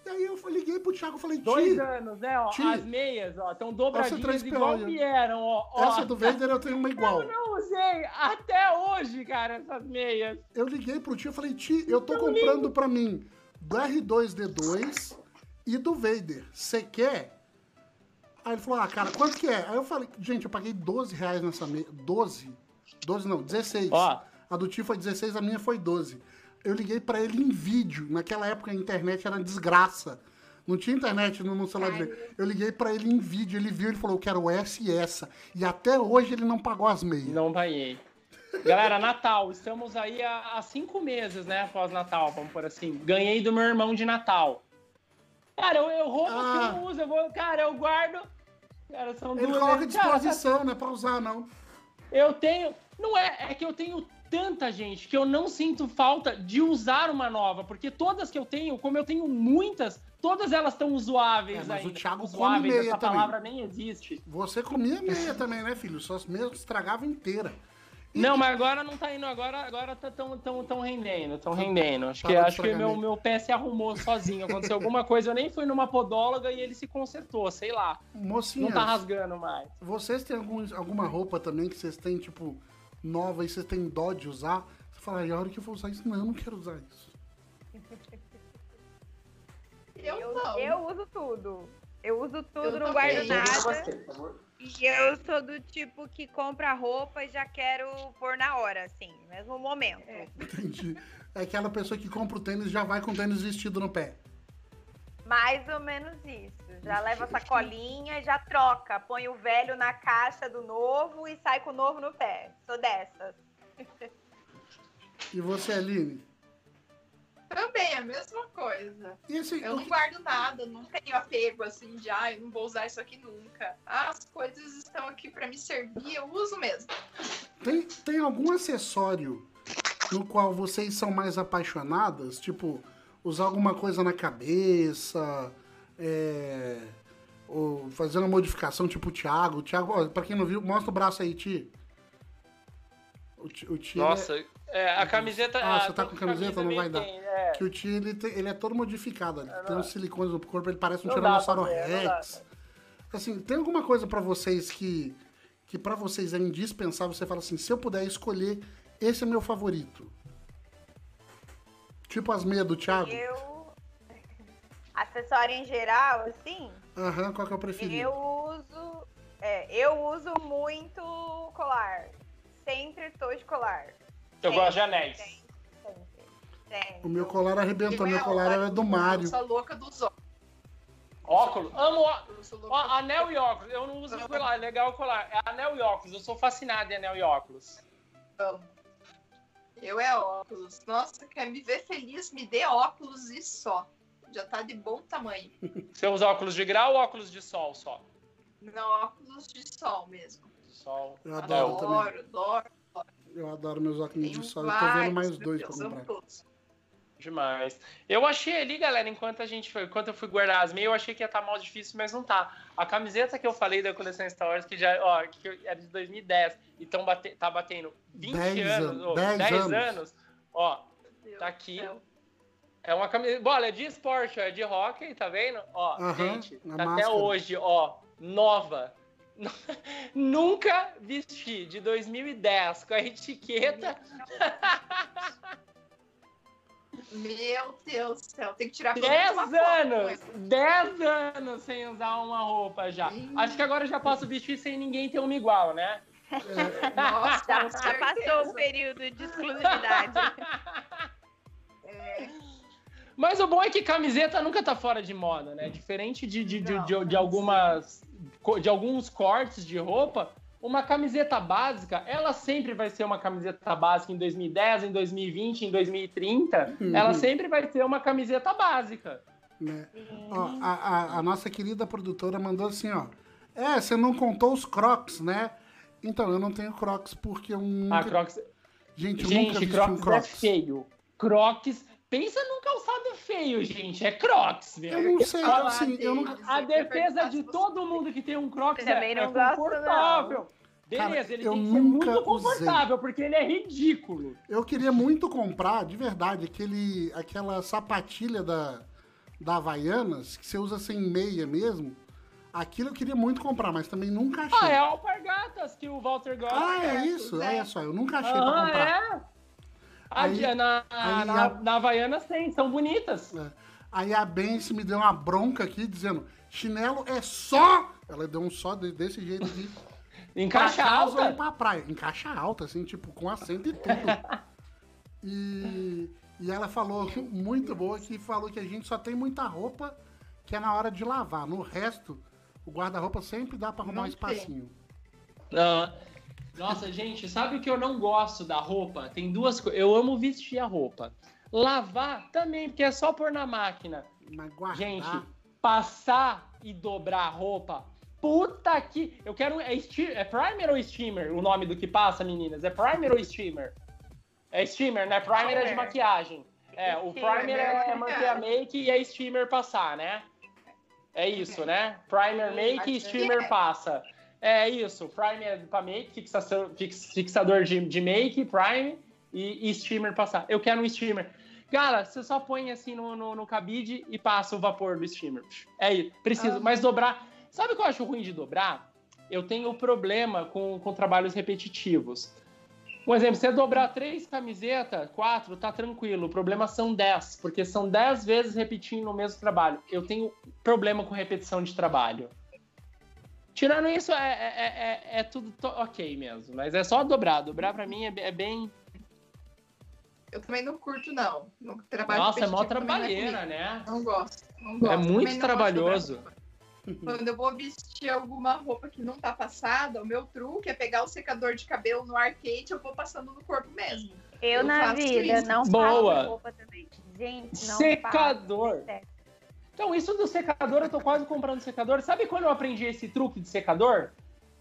Speaker 4: E aí eu liguei pro Thiago e falei,
Speaker 3: Dois
Speaker 4: Ti,
Speaker 3: anos, né? Ó,
Speaker 4: Ti.
Speaker 3: as meias, ó, estão dobradinhas
Speaker 4: três
Speaker 3: igual vieram, ó. ó.
Speaker 4: essa do Vader eu tenho uma igual.
Speaker 3: Eu não usei até hoje, cara, essas meias.
Speaker 4: Eu liguei pro tio e falei, Ti, eu tô comprando pra mim do R2D2 e do Vader. Você quer? Aí ele falou, ah, cara, quanto que é? Aí eu falei, gente, eu paguei 12 reais nessa meia. 12? 12 não, 16.
Speaker 3: Ó.
Speaker 4: A do tio foi 16, a minha foi 12. Eu liguei pra ele em vídeo. Naquela época a internet era desgraça. Não tinha internet no, no celular dele. Eu liguei pra ele em vídeo, ele viu, ele falou, eu quero essa e essa. E até hoje ele não pagou as meias.
Speaker 3: Não paguei. Galera, Natal, estamos aí há, há cinco meses, né? Após Natal, vamos por assim. Ganhei do meu irmão de Natal. Cara, eu, eu roubo que eu
Speaker 4: Ah.
Speaker 3: não uso, eu vou, cara, eu guardo. Cara, são
Speaker 4: Ele
Speaker 3: duas
Speaker 4: coloca à.
Speaker 3: Cara,
Speaker 4: disposição, não é pra usar, não.
Speaker 3: Eu tenho. Não é, é que eu tenho tanta gente que eu não sinto falta de usar uma nova, porque todas que eu tenho, como eu tenho muitas, todas elas estão usuáveis
Speaker 4: É, mas o
Speaker 3: ainda.
Speaker 4: Thiago come
Speaker 3: usuáveis,
Speaker 4: meia
Speaker 3: essa
Speaker 4: também.
Speaker 3: palavra nem existe.
Speaker 4: Você comia meia também, né, filho? Suas meias estragavam inteira.
Speaker 3: Não, mas agora não tá indo, agora, agora tá tão, tão, tão rendendo, tão rendendo. Acho que, acho que meu, meu pé se arrumou sozinho. Aconteceu alguma coisa, eu nem fui numa podóloga e ele se consertou, sei lá.
Speaker 4: Mocinhas,
Speaker 3: Não tá rasgando mais.
Speaker 4: vocês têm algum, alguma roupa também que vocês têm, tipo, nova e vocês têm dó de usar? Você fala, e a hora que eu vou usar isso? Não, eu não quero usar isso.
Speaker 2: Eu,
Speaker 1: Eu,
Speaker 2: não.
Speaker 1: eu uso tudo. Eu uso tudo,
Speaker 2: Eu
Speaker 1: não guardo nada. E eu sou do tipo que compra roupa e já quero pôr na hora, assim, mesmo momento.
Speaker 2: É.
Speaker 4: Entendi. É aquela pessoa que compra o tênis e já vai com o tênis vestido no pé.
Speaker 1: Mais ou menos isso. Já leva a sacolinha e já troca. Põe o velho na caixa do novo e sai com o novo no pé. Sou dessas.
Speaker 4: E você, Aline?
Speaker 2: Também, a mesma coisa.
Speaker 4: E assim,
Speaker 2: Eu não
Speaker 4: que-
Speaker 2: guardo nada, não tenho apego assim de, ah, eu não vou usar isso aqui nunca. As coisas estão aqui pra me servir, eu uso mesmo.
Speaker 4: tem, tem algum acessório no qual vocês são mais apaixonadas? Tipo, usar alguma coisa na cabeça, é, ou fazer uma modificação tipo o Thiago. O Thiago, ó, pra quem não viu, mostra o braço aí, Ti. O o Ti, ele é-
Speaker 3: Nossa, é, a camiseta.
Speaker 4: Ah,
Speaker 3: a-
Speaker 4: você tá com camiseta, não vai dar.
Speaker 3: tem, é.
Speaker 4: que o Ti, ele, tem- ele é todo modificado. Ele tem uns silicones no corpo, ele parece um
Speaker 3: Não
Speaker 4: Tiranossauro
Speaker 3: ver.
Speaker 4: Rex. Assim, tem alguma coisa pra vocês que, que para vocês é indispensável? Você fala assim, se eu puder escolher, esse é meu favorito. Tipo as meias do Thiago.
Speaker 1: Eu. Acessório em geral, assim,
Speaker 4: Aham, qual que é o preferido?
Speaker 1: eu uso. É, eu uso muito colar. Sempre tô de colar.
Speaker 3: Eu gosto de anéis.
Speaker 1: Sempre. Sempre.
Speaker 4: O meu colar arrebentou,
Speaker 2: Eu
Speaker 4: meu colar era do Mario.
Speaker 2: Eu sou louca dos óculos.
Speaker 3: Óculos. Amo óculos. Ó, anel e óculos. Eu não uso colar, é legal o colar. É anel e óculos. Eu sou fascinado em anel e óculos.
Speaker 2: Eu é óculos. Nossa, quer me ver feliz? Me dê óculos e só. Já tá de bom tamanho.
Speaker 3: Você usa óculos de grau ou óculos de sol só?
Speaker 2: Não, óculos de sol mesmo.
Speaker 3: Sol.
Speaker 4: Eu adoro.
Speaker 2: Adoro, adoro.
Speaker 4: Eu adoro meus óculos de sol. Eu tô vendo mais
Speaker 2: meu
Speaker 4: dois pra
Speaker 2: Deus, amo
Speaker 4: comprar.
Speaker 2: todos.
Speaker 3: Demais. Eu achei ali, galera, enquanto a gente foi, enquanto eu fui guardar as meias, eu achei que ia estar mal difícil, mas não tá. A camiseta que eu falei da coleção Star Wars, que já, ó, que era de 2010, e tão bate, tá batendo 20
Speaker 4: Dez
Speaker 3: anos,
Speaker 4: anos,
Speaker 3: ó,
Speaker 4: dez
Speaker 3: 10
Speaker 4: anos.
Speaker 3: anos, ó,
Speaker 2: Deus
Speaker 3: Tá aqui.
Speaker 2: céu.
Speaker 3: é uma camiseta, bom, ela é de esporte, ó, é de hockey, tá vendo? Ó,
Speaker 4: Aham,
Speaker 3: gente,
Speaker 4: a
Speaker 3: tá até hoje, ó, nova. Nunca vesti de 2010 com a etiqueta.
Speaker 2: Meu Deus do céu, tem que tirar foto
Speaker 3: 10
Speaker 2: de uma foto,
Speaker 3: anos!
Speaker 2: mas-
Speaker 3: 10 anos sem usar uma roupa já. Acho que agora eu já posso vestir sem ninguém ter uma igual, né?
Speaker 2: Nossa,
Speaker 1: Já, passou o período de exclusividade.
Speaker 2: É,
Speaker 3: Mas o bom é que camiseta nunca tá fora de moda, né? Diferente de, de, de,
Speaker 2: Não,
Speaker 3: de, de algumas. De alguns cortes de roupa, uma camiseta básica, ela sempre vai ser uma camiseta básica em 2010, em 2020, em 2030.
Speaker 4: Uhum.
Speaker 3: Ela sempre vai ser uma camiseta básica.
Speaker 4: né? Ó, a, a- a nossa querida produtora mandou assim, ó. É, você não contou os crocs, né? Então, eu não tenho crocs porque eu nunca...
Speaker 3: Ah, Crocs.
Speaker 4: Gente, eu
Speaker 3: Gente,
Speaker 4: nunca
Speaker 3: Crocs,
Speaker 4: um
Speaker 3: é
Speaker 4: crocs.
Speaker 3: feio. Crocs. Pensa num calçado feio, gente. É Crocs, meu.
Speaker 4: Eu não sei, assim, eu
Speaker 2: deles.
Speaker 3: A defesa de todo mundo que tem um Crocs é,
Speaker 1: não
Speaker 3: é
Speaker 1: gosto,
Speaker 3: confortável. Beleza,
Speaker 4: Cara,
Speaker 3: ele
Speaker 4: eu
Speaker 3: tem que ser
Speaker 4: nunca
Speaker 3: muito confortável, porque ele é ridículo.
Speaker 4: Eu queria muito comprar, de verdade, aquele, aquela sapatilha da, da Havaianas, que você usa sem meia mesmo. Aquilo eu queria muito comprar, mas também nunca achei.
Speaker 3: Ah, é alpargatas que o Walter gosta.
Speaker 4: Ah, é
Speaker 2: certo,
Speaker 4: isso?
Speaker 2: Zé.
Speaker 4: Olha só, eu nunca achei pra
Speaker 3: Ah,
Speaker 4: comprar.
Speaker 3: é?
Speaker 4: Aí-
Speaker 3: Aí, na,
Speaker 4: aí
Speaker 3: na,
Speaker 4: a-
Speaker 3: na Havaianas tem, são bonitas.
Speaker 4: É. Aí a Bense me deu uma bronca aqui, dizendo, chinelo é só... Ela deu um só de- desse jeito de...
Speaker 3: Encaixa
Speaker 4: ou
Speaker 3: alta.
Speaker 4: pra praia. Em caixa alta, assim, tipo, com assento e tudo. e, e ela falou, muito boa, que falou que a gente só tem muita roupa que é na hora de lavar. No resto, o guarda-roupa sempre dá pra arrumar
Speaker 2: Não
Speaker 4: um espacinho.
Speaker 3: Ah. Nossa, gente, sabe o que eu não gosto da roupa? Tem duas coisas. Eu amo vestir a roupa. Lavar também, porque é só pôr na máquina.
Speaker 4: Mas guardar...
Speaker 3: Gente, passar e dobrar a roupa. Puta que. Eu quero. É, é primer ou steamer o nome do que passa, meninas? É primer ou steamer? É steamer, né? Primer é de
Speaker 1: Primer.
Speaker 3: maquiagem. É, o primer é manter a make e a steamer passar, né? É isso, né? Primer make e steamer
Speaker 2: é.
Speaker 3: passa. É isso, primer é pra make, fixação, fix- fixador de, de make, prime e, e steamer passar. Eu quero um steamer. Cara, você só põe assim no, no, no cabide e passa o vapor do steamer. É isso, preciso.
Speaker 2: Ah.
Speaker 3: Mas dobrar. Sabe o que eu acho ruim de dobrar? Eu tenho problema com, com trabalhos repetitivos. Um exemplo, você dobrar três camisetas, quatro, tá tranquilo. O problema são dez, porque são dez vezes repetindo o mesmo trabalho. Eu tenho problema com repetição de trabalho. Tirando isso, é, é, é, é tudo ok mesmo. Mas é só dobrar. Dobrar pra mim é, be- é bem.
Speaker 2: Eu também não curto, não. No trabalho
Speaker 3: Nossa, é mó
Speaker 2: não
Speaker 3: trabalheira, né?
Speaker 2: Não gosto. Não gosto.
Speaker 3: É muito
Speaker 2: não
Speaker 3: trabalhoso.
Speaker 2: Quando eu vou vestir alguma roupa que não tá passada, o meu truque é pegar o secador de cabelo no arcade eu vou passando no corpo mesmo.
Speaker 1: Eu,
Speaker 2: Eu
Speaker 1: na vida
Speaker 2: isso.
Speaker 1: não
Speaker 3: Boa.
Speaker 1: passo roupa também. Gente, não
Speaker 3: Secador.
Speaker 1: passo.
Speaker 3: Então, isso do secador, eu tô quase comprando secador. Sabe quando eu aprendi esse truque de secador?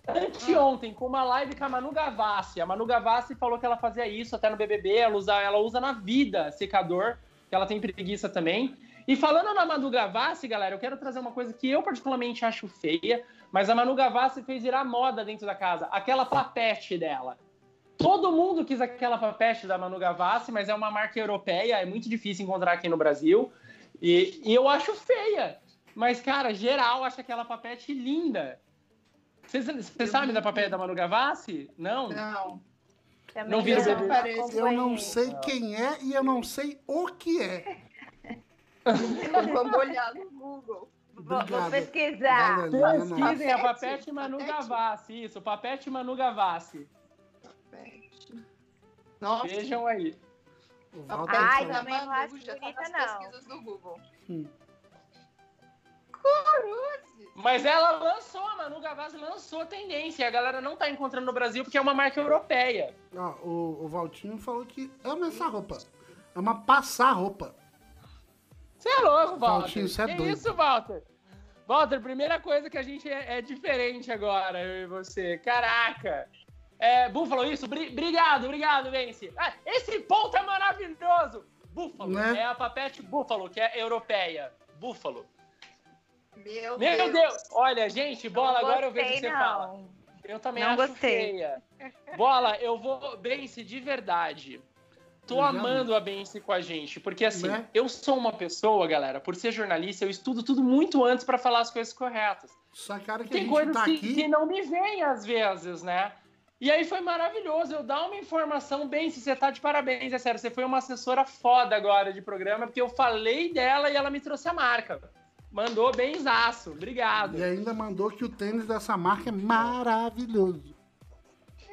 Speaker 3: Anteontem, com uma live com a Manu Gavassi. A Manu Gavassi falou que ela fazia isso até no BBB. Ela usa, ela usa na vida secador, que ela tem preguiça também. E falando na Manu Gavassi, galera, eu quero trazer uma coisa que eu particularmente acho feia, mas a Manu Gavassi fez virar moda dentro da casa. Aquela papete dela. Todo mundo quis aquela papete da Manu Gavassi, mas é uma marca europeia, é muito difícil encontrar aqui no Brasil. E, e eu acho feia. Mas, cara, geral acha aquela papete linda. Vocês vocês sabem da papete da Manu Gavassi? Não?
Speaker 2: Não.
Speaker 1: Também
Speaker 3: Não vira
Speaker 1: não
Speaker 3: bebê.
Speaker 2: Parece.
Speaker 4: Eu não sei quem é e eu não sei o que é.
Speaker 2: Vamos olhar no Google.
Speaker 1: Vou, vou pesquisar.
Speaker 4: Valeu.
Speaker 3: Pesquisem a
Speaker 2: Papete?
Speaker 3: papete Manu
Speaker 2: Papete?
Speaker 3: Gavassi. Isso, papete Manu Gavassi.
Speaker 2: Nossa,
Speaker 3: Vejam aí.
Speaker 4: O Walter
Speaker 1: Ai, também não acho
Speaker 2: já tá
Speaker 1: bonita,
Speaker 2: nas
Speaker 1: não.
Speaker 2: pesquisas do Google.
Speaker 4: Hum.
Speaker 2: Cruzes!
Speaker 3: Mas ela lançou, a Manu Gavassi lançou tendência. A galera não tá encontrando no Brasil porque é uma marca europeia.
Speaker 4: Ó, o, o Valtinho falou que ama essa roupa. Ama passar roupa.
Speaker 3: Você é louco, Walter.
Speaker 4: Valtinho, você é
Speaker 3: que
Speaker 4: doido.
Speaker 3: isso, Walter? Walter, primeira coisa que a gente é, é diferente agora, eu e você. Caraca! É, Búfalo, isso? Bri- obrigado, obrigado, Vence. Ah, esse ponto é maravilhoso! Búfalo,
Speaker 4: Né?
Speaker 3: é a papete Búfalo, que é europeia. Búfalo.
Speaker 2: Meu,
Speaker 3: Meu
Speaker 2: Deus.
Speaker 3: Deus! Olha, gente, bola,
Speaker 1: Não
Speaker 3: agora eu vejo o
Speaker 1: gostei,
Speaker 3: que você fala.
Speaker 1: não.
Speaker 3: Eu também
Speaker 1: Não
Speaker 3: acho
Speaker 1: gostei.
Speaker 3: feia. Bola, eu vou. Bence, de verdade. Tô amando a Bence com a gente, porque assim,
Speaker 4: Né?
Speaker 3: eu sou uma pessoa, galera, por ser jornalista, eu estudo tudo muito antes pra falar as coisas corretas.
Speaker 4: Só cara que a
Speaker 3: Tem
Speaker 4: gente
Speaker 3: coisas
Speaker 4: tá
Speaker 3: que,
Speaker 4: aqui.
Speaker 3: que não me vêm às vezes, né? E aí foi maravilhoso, eu dar uma informação bem, se você tá de parabéns, é sério, você foi uma assessora foda agora de programa, porque eu falei dela e ela me trouxe a marca. Mandou benzaço, obrigado.
Speaker 4: E ainda mandou que o tênis dessa marca é maravilhoso.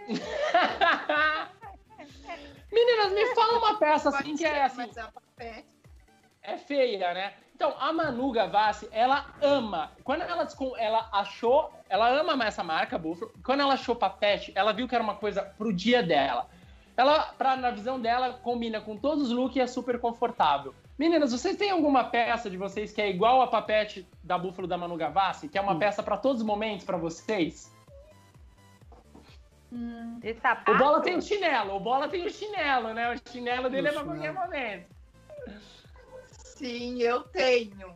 Speaker 3: Meninas, me fala uma peça assim que é assim,
Speaker 2: papete.
Speaker 3: é feia, né? Então, a Manu Gavassi, ela ama. Quando ela, ela achou, ela ama essa marca, Buffalo. Quando ela achou Papete, ela viu que era uma coisa pro dia dela. Ela, pra, na visão dela, combina com todos os looks e é super confortável. Meninas, vocês têm alguma peça de vocês que é igual a papete da Búfalo da Manu Gavassi, que é uma
Speaker 4: Hum.
Speaker 3: peça para todos os momentos para vocês?
Speaker 1: Sapato.
Speaker 3: O Bola tem o chinelo, o Bola tem o chinelo, né? O chinelo dele
Speaker 4: O
Speaker 3: é pra qualquer momento.
Speaker 2: Sim, eu tenho.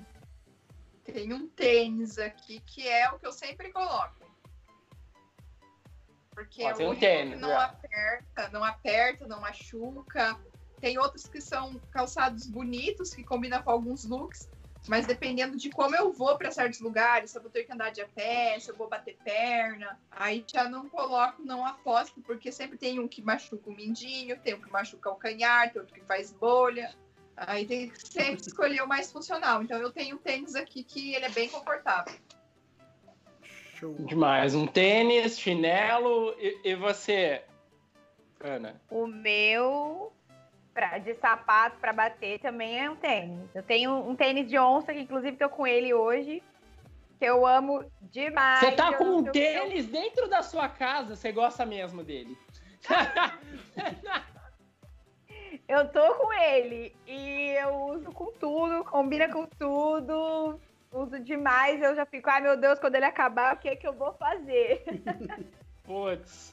Speaker 2: Tem um tênis aqui que é o que eu sempre coloco. Porque
Speaker 3: Ó,
Speaker 2: é
Speaker 3: um tênis,
Speaker 2: que não
Speaker 3: já.
Speaker 2: aperta, não aperta, não machuca. Tem outros que são calçados bonitos, que combinam com alguns looks. Mas dependendo de como eu vou para certos lugares, se eu vou ter que andar de a pé, se eu vou bater perna, aí já não coloco, não aposto, porque sempre tem um que machuca o mindinho, tem um que machuca o canhar, tem outro que faz bolha. Aí tem que sempre escolher o mais funcional. Então eu tenho um tênis aqui que ele é bem confortável.
Speaker 4: Show.
Speaker 3: Demais. Um tênis, chinelo e, e você, Ana?
Speaker 1: O meu, pra, de sapato pra bater, também é um tênis. Eu tenho um tênis de onça, que inclusive tô com ele hoje, que eu amo demais.
Speaker 3: Você tá
Speaker 1: Eu-
Speaker 3: com um
Speaker 1: eu-
Speaker 3: tênis dentro da sua casa, você gosta mesmo dele.
Speaker 1: Eu tô com ele e eu uso com tudo, combina com tudo, uso demais. Eu já fico, ai meu Deus, quando ele acabar, o que é que eu vou fazer?
Speaker 3: Putz.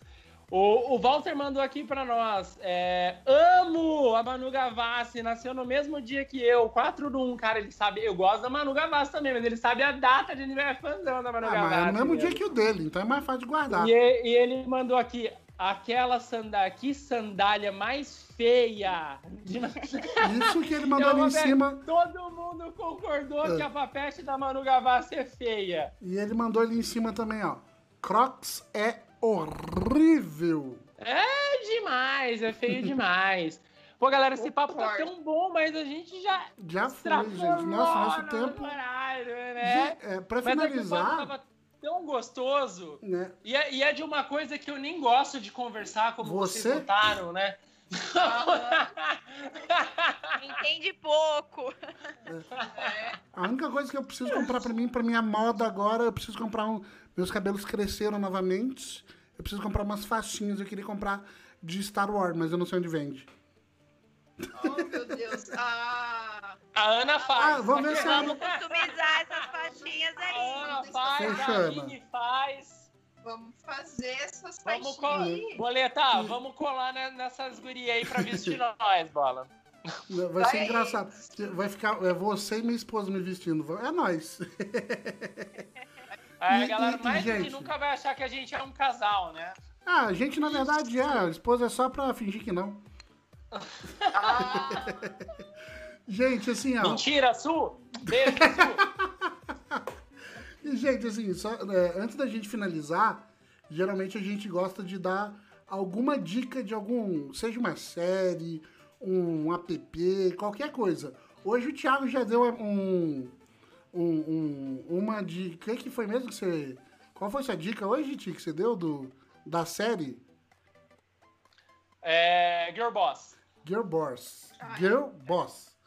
Speaker 3: O, o Walter mandou aqui pra nós. é, amo a Manu Gavassi, nasceu no mesmo dia que eu, 4 do 1, cara. Ele sabe, eu gosto da Manu Gavassi também, mas ele sabe a data de aniversário fãzão da Manu
Speaker 4: Ah,
Speaker 3: Gavassi.
Speaker 4: mas é no mesmo dia
Speaker 3: mesmo.
Speaker 4: que o dele, então é mais fácil de guardar.
Speaker 3: E, e ele mandou aqui, aquela sandália, que sandália mais feia. De-
Speaker 4: Isso que ele mandou ali em cima.
Speaker 3: Todo mundo concordou
Speaker 4: É.
Speaker 3: que a papete da Manu Gavassi é feia.
Speaker 4: E ele mandou ali em cima também, ó. Crocs é horrível.
Speaker 3: É demais, é feio demais. Pô, galera, esse papo tá tão bom, mas a gente já
Speaker 4: Já foi, gente. Nossa, nosso
Speaker 3: no
Speaker 4: tempo.
Speaker 3: horário, né?
Speaker 4: Gente, é, pra
Speaker 3: Mas é
Speaker 4: finalizar,
Speaker 3: tava tão gostoso.
Speaker 4: né?
Speaker 3: E é, e é de uma coisa que eu nem gosto de conversar, como
Speaker 4: Você?
Speaker 3: vocês notaram, né?
Speaker 5: Entende pouco.
Speaker 2: É.
Speaker 4: A única coisa que eu preciso comprar pra mim, pra minha moda agora, eu preciso comprar um. Meus cabelos cresceram novamente. Eu preciso comprar umas faixinhas. Eu queria comprar de Star Wars, mas eu não sei onde vende.
Speaker 2: Oh, meu Deus. Ah,
Speaker 3: A Ana faz.
Speaker 4: Ah, vamos ver se a
Speaker 5: Vamos customizar essas faixinhas
Speaker 3: A
Speaker 5: aí.
Speaker 3: Ana faz, a
Speaker 4: Ana.
Speaker 3: Aline faz.
Speaker 2: vamos fazer essas
Speaker 3: Vamos
Speaker 2: faixinhas aí.
Speaker 3: Boleta, vamos colar ne- nessas gurias aí pra vestir nós, bola.
Speaker 4: Vai ser
Speaker 2: Vai.
Speaker 4: engraçado. Vai ficar. É você e minha esposa me vestindo. É nós.
Speaker 3: Aí
Speaker 4: E-
Speaker 3: a galera
Speaker 4: e-
Speaker 3: mais que
Speaker 4: gente?
Speaker 3: nunca vai achar que a gente é um casal, né?
Speaker 4: Ah, a gente, na verdade, é. A esposa é só pra fingir que não.
Speaker 2: Ah,
Speaker 4: Gente, assim, ó.
Speaker 3: Mentira, Su! Beijo, Su!
Speaker 4: E, gente, assim, só, é, antes da gente finalizar, geralmente a gente gosta de dar alguma dica de algum, seja uma série, um app, qualquer coisa. Hoje o Thiago já deu um, um- um- uma dica. O que foi mesmo que você. Qual foi sua dica hoje, Ti, que você deu do, da série
Speaker 3: É, Girl Boss.
Speaker 4: Girl Boss?
Speaker 2: Ah,
Speaker 4: Girl Boss.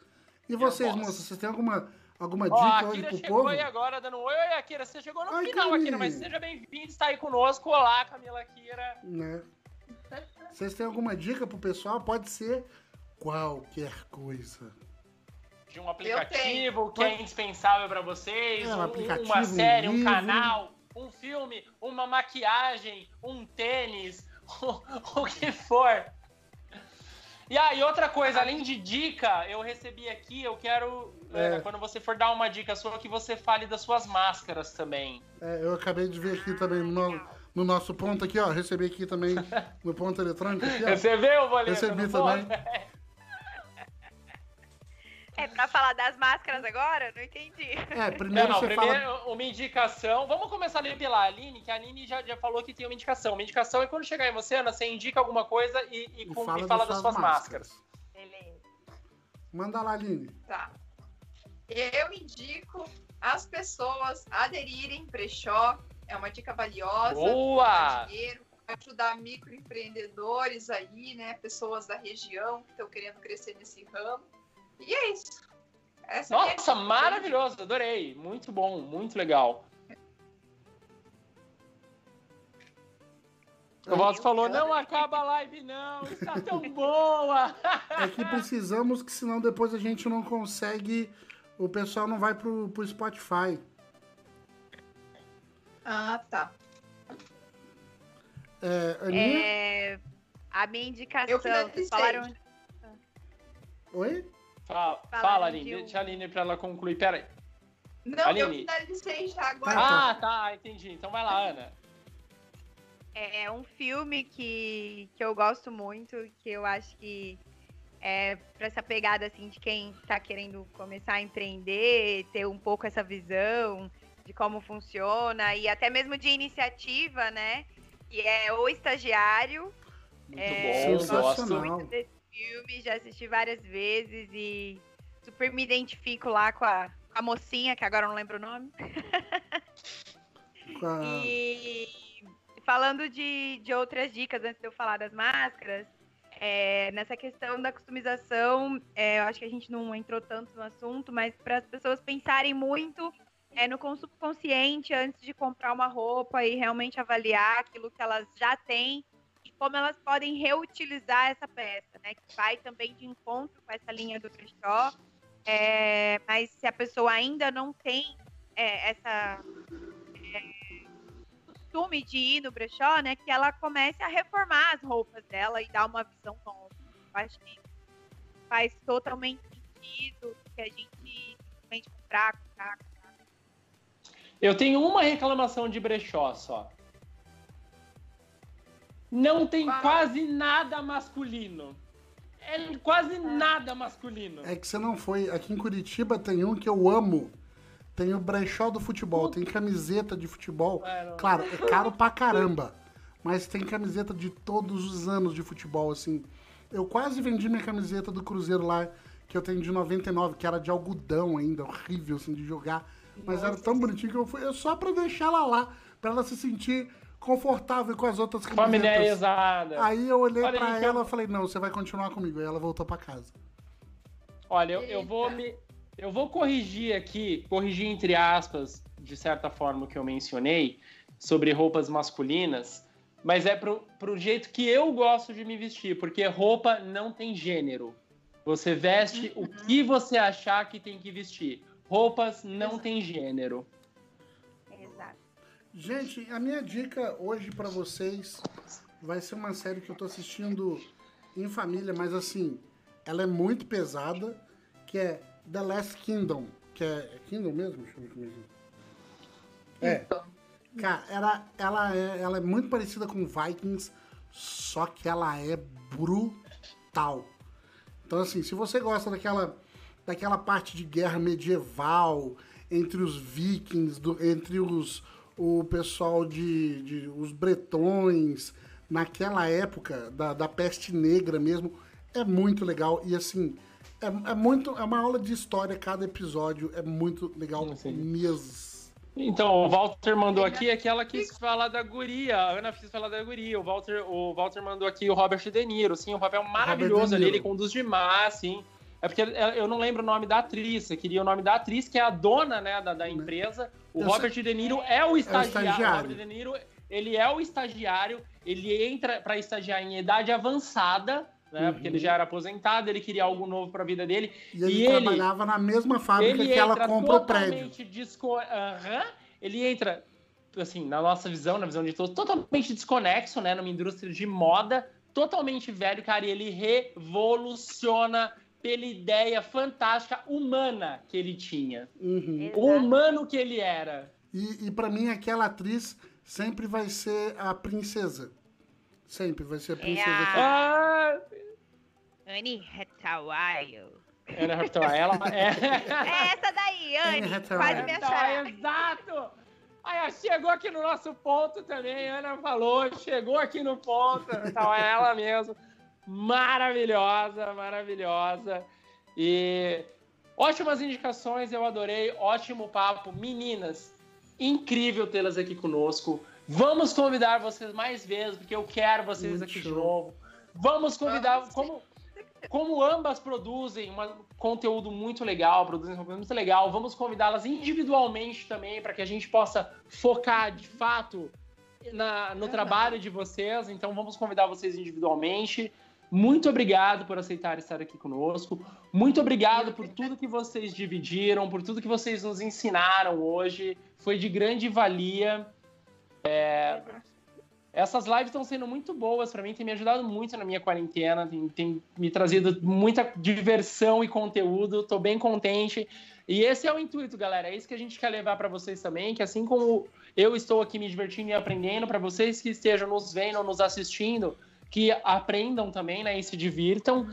Speaker 4: E vocês, moças, vocês têm alguma, alguma
Speaker 3: Ó,
Speaker 4: dica hoje
Speaker 3: Akira
Speaker 4: pro
Speaker 3: chegou
Speaker 4: povo?
Speaker 3: aí agora dando um oi. Oi, Akira, você chegou no
Speaker 4: Ai,
Speaker 3: final,
Speaker 4: Camille.
Speaker 3: Akira, mas seja bem-vindo, está aí conosco. Olá, Camila Akira.
Speaker 4: né? Vocês têm alguma dica pro pessoal? Pode ser qualquer coisa.
Speaker 3: De um aplicativo que é indispensável para vocês,
Speaker 4: É, um
Speaker 3: um-
Speaker 4: aplicativo,
Speaker 3: uma
Speaker 4: um
Speaker 3: série, um
Speaker 4: livro.
Speaker 3: canal, um filme, uma maquiagem, um tênis, o, que for. E aí, outra coisa, além de dica, eu recebi aqui, eu quero, é,
Speaker 4: É.
Speaker 3: quando você for dar uma dica sua, que você fale das suas máscaras também.
Speaker 4: É, eu acabei de ver aqui também no, no- no nosso ponto aqui, ó. Recebi aqui também no ponto eletrônico aqui.
Speaker 3: Recebeu, Boleta?
Speaker 4: Recebi também.
Speaker 5: É pra falar das máscaras agora? Não entendi.
Speaker 4: É,
Speaker 3: Não,
Speaker 4: primeiro
Speaker 3: não,
Speaker 4: você
Speaker 3: primeiro
Speaker 4: fala.
Speaker 3: uma indicação. Vamos começar ali pela Aline, que a Aline já, já falou que tem uma indicação. Uma indicação é quando chegar em você, Ana, você indica alguma coisa e, e,
Speaker 4: E
Speaker 3: com-
Speaker 4: fala,
Speaker 3: e fala
Speaker 4: das
Speaker 3: das suas máscaras.
Speaker 1: Beleza.
Speaker 4: Manda lá, Aline.
Speaker 2: tá. Eu indico as pessoas aderirem brechó. É uma dica valiosa.
Speaker 3: Boa!
Speaker 2: dinheiro, ajudar microempreendedores aí, né? Pessoas da região que estão querendo crescer nesse ramo. E é isso. Essa é a minha
Speaker 3: Nossa,
Speaker 2: dica.
Speaker 3: maravilhoso, adorei. Muito bom, muito legal. O Voz falou, não acaba a live não, está tão boa.
Speaker 4: É que precisamos, que senão depois a gente não consegue, o pessoal não vai pro, pro Spotify.
Speaker 2: Ah, tá.
Speaker 4: É, Aninha?
Speaker 1: É, a minha indicação,
Speaker 2: Eu
Speaker 1: vocês falaram.
Speaker 4: Oi?
Speaker 3: Fala,
Speaker 1: Fala,
Speaker 3: Aline, deixa a Aline pra ela concluir, pera aí.
Speaker 2: Não, eu
Speaker 3: Aline.
Speaker 2: finalizei já agora.
Speaker 3: Ah, tá, entendi. Então vai lá, Ana.
Speaker 1: É um filme que, que eu gosto muito, que eu acho que é pra essa pegada assim de quem tá querendo começar a empreender, ter um pouco essa visão de como funciona e até mesmo de iniciativa, né? Que é O Estagiário.
Speaker 3: Muito
Speaker 1: É,
Speaker 3: bom,
Speaker 1: eu gosto
Speaker 4: sensacional.
Speaker 1: muito desse filme, já assisti várias vezes e super me identifico lá com a, com a mocinha, que agora eu não lembro o nome.
Speaker 4: Com a-
Speaker 1: E falando de, de outras dicas, antes de eu falar das máscaras, é, nessa questão da customização, é, eu acho que a gente não entrou tanto no assunto, mas para as pessoas pensarem muito é, no consumo consciente antes de comprar uma roupa e realmente avaliar aquilo que elas já têm como elas podem reutilizar essa peça, né? Que vai também de encontro com essa linha do brechó. É, mas se a pessoa ainda não tem é, essa costume de ir no brechó, né, que ela comece a reformar as roupas dela e dar uma visão nova. Eu acho que faz totalmente sentido que a gente simplesmente comprar, comprar.
Speaker 3: Eu tenho uma reclamação de brechó só. Não tem quase nada masculino. É quase nada masculino.
Speaker 4: É que você não foi. Aqui em Curitiba tem um que eu amo. Tem o brechó do futebol, tem camiseta de futebol.
Speaker 3: É.
Speaker 4: Claro, é caro pra caramba. Mas tem camiseta de todos os anos de futebol, assim. Eu quase vendi minha camiseta do Cruzeiro lá, que eu tenho de 99, que era de algodão ainda, horrível, assim, de jogar. Mas era tão bonitinho que eu fui. Eu só pra deixar ela lá, pra ela se sentir confortável com as outras camisetas.
Speaker 3: Familiarizada.
Speaker 4: Aí eu olhei
Speaker 3: Olha,
Speaker 4: pra
Speaker 3: então-
Speaker 4: ela e falei, não, você vai continuar comigo. Aí ela voltou pra casa.
Speaker 3: Olha, eu, eu vou me. Eu vou corrigir aqui, corrigir entre aspas, de certa forma, o que eu mencionei sobre roupas masculinas, mas é pro, pro jeito que eu gosto de me vestir, porque roupa não tem gênero. Você veste o que você achar que tem que vestir. Roupas não tem gênero.
Speaker 4: Gente, a minha dica hoje pra vocês vai ser uma série que eu tô assistindo em família, mas assim, ela é muito pesada, que é The Last Kingdom, que é, é Kingdom mesmo? Deixa eu ver é é. É,
Speaker 2: Então,
Speaker 4: cara, ela, ela, é, ela é muito parecida com Vikings, só que ela é brutal. Então, assim, se você gosta daquela, daquela parte de guerra medieval entre os vikings, do- entre os, o pessoal de, de- os bretões, naquela época da, da peste negra mesmo, é muito legal. E assim, é, é muito. É uma aula de história cada episódio. É muito legal mesmo.
Speaker 3: Então, o Walter mandou aqui aquela que quis falar da guria. A Ana quis falar da guria. O Walter, o Walter mandou aqui o Robert De Niro. Sim, um papel maravilhoso ali. Ele conduz demais, sim. É porque eu não lembro o nome da atriz. Você queria o nome da atriz, que é a dona né, da, da empresa. O
Speaker 4: Eu
Speaker 3: Robert De Niro é o estagiário.
Speaker 4: estagiário.
Speaker 3: O Robert De Niro, ele é o estagiário. Ele entra para estagiar em idade avançada, né?
Speaker 4: Uhum.
Speaker 3: Porque ele já era aposentado. Ele queria algo novo para a vida dele.
Speaker 4: E ele
Speaker 3: E ele-
Speaker 4: trabalhava na mesma fábrica que ela compra o prédio.
Speaker 3: desco... Aham. Ele entra, assim, na nossa visão, na visão de todos, totalmente desconexo, né? Numa indústria de moda, totalmente velho, cara, e ele revoluciona pela ideia fantástica humana que ele tinha.
Speaker 4: Uhum.
Speaker 3: O humano que ele era.
Speaker 4: E, e para mim, aquela atriz sempre vai ser a princesa. Sempre vai ser a princesa.
Speaker 1: a-
Speaker 4: que-
Speaker 3: Ah,
Speaker 1: Anne Hathaway.
Speaker 3: Ana Hathaway, ela é...
Speaker 1: É essa daí,
Speaker 4: Anne
Speaker 1: Anne. Quase me
Speaker 3: Então,
Speaker 1: acharam.
Speaker 3: exato! Aí, chegou aqui no nosso ponto também, a Ana falou, chegou aqui no ponto, então é ela mesmo. Maravilhosa, maravilhosa. E ótimas indicações, eu adorei, ótimo papo. Meninas, incrível tê-las aqui conosco. Vamos convidar vocês mais vezes, porque eu quero vocês
Speaker 4: Muito
Speaker 3: aqui de
Speaker 4: show.
Speaker 3: novo. Vamos convidar,
Speaker 2: Vamos,
Speaker 3: como, como ambas produzem um conteúdo muito legal, produzem um conteúdo muito legal, vamos convidá-las individualmente também para que a gente possa focar de fato na, no trabalho de vocês, então vamos convidar vocês individualmente. Muito obrigado por aceitar estar aqui conosco. Muito obrigado por tudo que vocês dividiram, por tudo que vocês nos ensinaram hoje. Foi de grande valia. É, essas lives estão sendo muito boas para mim, tem me ajudado muito na minha quarentena, tem, tem me trazido muita diversão e conteúdo. Estou bem contente. E esse é o intuito, galera. É isso que a gente quer levar para vocês também, que assim como eu estou aqui me divertindo e aprendendo, para vocês que estejam nos vendo nos assistindo, que aprendam também, né, e se divirtam.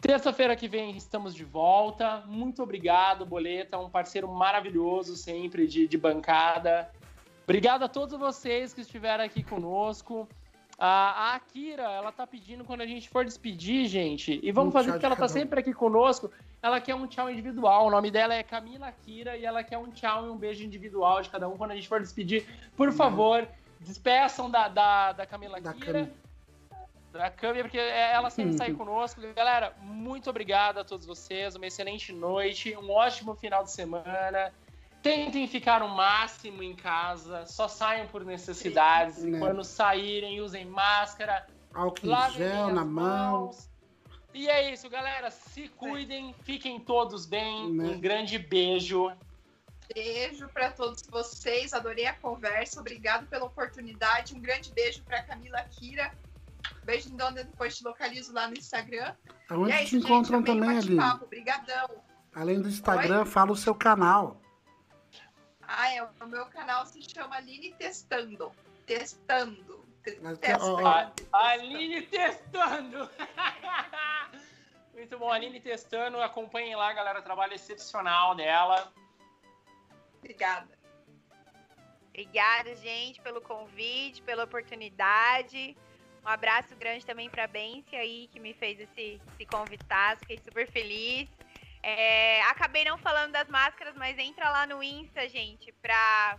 Speaker 3: Terça-feira que vem estamos de volta. Muito obrigado, Boleta, um parceiro maravilhoso sempre de, de bancada. Obrigado a todos vocês que estiveram aqui conosco. A, a Akira, ela tá pedindo quando a gente for despedir, gente. E vamos um fazer porque ela tá sempre aqui conosco. Ela quer um tchau individual. O nome dela é Camila Akira e ela quer um tchau e um beijo individual de cada um quando a gente for despedir. Por uhum. favor, despeçam da, da, da Camila Akira. Da Cami, porque ela sempre sai conosco. Galera, muito obrigado a todos vocês. Uma excelente noite, um ótimo final de semana. Tentem ficar o máximo em casa, só saiam por necessidades. Sim, né? Quando saírem, usem máscara.
Speaker 4: Álcool em gel na mão.
Speaker 3: E é isso, galera. Se cuidem, fiquem todos bem. Né? Um grande beijo.
Speaker 2: Beijo para todos vocês. Adorei a conversa. Obrigado pela oportunidade. Um grande beijo para Camila Kira. Beijo em Dona, depois te localizo lá no Instagram.
Speaker 4: Aonde é te encontram também ali?
Speaker 2: Obrigadão.
Speaker 4: Além do Instagram, Oi? fala o seu canal.
Speaker 2: Ah, é, o meu canal se chama Aline Testando. Testando.
Speaker 3: Testando. Aline Testando. Muito bom, Aline Testando. Acompanhem lá, galera. Trabalho excepcional dela.
Speaker 2: Obrigada.
Speaker 5: Obrigada, gente, pelo convite, pela oportunidade. Um abraço grande também para a aí, que me fez esse, esse convite. Fiquei super feliz. É, acabei não falando das máscaras, mas entra lá no Insta, gente, pra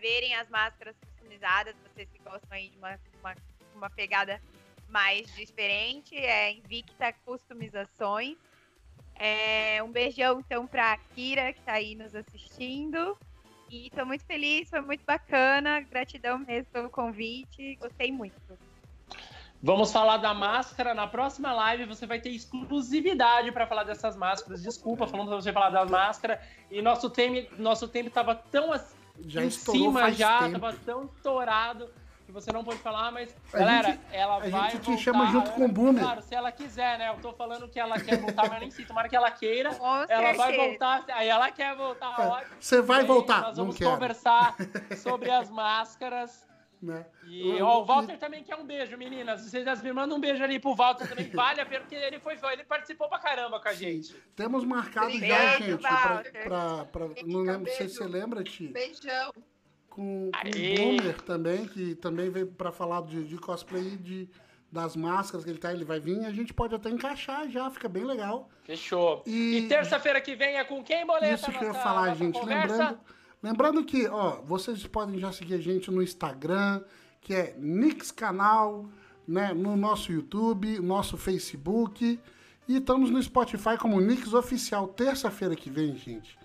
Speaker 5: verem as máscaras customizadas. Vocês que gostam aí de uma, uma, uma pegada mais diferente. É Invicta Customizações. É, um beijão, então, pra Kira, que tá aí nos assistindo. E tô muito feliz, foi muito bacana. Gratidão mesmo pelo convite. Gostei muito.
Speaker 3: Vamos falar da máscara. Na próxima live você vai ter exclusividade para falar dessas máscaras. Desculpa, falando para você falar das máscaras. E nosso tempo, nosso tempo tava tão já em cima já, tempo. tava tão estourado que você não pode falar, mas a galera,
Speaker 4: gente,
Speaker 3: ela
Speaker 4: a
Speaker 3: vai
Speaker 4: gente te chama junto com o Boomer.
Speaker 3: Claro, se ela quiser, né? Eu tô falando que ela quer voltar, mas eu nem sei. Tomara que ela queira. ela vai voltar. Aí ela quer voltar, é, ótimo.
Speaker 4: Você vai voltar.
Speaker 3: Nós vamos conversar sobre as máscaras. Né? E ó, o Walter também quer um beijo, meninas. Vocês me mandam um beijo ali pro Walter também. Vale a pena, porque ele foi ele participou pra caramba com a gente.
Speaker 4: Temos marcado já, gente, pra, pra, pra, não lembro se você lembra, Ti.
Speaker 2: Beijão.
Speaker 4: Com, com o Boomer também, que também veio pra falar de, de cosplay de, das máscaras que ele tá, ele vai vir, a gente pode até encaixar já, fica bem legal.
Speaker 3: Fechou. E, e terça-feira que vem é com quem, Boleta?
Speaker 4: Isso que eu ia falar, gente. Conversa? Lembrando Lembrando que, ó, vocês podem já seguir a gente no Instagram, que é Nix Canal, né, no nosso YouTube, nosso Facebook, e estamos no Spotify como Nix Oficial. Terça-feira que vem, gente,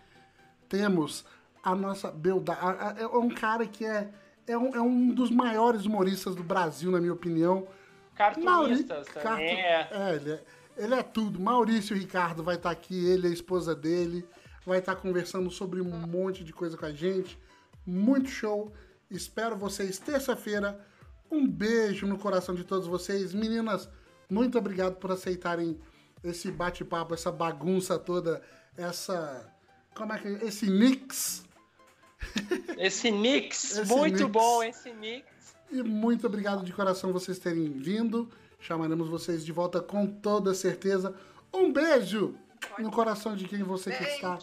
Speaker 4: temos a nossa Belda, é um cara que é, é, um, é um dos maiores humoristas do Brasil, na minha opinião.
Speaker 3: Cartunistas Mauri... também.
Speaker 4: É. é, ele é, ele é tudo. Maurício Ricardo vai estar aqui, ele é a esposa dele vai estar conversando sobre um monte de coisa com a gente. Muito show. Espero vocês terça-feira. Um beijo no coração de todos vocês. Meninas, muito obrigado por aceitarem esse bate-papo, essa bagunça toda, essa. Como é que é? Esse mix.
Speaker 3: Esse mix, esse muito mix. bom esse mix.
Speaker 4: E muito obrigado de coração vocês terem vindo. Chamaremos vocês de volta com toda certeza. Um beijo! No coração de quem você que está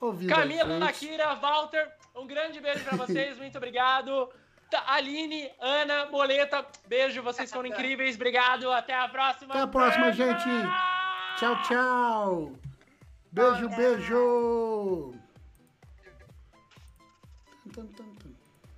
Speaker 4: ouvindo.
Speaker 3: Camila, Nakira, Walter, um grande beijo para vocês, muito obrigado. Aline, Ana, Boleta, beijo, vocês foram incríveis, obrigado, até a próxima.
Speaker 4: Até a próxima, gente. Tchau, tchau. Beijo, beijo. Tum, tum, tum.